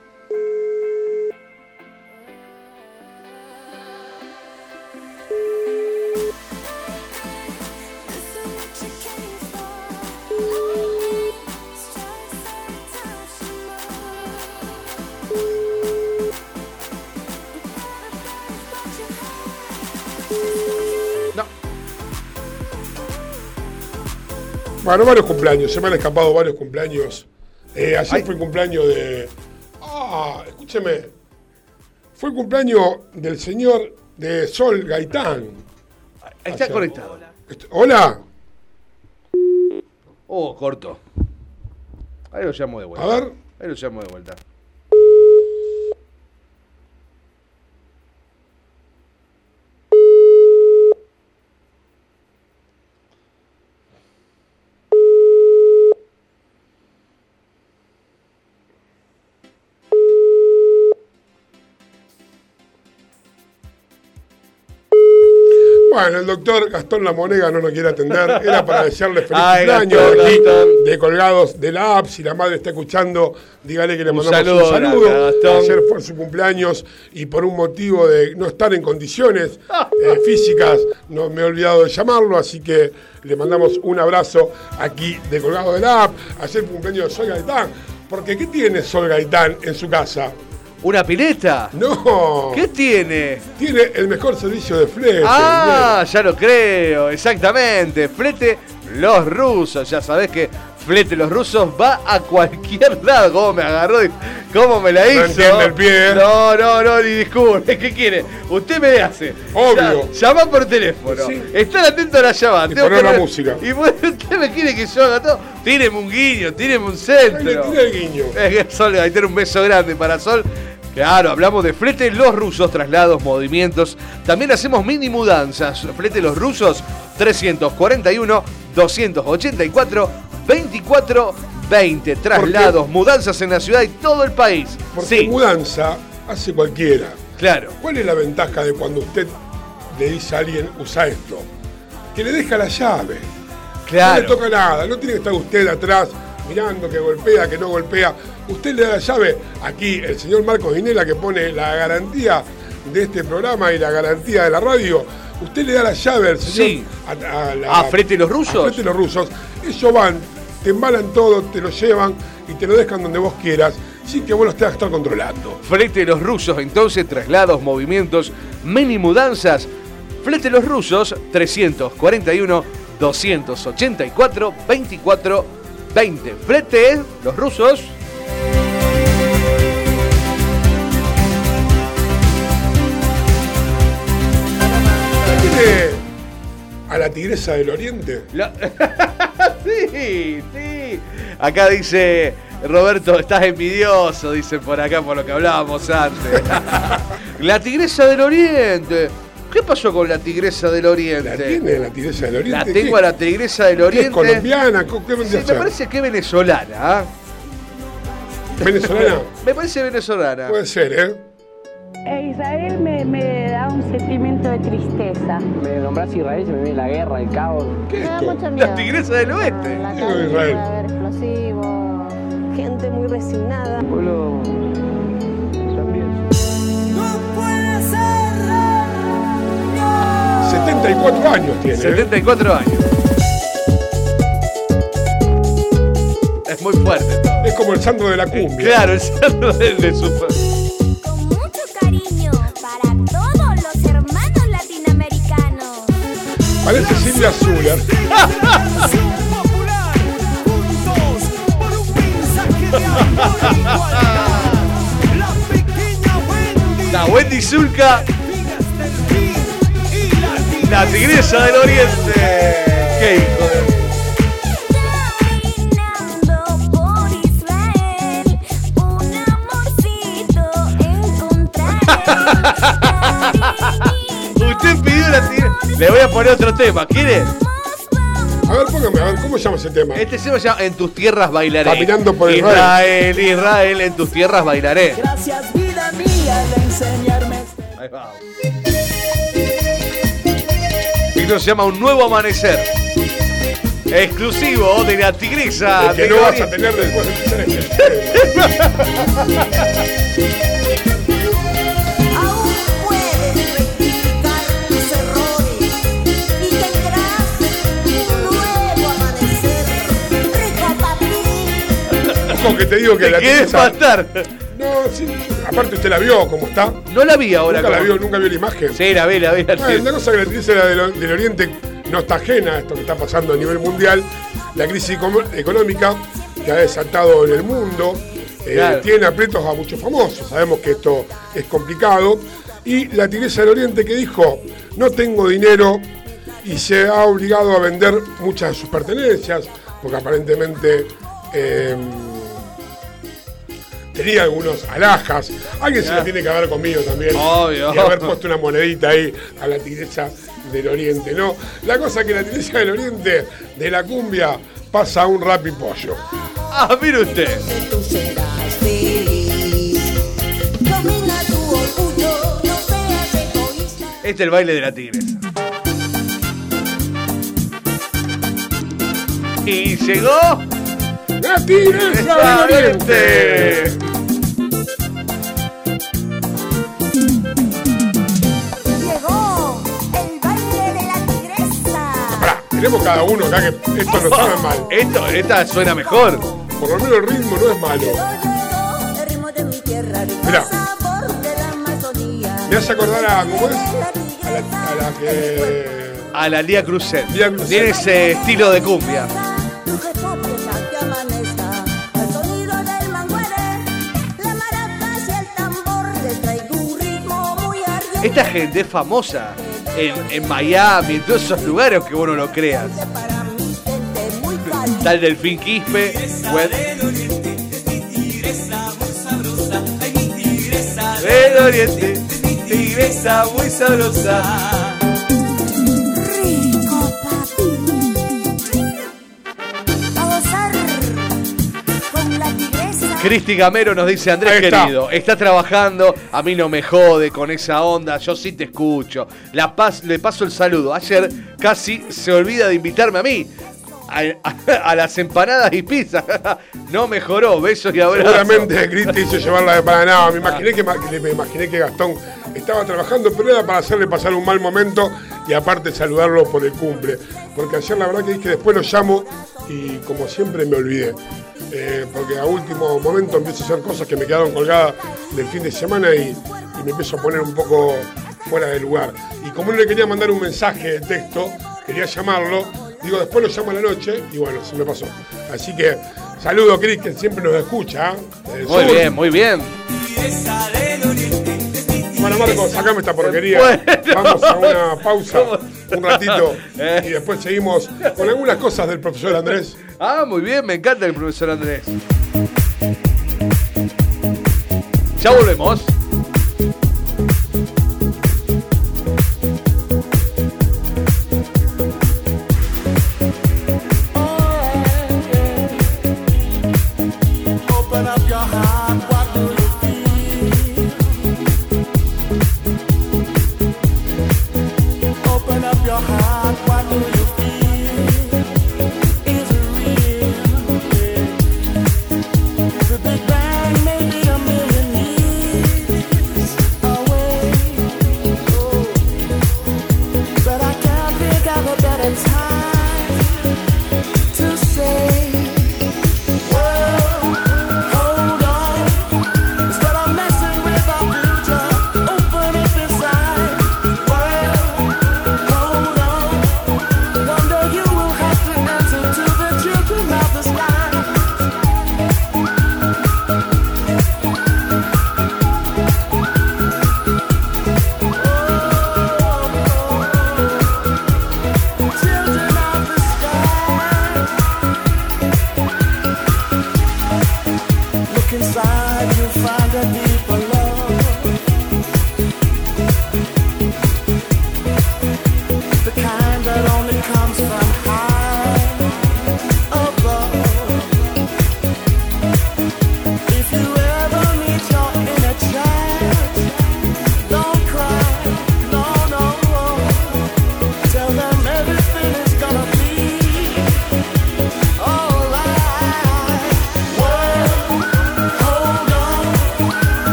S1: Bueno, varios cumpleaños, se me han escapado varios cumpleaños. Eh, ayer
S2: Ay.
S1: fue el cumpleaños de. Ah, escúcheme. Fue el cumpleaños del señor de Sol Gaitán.
S2: Está
S1: Ayer.
S2: conectado.
S1: Hola,
S2: Oh, corto. Ahí lo llamo de vuelta.
S1: a ver.
S2: Ahí lo llamo de vuelta.
S1: Bueno, el doctor Gastón Lamonega no nos quiere atender. Era para desearle feliz
S2: Gastón,
S1: de aquí,
S2: Gastón.
S1: de colgados de la app. Si la madre está escuchando, dígale que le
S2: Un
S1: mandamos
S2: saludo
S1: un saludo.
S2: Gastón.
S1: Ayer fue su cumpleaños y por un motivo de no estar en condiciones eh, físicas, no me he olvidado de llamarlo, así que le mandamos un abrazo aquí de colgado de la app. Ayer cumpleaños de Sol Gaitán. Porque ¿qué tiene Sol Gaitán en su casa?
S2: ¿Una pileta?
S1: No.
S2: ¿Qué tiene?
S1: Tiene el mejor servicio de flete.
S2: Ah, ya lo creo, exactamente. Flete los rusos, ya sabés que Flete los rusos va a cualquier [laughs] lado. ¿Cómo me agarró? ¿Cómo me la hizo?
S1: entiende el pie.
S2: No, no, no, ni disculpe. ¿Qué quiere? Usted me hace.
S1: Obvio.
S2: Llama por teléfono.
S1: Sí.
S2: Estar atento a la llamada.
S1: Y
S2: Tengo
S1: poner
S2: que
S1: la música.
S2: Y bueno, [laughs] usted me quiere que yo haga todo. Tíreme un guiño, tíreme un centro.
S1: tiré el guiño.
S2: Sol, ahí tiene un beso grande para Sol. Claro, hablamos de flete los rusos, traslados, movimientos. También hacemos mini mudanzas. Flete los rusos 341 284 24 20. Traslados, mudanzas en la ciudad y todo el país.
S1: Porque
S2: Sí,
S1: mudanza hace cualquiera.
S2: claro.
S1: ¿Cuál es la ventaja de cuando usted le dice a alguien, usa esto? Que le deja la llave. No le
S2: Claro.
S1: toca nada. No tiene que estar usted atrás mirando que golpea, que no golpea. Usted le da la llave. Aquí el señor Marcos Dinela que pone la garantía de este programa y la garantía de la radio. Usted le da la llave al señor.
S2: Sí.
S1: A, a la-
S2: ¿A Flete los rusos?
S1: a los rusos. Ellos van, te embalan todo, te lo llevan y te lo dejan donde vos quieras, sin que vos tengas que estar controlando.
S2: Flete los rusos, entonces, traslados, movimientos, mini mudanzas. Flete los rusos 341 284 24 20. Flete los rusos.
S1: ¿Tiene a la tigresa del oriente?
S2: La- [laughs] sí, sí. Acá dice Roberto, estás envidioso, dice por acá por lo que hablábamos antes. [laughs] la tigresa del oriente. ¿Qué pasó con la tigresa del oriente?
S1: ¿La tiene la tigresa del oriente?
S2: La tengo
S1: ¿Qué-
S2: a la tigresa del
S1: qué es
S2: oriente.
S1: colombiana? ¿Qué
S2: Sí, me parece que venezolana. ¿ah? [laughs]
S1: ¿Venezolana?
S2: Me parece venezolana.
S1: Puede ser, ¿eh?
S9: E Israel me, me da un sentimiento de tristeza.
S6: Me nombras Israel, se me viene la guerra, el caos.
S1: ¿Qué
S5: Me
S1: es
S5: da mucho miedo.
S2: La tigresa del oeste.
S5: La calle
S1: Israel.
S5: puede haber explosivos.
S10: gente muy resignada.
S6: Pueblo también.
S1: 74 años tiene. ¿eh?
S2: 74 años. Es muy fuerte.
S1: Es como el santo de la cumbia.
S2: Claro, el santo de, de su.
S11: Con mucho cariño para todos los hermanos latinoamericanos.
S1: Parece Silvia Zuller. [laughs]
S2: La Wendy Zulka. La tigresa del oriente. Qué hijo de. [laughs] Usted pidió la. Le voy a poner otro tema. ¿Quiere?
S1: A ver, póngame, a ver, ¿cómo se llama ese tema?
S2: Este se llama En tus tierras bailaré.
S1: Caminando por
S2: Israel. Israel, Israel, en tus tierras bailaré.
S8: Gracias, vida mía, de enseñarme.
S2: Ahí va. Y esto se llama Un Nuevo Amanecer. Exclusivo de la tigresa.
S1: El que no vas a tener después de
S8: Aún [laughs]
S1: que te digo que
S2: Te
S1: la tigresa-
S2: matar.
S1: No, sí, aparte usted la vio cómo está.
S2: No la vi ahora.
S1: Nunca la
S2: como-
S1: vio, nunca vio la imagen.
S2: Sí, la vi, la vi. la vi.
S1: Bueno, una cosa que la del, del Oriente no está ajena a esto que está pasando a nivel mundial. La crisis económica que ha desatado en el mundo. eh,
S2: Claro.
S1: tiene aprietos a muchos famosos. Sabemos que esto es complicado. Y la tigresa del Oriente que dijo, no tengo dinero y se ha obligado a vender muchas de sus pertenencias, porque aparentemente eh, tenía algunos alhajas. Alguien se la tiene que haber comido también.
S2: Obvio.
S1: Y haber puesto una monedita ahí a la tigresa del Oriente, ¿no? La cosa es que la tigresa del Oriente de la cumbia pasa a un rap y pollo.
S2: Ah, mire usted. Este es el baile de la tigresa. Y llegó.
S1: ¡La tigresa del Oriente!
S11: Llegó el baile de la tigresa.
S1: Pará, tenemos cada uno acá que esto no suena mal. [laughs]
S2: Esto, esta suena mejor.
S1: Por lo menos el ritmo no es malo.
S8: El ritmo de mi tierra,
S1: Mirá. Me hace acordar a, ¿cómo es? A la, a la que...
S2: A la Lía Cruzet.
S1: Lía Cruzet.
S2: Tiene ese estilo de cumbia. Esta gente es famosa en, Miami, en todos esos lugares que vos no lo creas. Tal Delfín Quispe, Web- del Oriente, tigresa muy sabrosa. Cristi Gamero nos dice, Andrés
S1: está.
S2: querido, está trabajando, a mí no me jode con esa onda, yo sí te escucho. La paz, le paso el saludo. Ayer casi se olvida de invitarme a mí. A, a- a las empanadas y pizza. [laughs] No mejoró, besos y abrazos.
S1: Seguramente Cristi hizo llevarla de Paraná. Me imaginé que, que- me imaginé que Gastón estaba trabajando, pero era para hacerle pasar un mal momento y aparte saludarlo por el cumple. Porque ayer la verdad que dije después lo llamo y como siempre me olvidé. Eh, porque a último momento empiezo a hacer cosas que me quedaron colgadas del fin de semana y, y me empiezo a poner un poco fuera de lugar. Y como no le quería mandar un mensaje de texto, quería llamarlo, digo después lo llamo a la noche y bueno, se me pasó. Así que saludo Cris, que siempre nos escucha. ¿eh?
S2: Muy
S1: sur.
S2: bien, muy bien.
S1: Bueno, Marcos, sacame esta porquería.
S2: Bueno.
S1: Vamos a una [laughs] pausa, un ratito, [laughs]
S2: Eh.
S1: y después seguimos con algunas cosas del profesor Andrés.
S2: Ah, muy bien, me encanta el profesor Andrés. Ya volvemos.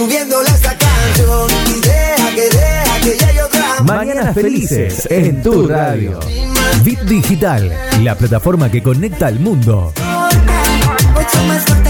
S8: Subiéndole esta canción y deja que deja que llegue otra
S7: Mañanas Felices en tu radio. Bit Digital, la plataforma que conecta al mundo.
S8: Mucho más fuerte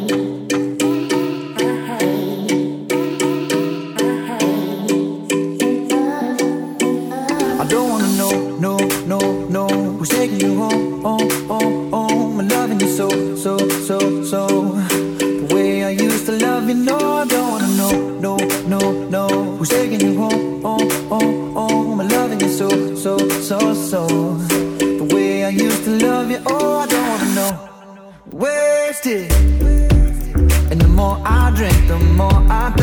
S8: The more I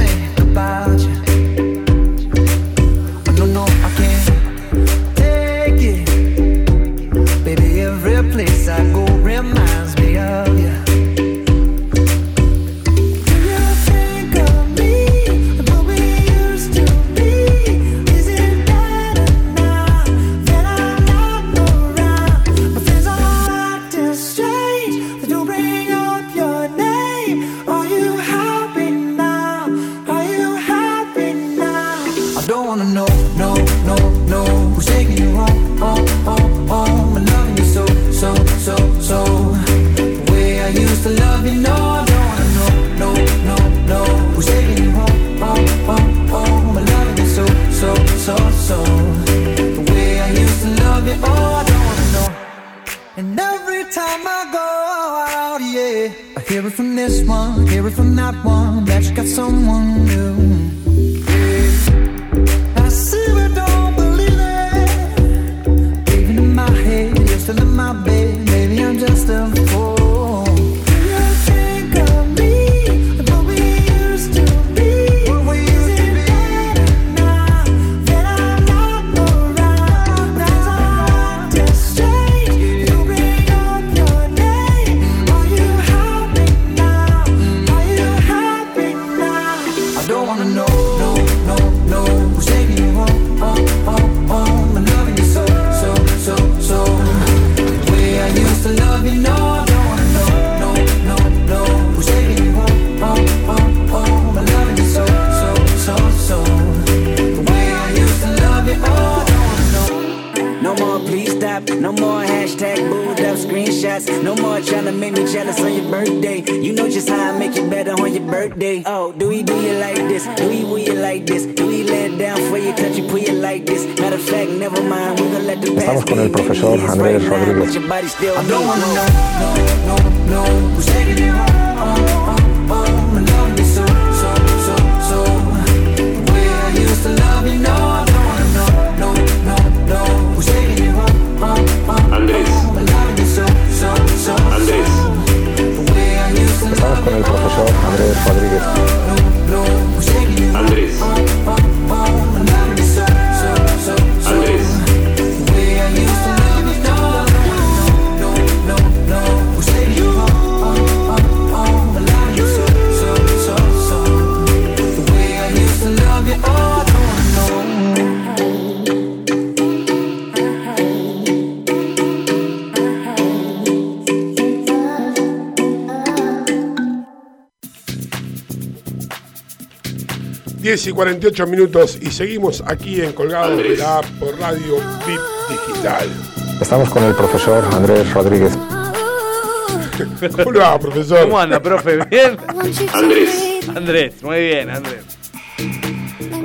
S10: jealous on your birthday. You know just how I make you better on your birthday. Oh, do we do you like this? Do we will you like this? Do we lay it down for you? Country put you like this? Matter of fact, never mind. We gonna let the past
S12: Estamos con el profesor
S10: It's
S12: Andrés
S10: right now,
S12: Rodríguez.
S10: your body still I don't wanna know, no, no, no. Who's taking you home, home,
S12: con el profesor Andrés Rodríguez.
S1: 10 y 48 minutos y seguimos aquí en Colgado de la por Radio VIP Digital.
S12: Estamos con el profesor Andrés Rodríguez. [laughs]
S1: ¿Cómo va, profesor?
S2: ¿Cómo anda, profe? ¿Bien?
S12: Andrés.
S2: Andrés, muy bien, Andrés.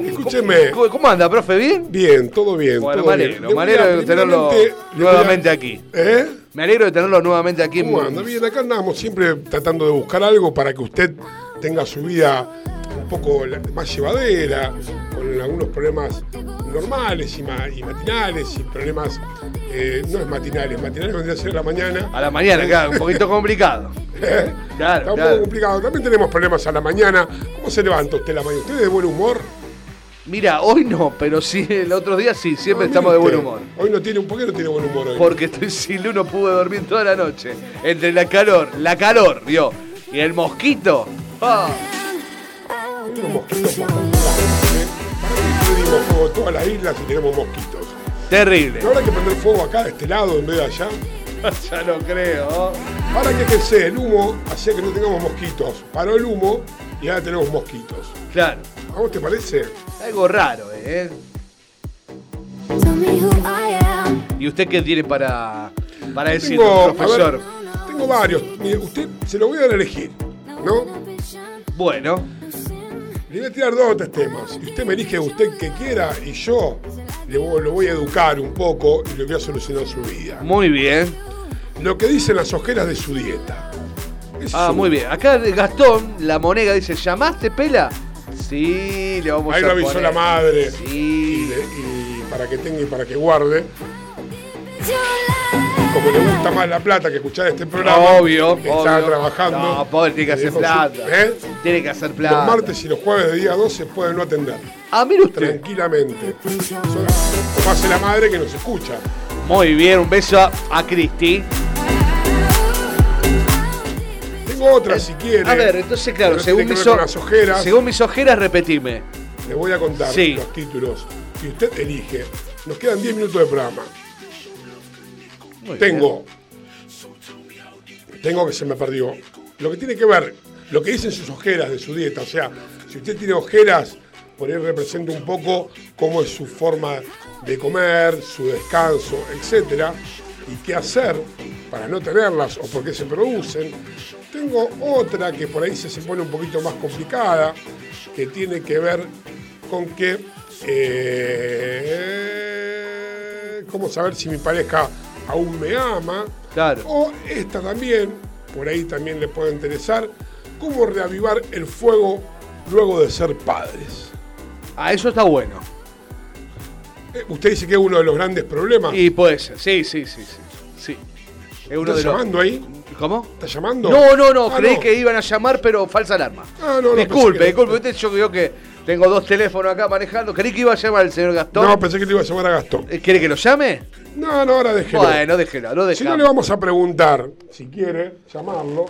S1: Escúcheme.
S2: ¿Cómo, anda, profe? ¿Bien?
S1: Bien, todo bien.
S2: Bueno,
S1: todo
S2: me alegro, de, tenerlo nuevamente aquí.
S1: ¿Eh?
S2: Me alegro de tenerlo nuevamente aquí.
S1: ¿Cómo anda? Bien, acá andamos siempre tratando de buscar algo para que usted tenga su vida poco más llevadera, con algunos problemas normales y, ma- y matinales y problemas, eh, no es matinales, matinales vendría a ser a la mañana.
S2: A la mañana, claro, un poquito complicado. [laughs]
S1: ¿Eh?
S2: Claro,
S1: Está un
S2: claro.
S1: poco complicado. También tenemos problemas a la mañana. ¿Cómo se levanta usted la mañana? ¿Usted es de buen humor?
S2: Mira, hoy no, pero sí, el otro día sí, siempre estamos de buen humor.
S1: Hoy no tiene, ¿por qué no tiene buen humor hoy?
S2: Porque estoy sin luz, no pude dormir toda la noche. Entre la calor, la calor, vio, y el mosquito. Ah,
S1: Unos mosquitos por todos lados, ¿eh? ¿Para qué pedimos fuego a todas las islas si tenemos mosquitos?
S2: terrible.
S1: ¿No habrá que prender fuego acá de este lado en vez de allá? [laughs]
S2: ya no creo.
S1: Ahora que pensé, el humo hacía que no tengamos mosquitos. Paró el humo y ahora tenemos mosquitos.
S2: Claro,
S1: ¿A vos te parece?
S2: algo raro, ¿eh? ¿Y usted qué tiene para, para decir, profesor?
S1: ver, tengo varios. Mire, usted se lo voy a dar a elegir, ¿no?
S2: Bueno,
S1: Le voy a tirar dos o tres temas. Y usted me elige usted que quiera y yo le voy- lo voy a educar un poco y le voy a solucionar su vida.
S2: muy bien.
S1: Lo que dicen las ojeras de su dieta.
S2: Ah, muy bien. Acá Gastón, la monega, dice, ¿llamaste, Pela? Sí, le vamos
S1: Ahí
S2: a
S1: lo avisó
S2: poner.
S1: la madre.
S2: Sí.
S1: Y, y para que tenga y para que guarde. Como le gusta más la plata que escuchar este programa,
S2: Obvio,
S1: está
S2: obvio.
S1: trabajando.
S2: No, pobre, tiene que hacer plata.
S1: ¿Eh?
S2: Tiene que hacer plata.
S1: Los martes y los jueves de día 12 pueden no atender.
S2: Ah, mire usted.
S1: Tranquilamente. Hace la madre que nos escucha.
S2: Muy bien, un beso a, a Cristi.
S1: Tengo otra si quiere.
S2: A ver, entonces, claro, según mis, o-
S1: ojeras.
S2: según mis ojeras, repetime.
S1: Le voy a contar
S2: Sí.
S1: los títulos y usted elige. Nos quedan 10 minutos de programa.
S2: Muy
S1: tengo. Tengo que se me perdió. Lo que tiene que ver, lo que dicen sus ojeras de su dieta. O sea, si usted tiene ojeras, por ahí representa un poco cómo es su forma de comer, su descanso, etcétera, y qué hacer para no tenerlas o por qué se producen. Tengo otra que por ahí se, se pone un poquito más complicada, que tiene que ver con que eh, cómo saber si mi pareja aún me ama.
S2: Claro.
S1: O esta también, por ahí también le puede interesar, cómo reavivar el fuego luego de ser padres.
S2: Ah, eso está bueno.
S1: Eh, Usted dice que es uno de los grandes problemas.
S2: Y puede ser. Sí, sí, sí, sí. sí. Es uno
S1: ¿Está
S2: de los-
S1: llamando ahí?
S2: ¿Cómo?
S1: ¿Está llamando?
S2: No, no, no,
S1: Ah,
S2: creí
S1: no.
S2: que iban a llamar, pero falsa alarma.
S1: Ah, no, no,
S2: disculpe, disculpe. Usted, yo creo que tengo dos teléfonos acá manejando. Creí que iba a llamar el señor Gastón.
S1: No, pensé que le iba a llamar a Gastón.
S2: Eh, ¿Quiere que lo llame?
S1: No, no, ahora déjelo.
S2: Bueno, déjelo, lo
S1: Si no le vamos a preguntar, si quiere, llamarlo,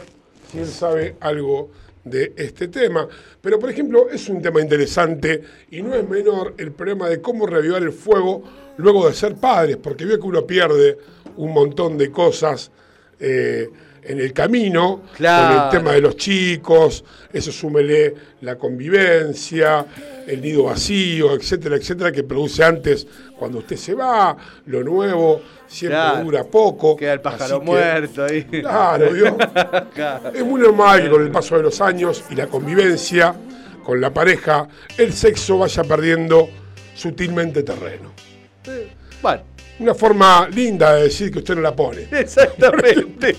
S1: si él sabe algo de este tema. Pero, por ejemplo, es un tema interesante y no es menor el problema de cómo reavivar el fuego luego de ser padres, porque veo que uno pierde un montón de cosas eh, en el camino,
S2: Claro.
S1: con el tema de los chicos, eso súmele la convivencia, el nido vacío, etcétera, etcétera, que produce antes cuando usted se va, lo nuevo siempre
S2: Claro.
S1: dura poco.
S2: Queda el pájaro
S1: que-
S2: muerto ahí.
S1: Claro. [laughs]
S2: Claro.
S1: Es muy normal que con el paso de los años y la convivencia con la pareja, el sexo vaya perdiendo sutilmente terreno.
S2: Bueno,
S1: Una forma linda de decir que usted no la pone. [laughs]
S2: exactamente.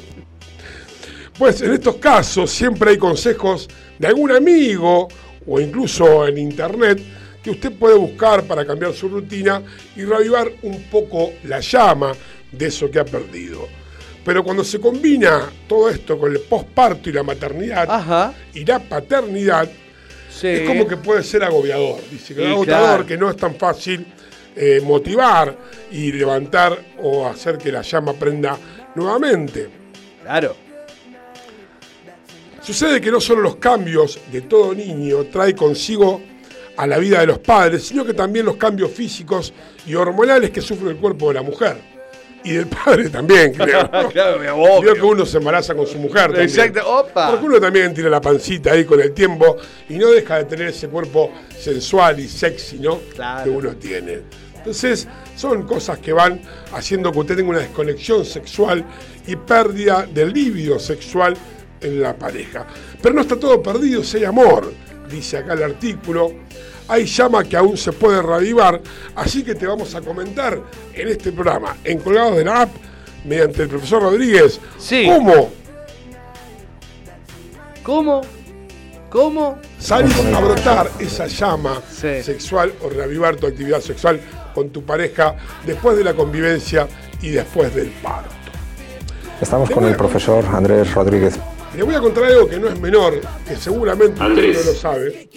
S1: Pues en estos casos siempre hay consejos de algún amigo o incluso en internet que usted puede buscar para cambiar su rutina y reavivar un poco la llama de eso que ha perdido. Pero cuando se combina todo esto con el posparto y la maternidad y la paternidad, es como que puede ser agobiador. Dice que agotador,
S2: claro.
S1: que no es tan fácil eh, motivar y levantar o hacer que la llama prenda nuevamente.
S2: Claro.
S1: Sucede que no solo los cambios de todo niño trae consigo a la vida de los padres, sino que también los cambios físicos y hormonales que sufre el cuerpo de la mujer. Y del padre también, [laughs] creo. ¿no?
S2: Claro, obvio.
S1: Vio que uno se embaraza con su mujer también.
S2: Exacto, opa.
S1: Porque uno también tiene la pancita ahí con el tiempo y no deja de tener ese cuerpo sensual y sexy, ¿no? Que uno tiene. Entonces, son cosas que van haciendo que usted tenga una desconexión sexual y pérdida del libido sexual en la pareja. Pero no está todo perdido, si hay amor, dice acá el artículo. Hay llama que aún se puede reavivar, así que te vamos a comentar en este programa, en Colgados de la App, mediante el profesor Rodríguez, cómo
S2: ¿Cómo? ¿Cómo?
S1: salir a brotar esa llama sexual o reavivar tu actividad sexual con tu pareja después de la convivencia y después del parto.
S12: Estamos con el profesor Andrés Rodríguez.
S1: Le voy a contar algo que no es menor, que seguramente
S12: Andrés.
S1: usted no lo sabe.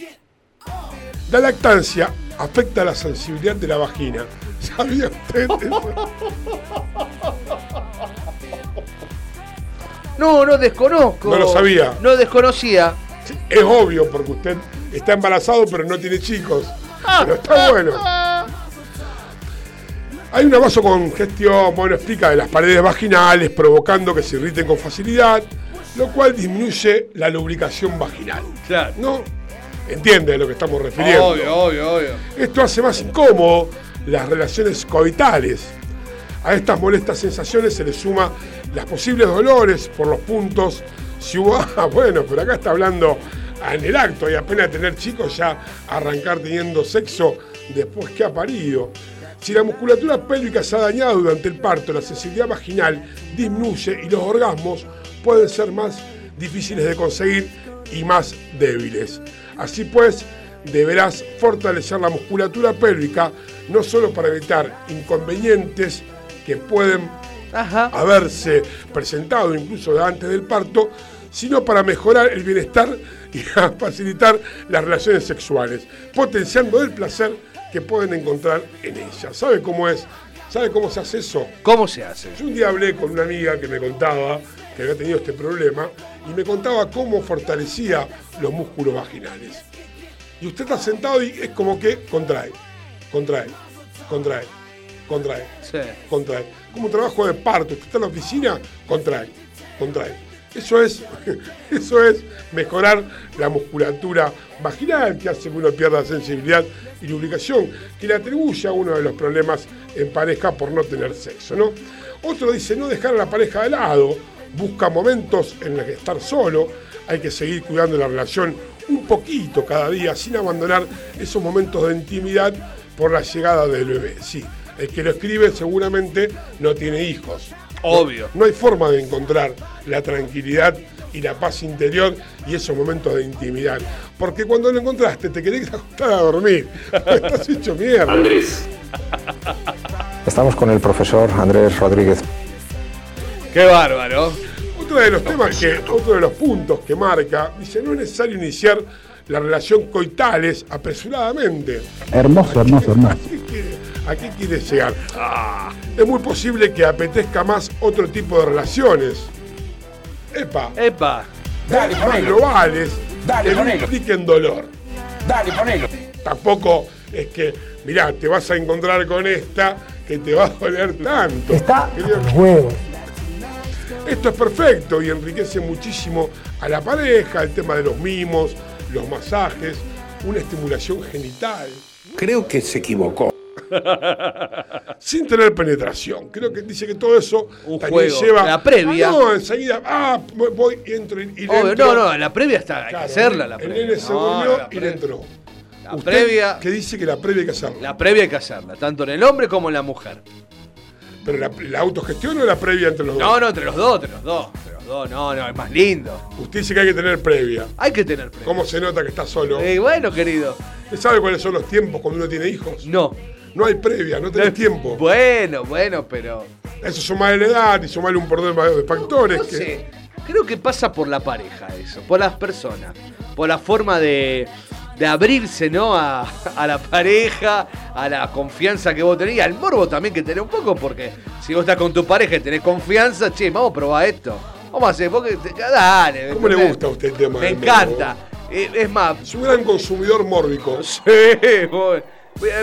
S1: La lactancia afecta la sensibilidad de la vagina. ¿Sabía usted eso?
S2: No, no desconozco.
S1: No lo sabía.
S2: No desconocía.
S1: Es obvio, porque usted está embarazado pero no tiene chicos. Pero está bueno. Hay una vasocongestión, bueno, explica, de las paredes vaginales, provocando que se irriten con facilidad, lo cual disminuye la lubricación vaginal.
S2: Claro.
S1: ¿No? ¿Entiende a lo que estamos refiriendo?
S2: Obvio, obvio, obvio.
S1: Esto hace más incómodo las relaciones coitales. A estas molestas sensaciones se le suma las posibles dolores por los puntos. Si hubo, [laughs] ah, bueno, pero acá está hablando en el acto y apenas tener chicos ya arrancar teniendo sexo después que ha parido. Si la musculatura pélvica se ha dañado durante el parto, la sensibilidad vaginal disminuye y los orgasmos pueden ser más difíciles de conseguir y más débiles. Así pues, deberás fortalecer la musculatura pélvica no solo para evitar inconvenientes que pueden haberse presentado incluso antes del parto, sino para mejorar el bienestar y [laughs] facilitar las relaciones sexuales, potenciando el placer que pueden encontrar en ellas. ¿Sabe cómo es? ¿Sabe cómo se hace eso?
S2: ¿Cómo se hace?
S1: Yo un día hablé con una amiga que me contaba que había tenido este problema y me contaba cómo fortalecía los músculos vaginales. Y usted está sentado y es como que contrae, contrae, contrae, contrae,
S2: Sí.
S1: contrae. Como un trabajo de parto, usted está en la oficina, contrae, contrae. Eso es, [laughs] eso es mejorar la musculatura vaginal que hace que uno pierda sensibilidad y lubricación, que le atribuye a uno de los problemas en pareja por no tener sexo, ¿no? Otro dice no dejar a la pareja de lado, busca momentos en los que estar solo, hay que seguir cuidando la relación un poquito cada día, sin abandonar esos momentos de intimidad por la llegada del bebé. Sí, el que lo escribe seguramente no tiene hijos.
S2: Obvio.
S1: No hay forma de encontrar la tranquilidad y la paz interior y esos momentos de intimidad. Porque cuando lo encontraste te querés [laughs] acostar a dormir. [laughs] Estás hecho mierda.
S12: Andrés. Estamos con el profesor Andrés Rodríguez.
S2: Qué bárbaro.
S1: Otro de los temas que, otro de los puntos que marca, dice, no es necesario iniciar la relación coitales apresuradamente.
S13: Hermoso, hermoso, hermoso.
S1: ¿Qué quiere- ¿A qué quiere llegar? Ah, es muy posible que apetezca más otro tipo de relaciones. Epa.
S2: Epa.
S1: Dale, más globales que no impliquen dolor.
S13: Dale, ponelo.
S1: Tampoco es que, mirá, te vas a encontrar con esta que te va a doler tanto.
S13: Está huevos.
S1: Esto es perfecto y enriquece muchísimo a la pareja, el tema de los mimos, los masajes, una estimulación genital.
S13: Creo que se equivocó. [laughs]
S1: Sin tener penetración. Creo que dice que todo eso
S2: Un
S1: también
S2: juego,
S1: lleva.
S2: la previa.
S1: Ah, no, enseguida. Ah, voy, entro y, y le
S2: Obvio,
S1: entro.
S2: no, no, la previa está, hay que hacerla, la
S1: el nene se
S2: No,
S1: durmió
S2: la
S1: y le entró.
S2: La
S1: Usted
S2: previa,
S1: Que dice que la previa hay que hacerla.
S2: la previa hay que hacerla, tanto en el hombre como en la mujer.
S1: Pero la, la autogestión o la previa entre los dos.
S2: No, no, entre los dos, entre los dos, entre los dos, no, no, es más lindo.
S1: Usted dice que hay que tener previa.
S2: Hay que tener previa.
S1: ¿Cómo se nota que está solo?
S2: Eh, bueno, querido.
S1: ¿Usted sabe cuáles son los tiempos cuando uno tiene hijos?
S2: No.
S1: No hay previa, no tenés tiempo.
S2: Bueno, bueno, pero.
S1: Eso sumale la edad y sumale un por de factores.
S2: No
S1: que-
S2: sé. Creo que pasa por la pareja eso, por las personas, por la forma de, de abrirse, ¿no? A, a la pareja, a la confianza que vos tenés, y al morbo también que tenés un poco, porque si vos estás con tu pareja y tenés confianza, che, vamos a probar esto. Vamos a hacer, porque te- dale.
S1: ¿Cómo le gusta a usted el tema?
S2: Me encanta. Eh, Es más,
S1: Es un gran consumidor mórbico. [laughs]
S2: Sí, vos-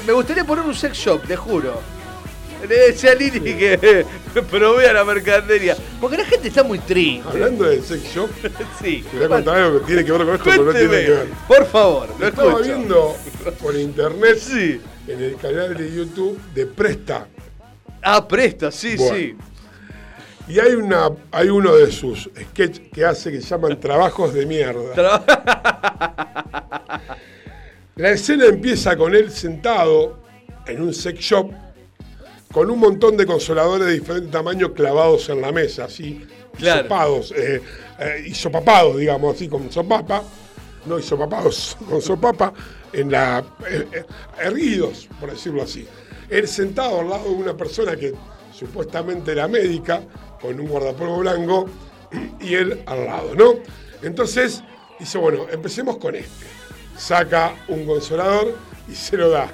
S2: me gustaría poner un sex shop, te juro. Le decía a Lili que [laughs] provea la mercadería. Porque la gente está muy triste.
S1: Hablando del sex shop, [laughs]
S2: Sí.
S1: te voy a contar algo que tiene que ver con esto, pero no tiene
S2: Cuénteme,
S1: que ver.
S2: Por favor, lo
S1: Estaba
S2: escucho.
S1: viendo por internet
S2: Sí.
S1: en el canal de YouTube de Presta.
S2: Ah, presta, sí,
S1: Bueno.
S2: sí.
S1: Y hay una hay uno de sus sketches que hace que se llaman Trabajos de mierda. [laughs] La escena empieza con él sentado en un sex shop con un montón de consoladores de diferente tamaño clavados en la mesa, así,
S2: Claro.
S1: hisopados, eh, eh, digamos, así, con sopapa, no hisopapados, [laughs] con sopapa, en la, eh, eh, erguidos, por decirlo así. Él sentado al lado de una persona que supuestamente era médica, con un guardapolvo blanco, [clears throat] y él al lado, ¿no? Entonces, dice, bueno, empecemos con este. Saca un consolador y se lo da.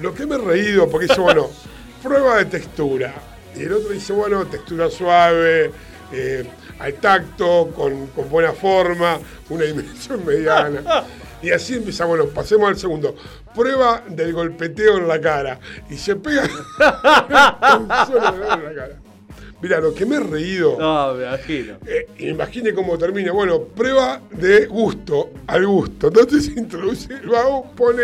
S1: Lo que me he reído, porque dice, bueno, [laughs] prueba de textura. Y el otro dice, bueno, textura suave, eh, al tacto, con, con buena forma, una dimensión [laughs] mediana. Y así empieza, bueno, pasemos al segundo. Prueba del golpeteo en la cara. Y se pega [laughs] un solo en la cara. Mira, lo que me he reído.
S2: No, me imagino.
S1: Eh, imagine cómo termina. Bueno, prueba de gusto al gusto. Entonces introduce el vago, pone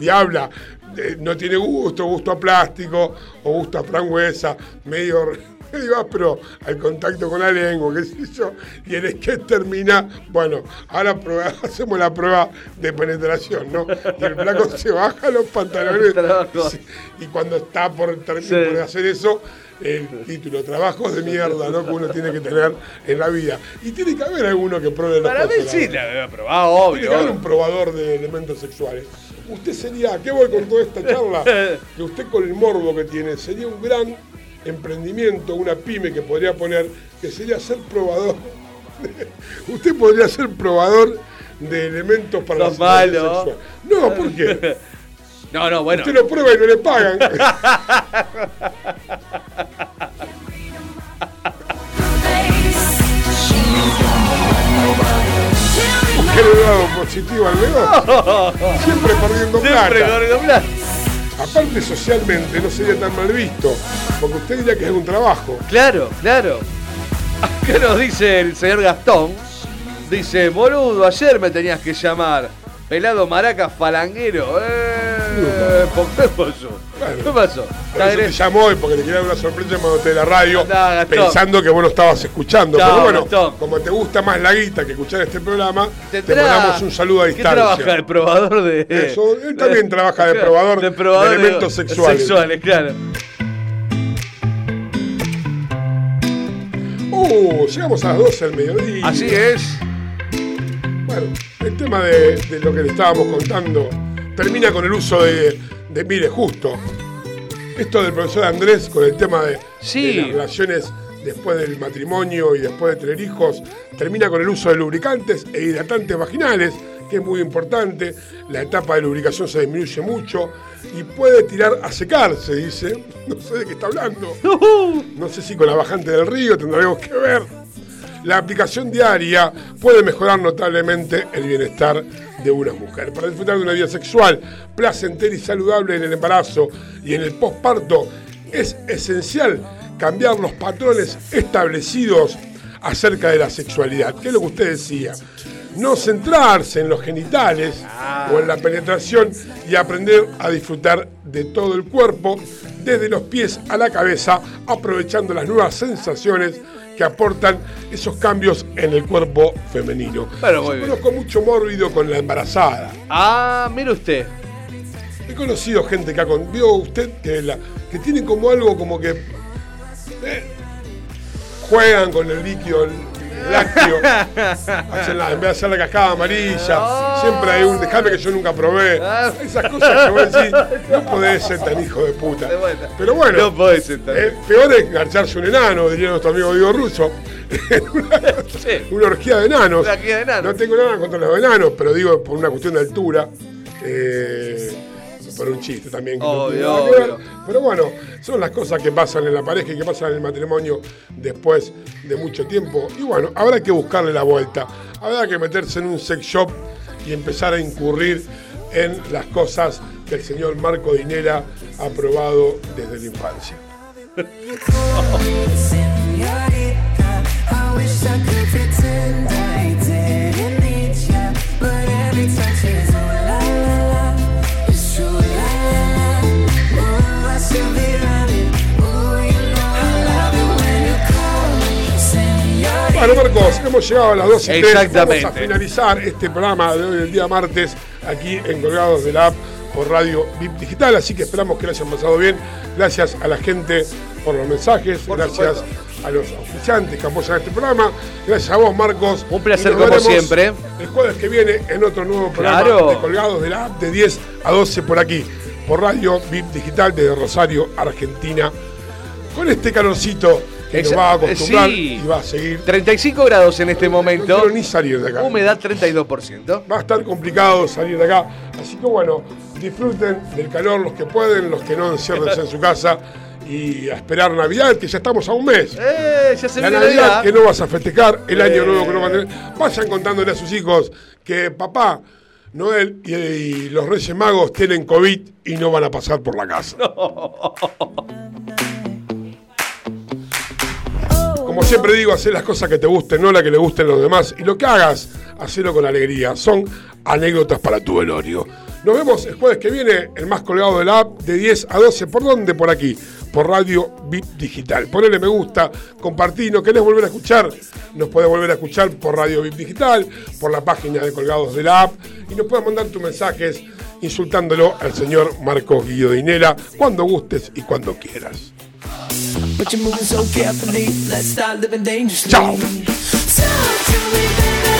S1: y habla. eh, no tiene gusto, gusto a plástico o gusto a frangüesa, medio, medio áspero [laughs] al contacto con la lengua, qué sé yo. Y el sketch termina, bueno, ahora prueba- [laughs] hacemos la prueba de penetración, ¿no? Y el flaco se baja los pantalones. [laughs] Y cuando está por terminar
S2: Sí.
S1: por hacer eso, el título, trabajos de mierda, ¿no? Que uno tiene que tener en la vida. Y tiene que haber alguno que pruebe los
S2: Para mí sí, la había probado,
S1: Tiene que haber
S2: obvio.
S1: un probador de elementos sexuales. Usted sería, ¿qué voy con toda esta charla? [laughs] Que usted con el morbo que tiene, sería un gran emprendimiento, una pyme que podría poner, que sería ser probador. [laughs] usted podría ser probador de elementos para
S2: Sos
S1: la sexual. No, ¿por qué? [laughs]
S2: No, no, bueno.
S1: Usted lo prueba y no le pagan. ¿Qué le dado positivo al negocio? Siempre perdiendo plata.
S2: Siempre plata.
S1: Aparte socialmente no sería tan mal visto, porque usted diría que es un trabajo.
S2: Claro, claro. Acá nos dice el señor Gastón. Dice, boludo, ayer me tenías que llamar. Pelado maraca falanguero. Eh, [laughs] ¿Por qué pasó? ¿Qué pasó?
S1: Por eso te llamó y porque le quería dar una sorpresa llamándote de la radio,
S2: Andá,
S1: pensando que vos lo estabas escuchando. Pero bueno,
S2: Gastón.
S1: como te gusta más la guita que escuchar este programa, te,
S2: Tendrá-
S1: mandamos un saludo a
S2: ¿Qué
S1: distancia.
S2: trabaja el probador de.?
S1: Eso, él también trabaja [laughs] de probador de elementos sexuales.
S2: Sexuales, claro.
S1: Uh, llegamos a las 12 del mediodía.
S2: Así es.
S1: Bueno, el tema de, de lo que le estábamos contando termina con el uso de, de mire, justo. Esto del profesor Andrés con el tema de,
S2: Sí.
S1: de las relaciones después del matrimonio y después de tener hijos, termina con el uso de lubricantes e hidratantes vaginales, que es muy importante. La etapa de lubricación se disminuye mucho y puede tirar a secarse, dice. [laughs] No sé de qué está hablando. [laughs] No sé si con la bajante del río tendrá algo que ver. La aplicación diaria puede mejorar notablemente el bienestar de una mujer. Para disfrutar de una vida sexual placentera y saludable en el embarazo y en el posparto, es esencial cambiar los patrones establecidos acerca de la sexualidad, que es lo que usted decía. No centrarse en los genitales o en la penetración y aprender a disfrutar de todo el cuerpo, desde los pies a la cabeza, aprovechando las nuevas sensaciones que aportan esos cambios en el cuerpo femenino.
S2: Bueno, muy
S1: Yo
S2: bien.
S1: conozco mucho mórbido con la embarazada.
S2: Ah, mire usted.
S1: He conocido gente que ha con... ¿Vio usted que, la, que tienen como algo como que... eh, juegan con el líquido lácteo. [laughs] hacen la- en vez de hacer la cascada amarilla. Siempre hay un... Déjame que yo nunca probé. Esas cosas que vos decís, no podés ser tan hijo de puta. Pero bueno,
S2: No podés ser tan-
S1: eh, peor es garcharse un enano, diría nuestro amigo Diego Russo. [laughs] una, una orgía de enanos.
S2: Una orgía de enanos.
S1: No tengo nada contra los enanos, pero digo por una cuestión de altura. eh, por un chiste también. que no
S2: Obvio,
S1: tiene nada que ver.
S2: obvio.
S1: Pero bueno, son las cosas que pasan en la pareja y que pasan en el matrimonio después de mucho tiempo. Y bueno, habrá que buscarle la vuelta. Habrá que meterse en un sex shop y empezar a incurrir en las cosas que el señor Marco Dinera ha probado desde la infancia. [laughs] Bueno, Marcos, hemos llegado a las 2 y 3.
S2: Exactamente.
S1: Vamos a finalizar este programa de hoy, el día martes, aquí en Colgados de la App por Radio VIP Digital. Así que esperamos que lo hayan pasado bien. Gracias a la gente por los mensajes. gracias a los oficiantes que apoyan este programa. Gracias a vos, Marcos.
S2: Un placer como siempre.
S1: El jueves que viene en otro nuevo programa
S2: Claro.
S1: de Colgados de la App de 10 a 12 por aquí. Por Radio VIP Digital desde Rosario, Argentina. Con este calorcito que nos va a acostumbrar
S2: sí.
S1: y va a seguir
S2: 35 grados en este
S1: no
S2: momento.
S1: quiero ni salir de acá.
S2: Humedad 32%.
S1: Va a estar complicado salir de acá. Así que bueno, disfruten del calor los que pueden, los que no enciérrense en su casa y a esperar Navidad, que ya estamos a un mes.
S2: Eh, ya se
S1: La
S2: viene
S1: Navidad
S2: Navidad.
S1: que no vas a festejar, el
S2: Eh.
S1: año nuevo que no van a tener. Vayan contándole a sus hijos que papá, Noel y, y los Reyes Magos tienen COVID y no van a pasar por la casa. [laughs] Como siempre digo, hacer las cosas que te gusten, no las que le gusten los demás. Y lo que hagas, hacelo con alegría. Son anécdotas para tu velorio. Nos vemos el jueves que viene, el más colgado de la app, de 10 a 12. ¿Por dónde? Por aquí, por Radio VIP Digital. Ponele me gusta, compartí. ¿No querés volver a escuchar? Nos podés volver a escuchar por Radio VIP Digital, por la página de Colgados de la app. Y nos puedes mandar tus mensajes insultándolo al señor Marcos Guillodinera cuando gustes y cuando quieras.
S10: But you're moving so carefully. Let's start living dangerously.
S1: Ciao.
S10: Talk to me, baby.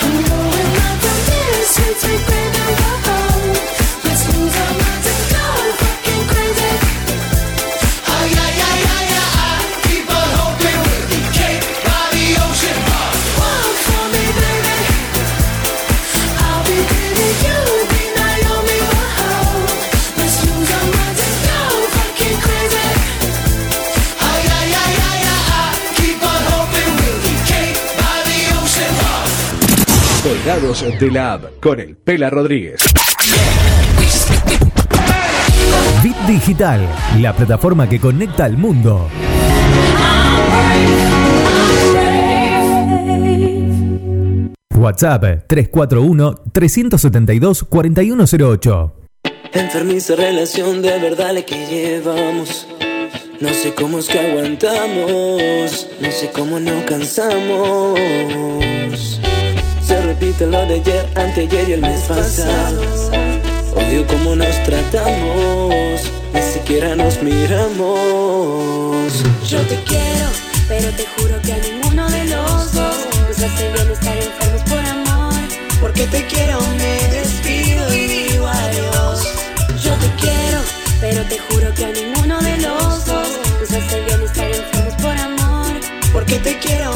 S10: I'm going out on this sweet, sweet craving.
S4: De la App con el Pela Rodríguez.
S7: Bit Digital, la plataforma que conecta al mundo. WhatsApp 341-372-4108.
S14: Enfermiza relación de verdad la que llevamos. No sé cómo es que aguantamos, no sé cómo no cansamos repite lo de ayer, anteayer y el mes pasado. Odio cómo nos tratamos, ni siquiera nos miramos.
S11: Yo te quiero, pero te juro que a ninguno de los dos nos hace bien estar enfermos por amor.
S14: Porque te quiero, me despido y digo adiós.
S11: Yo te quiero, pero te juro que a ninguno de los dos nos hace bien estar enfermos por amor.
S8: Porque te quiero.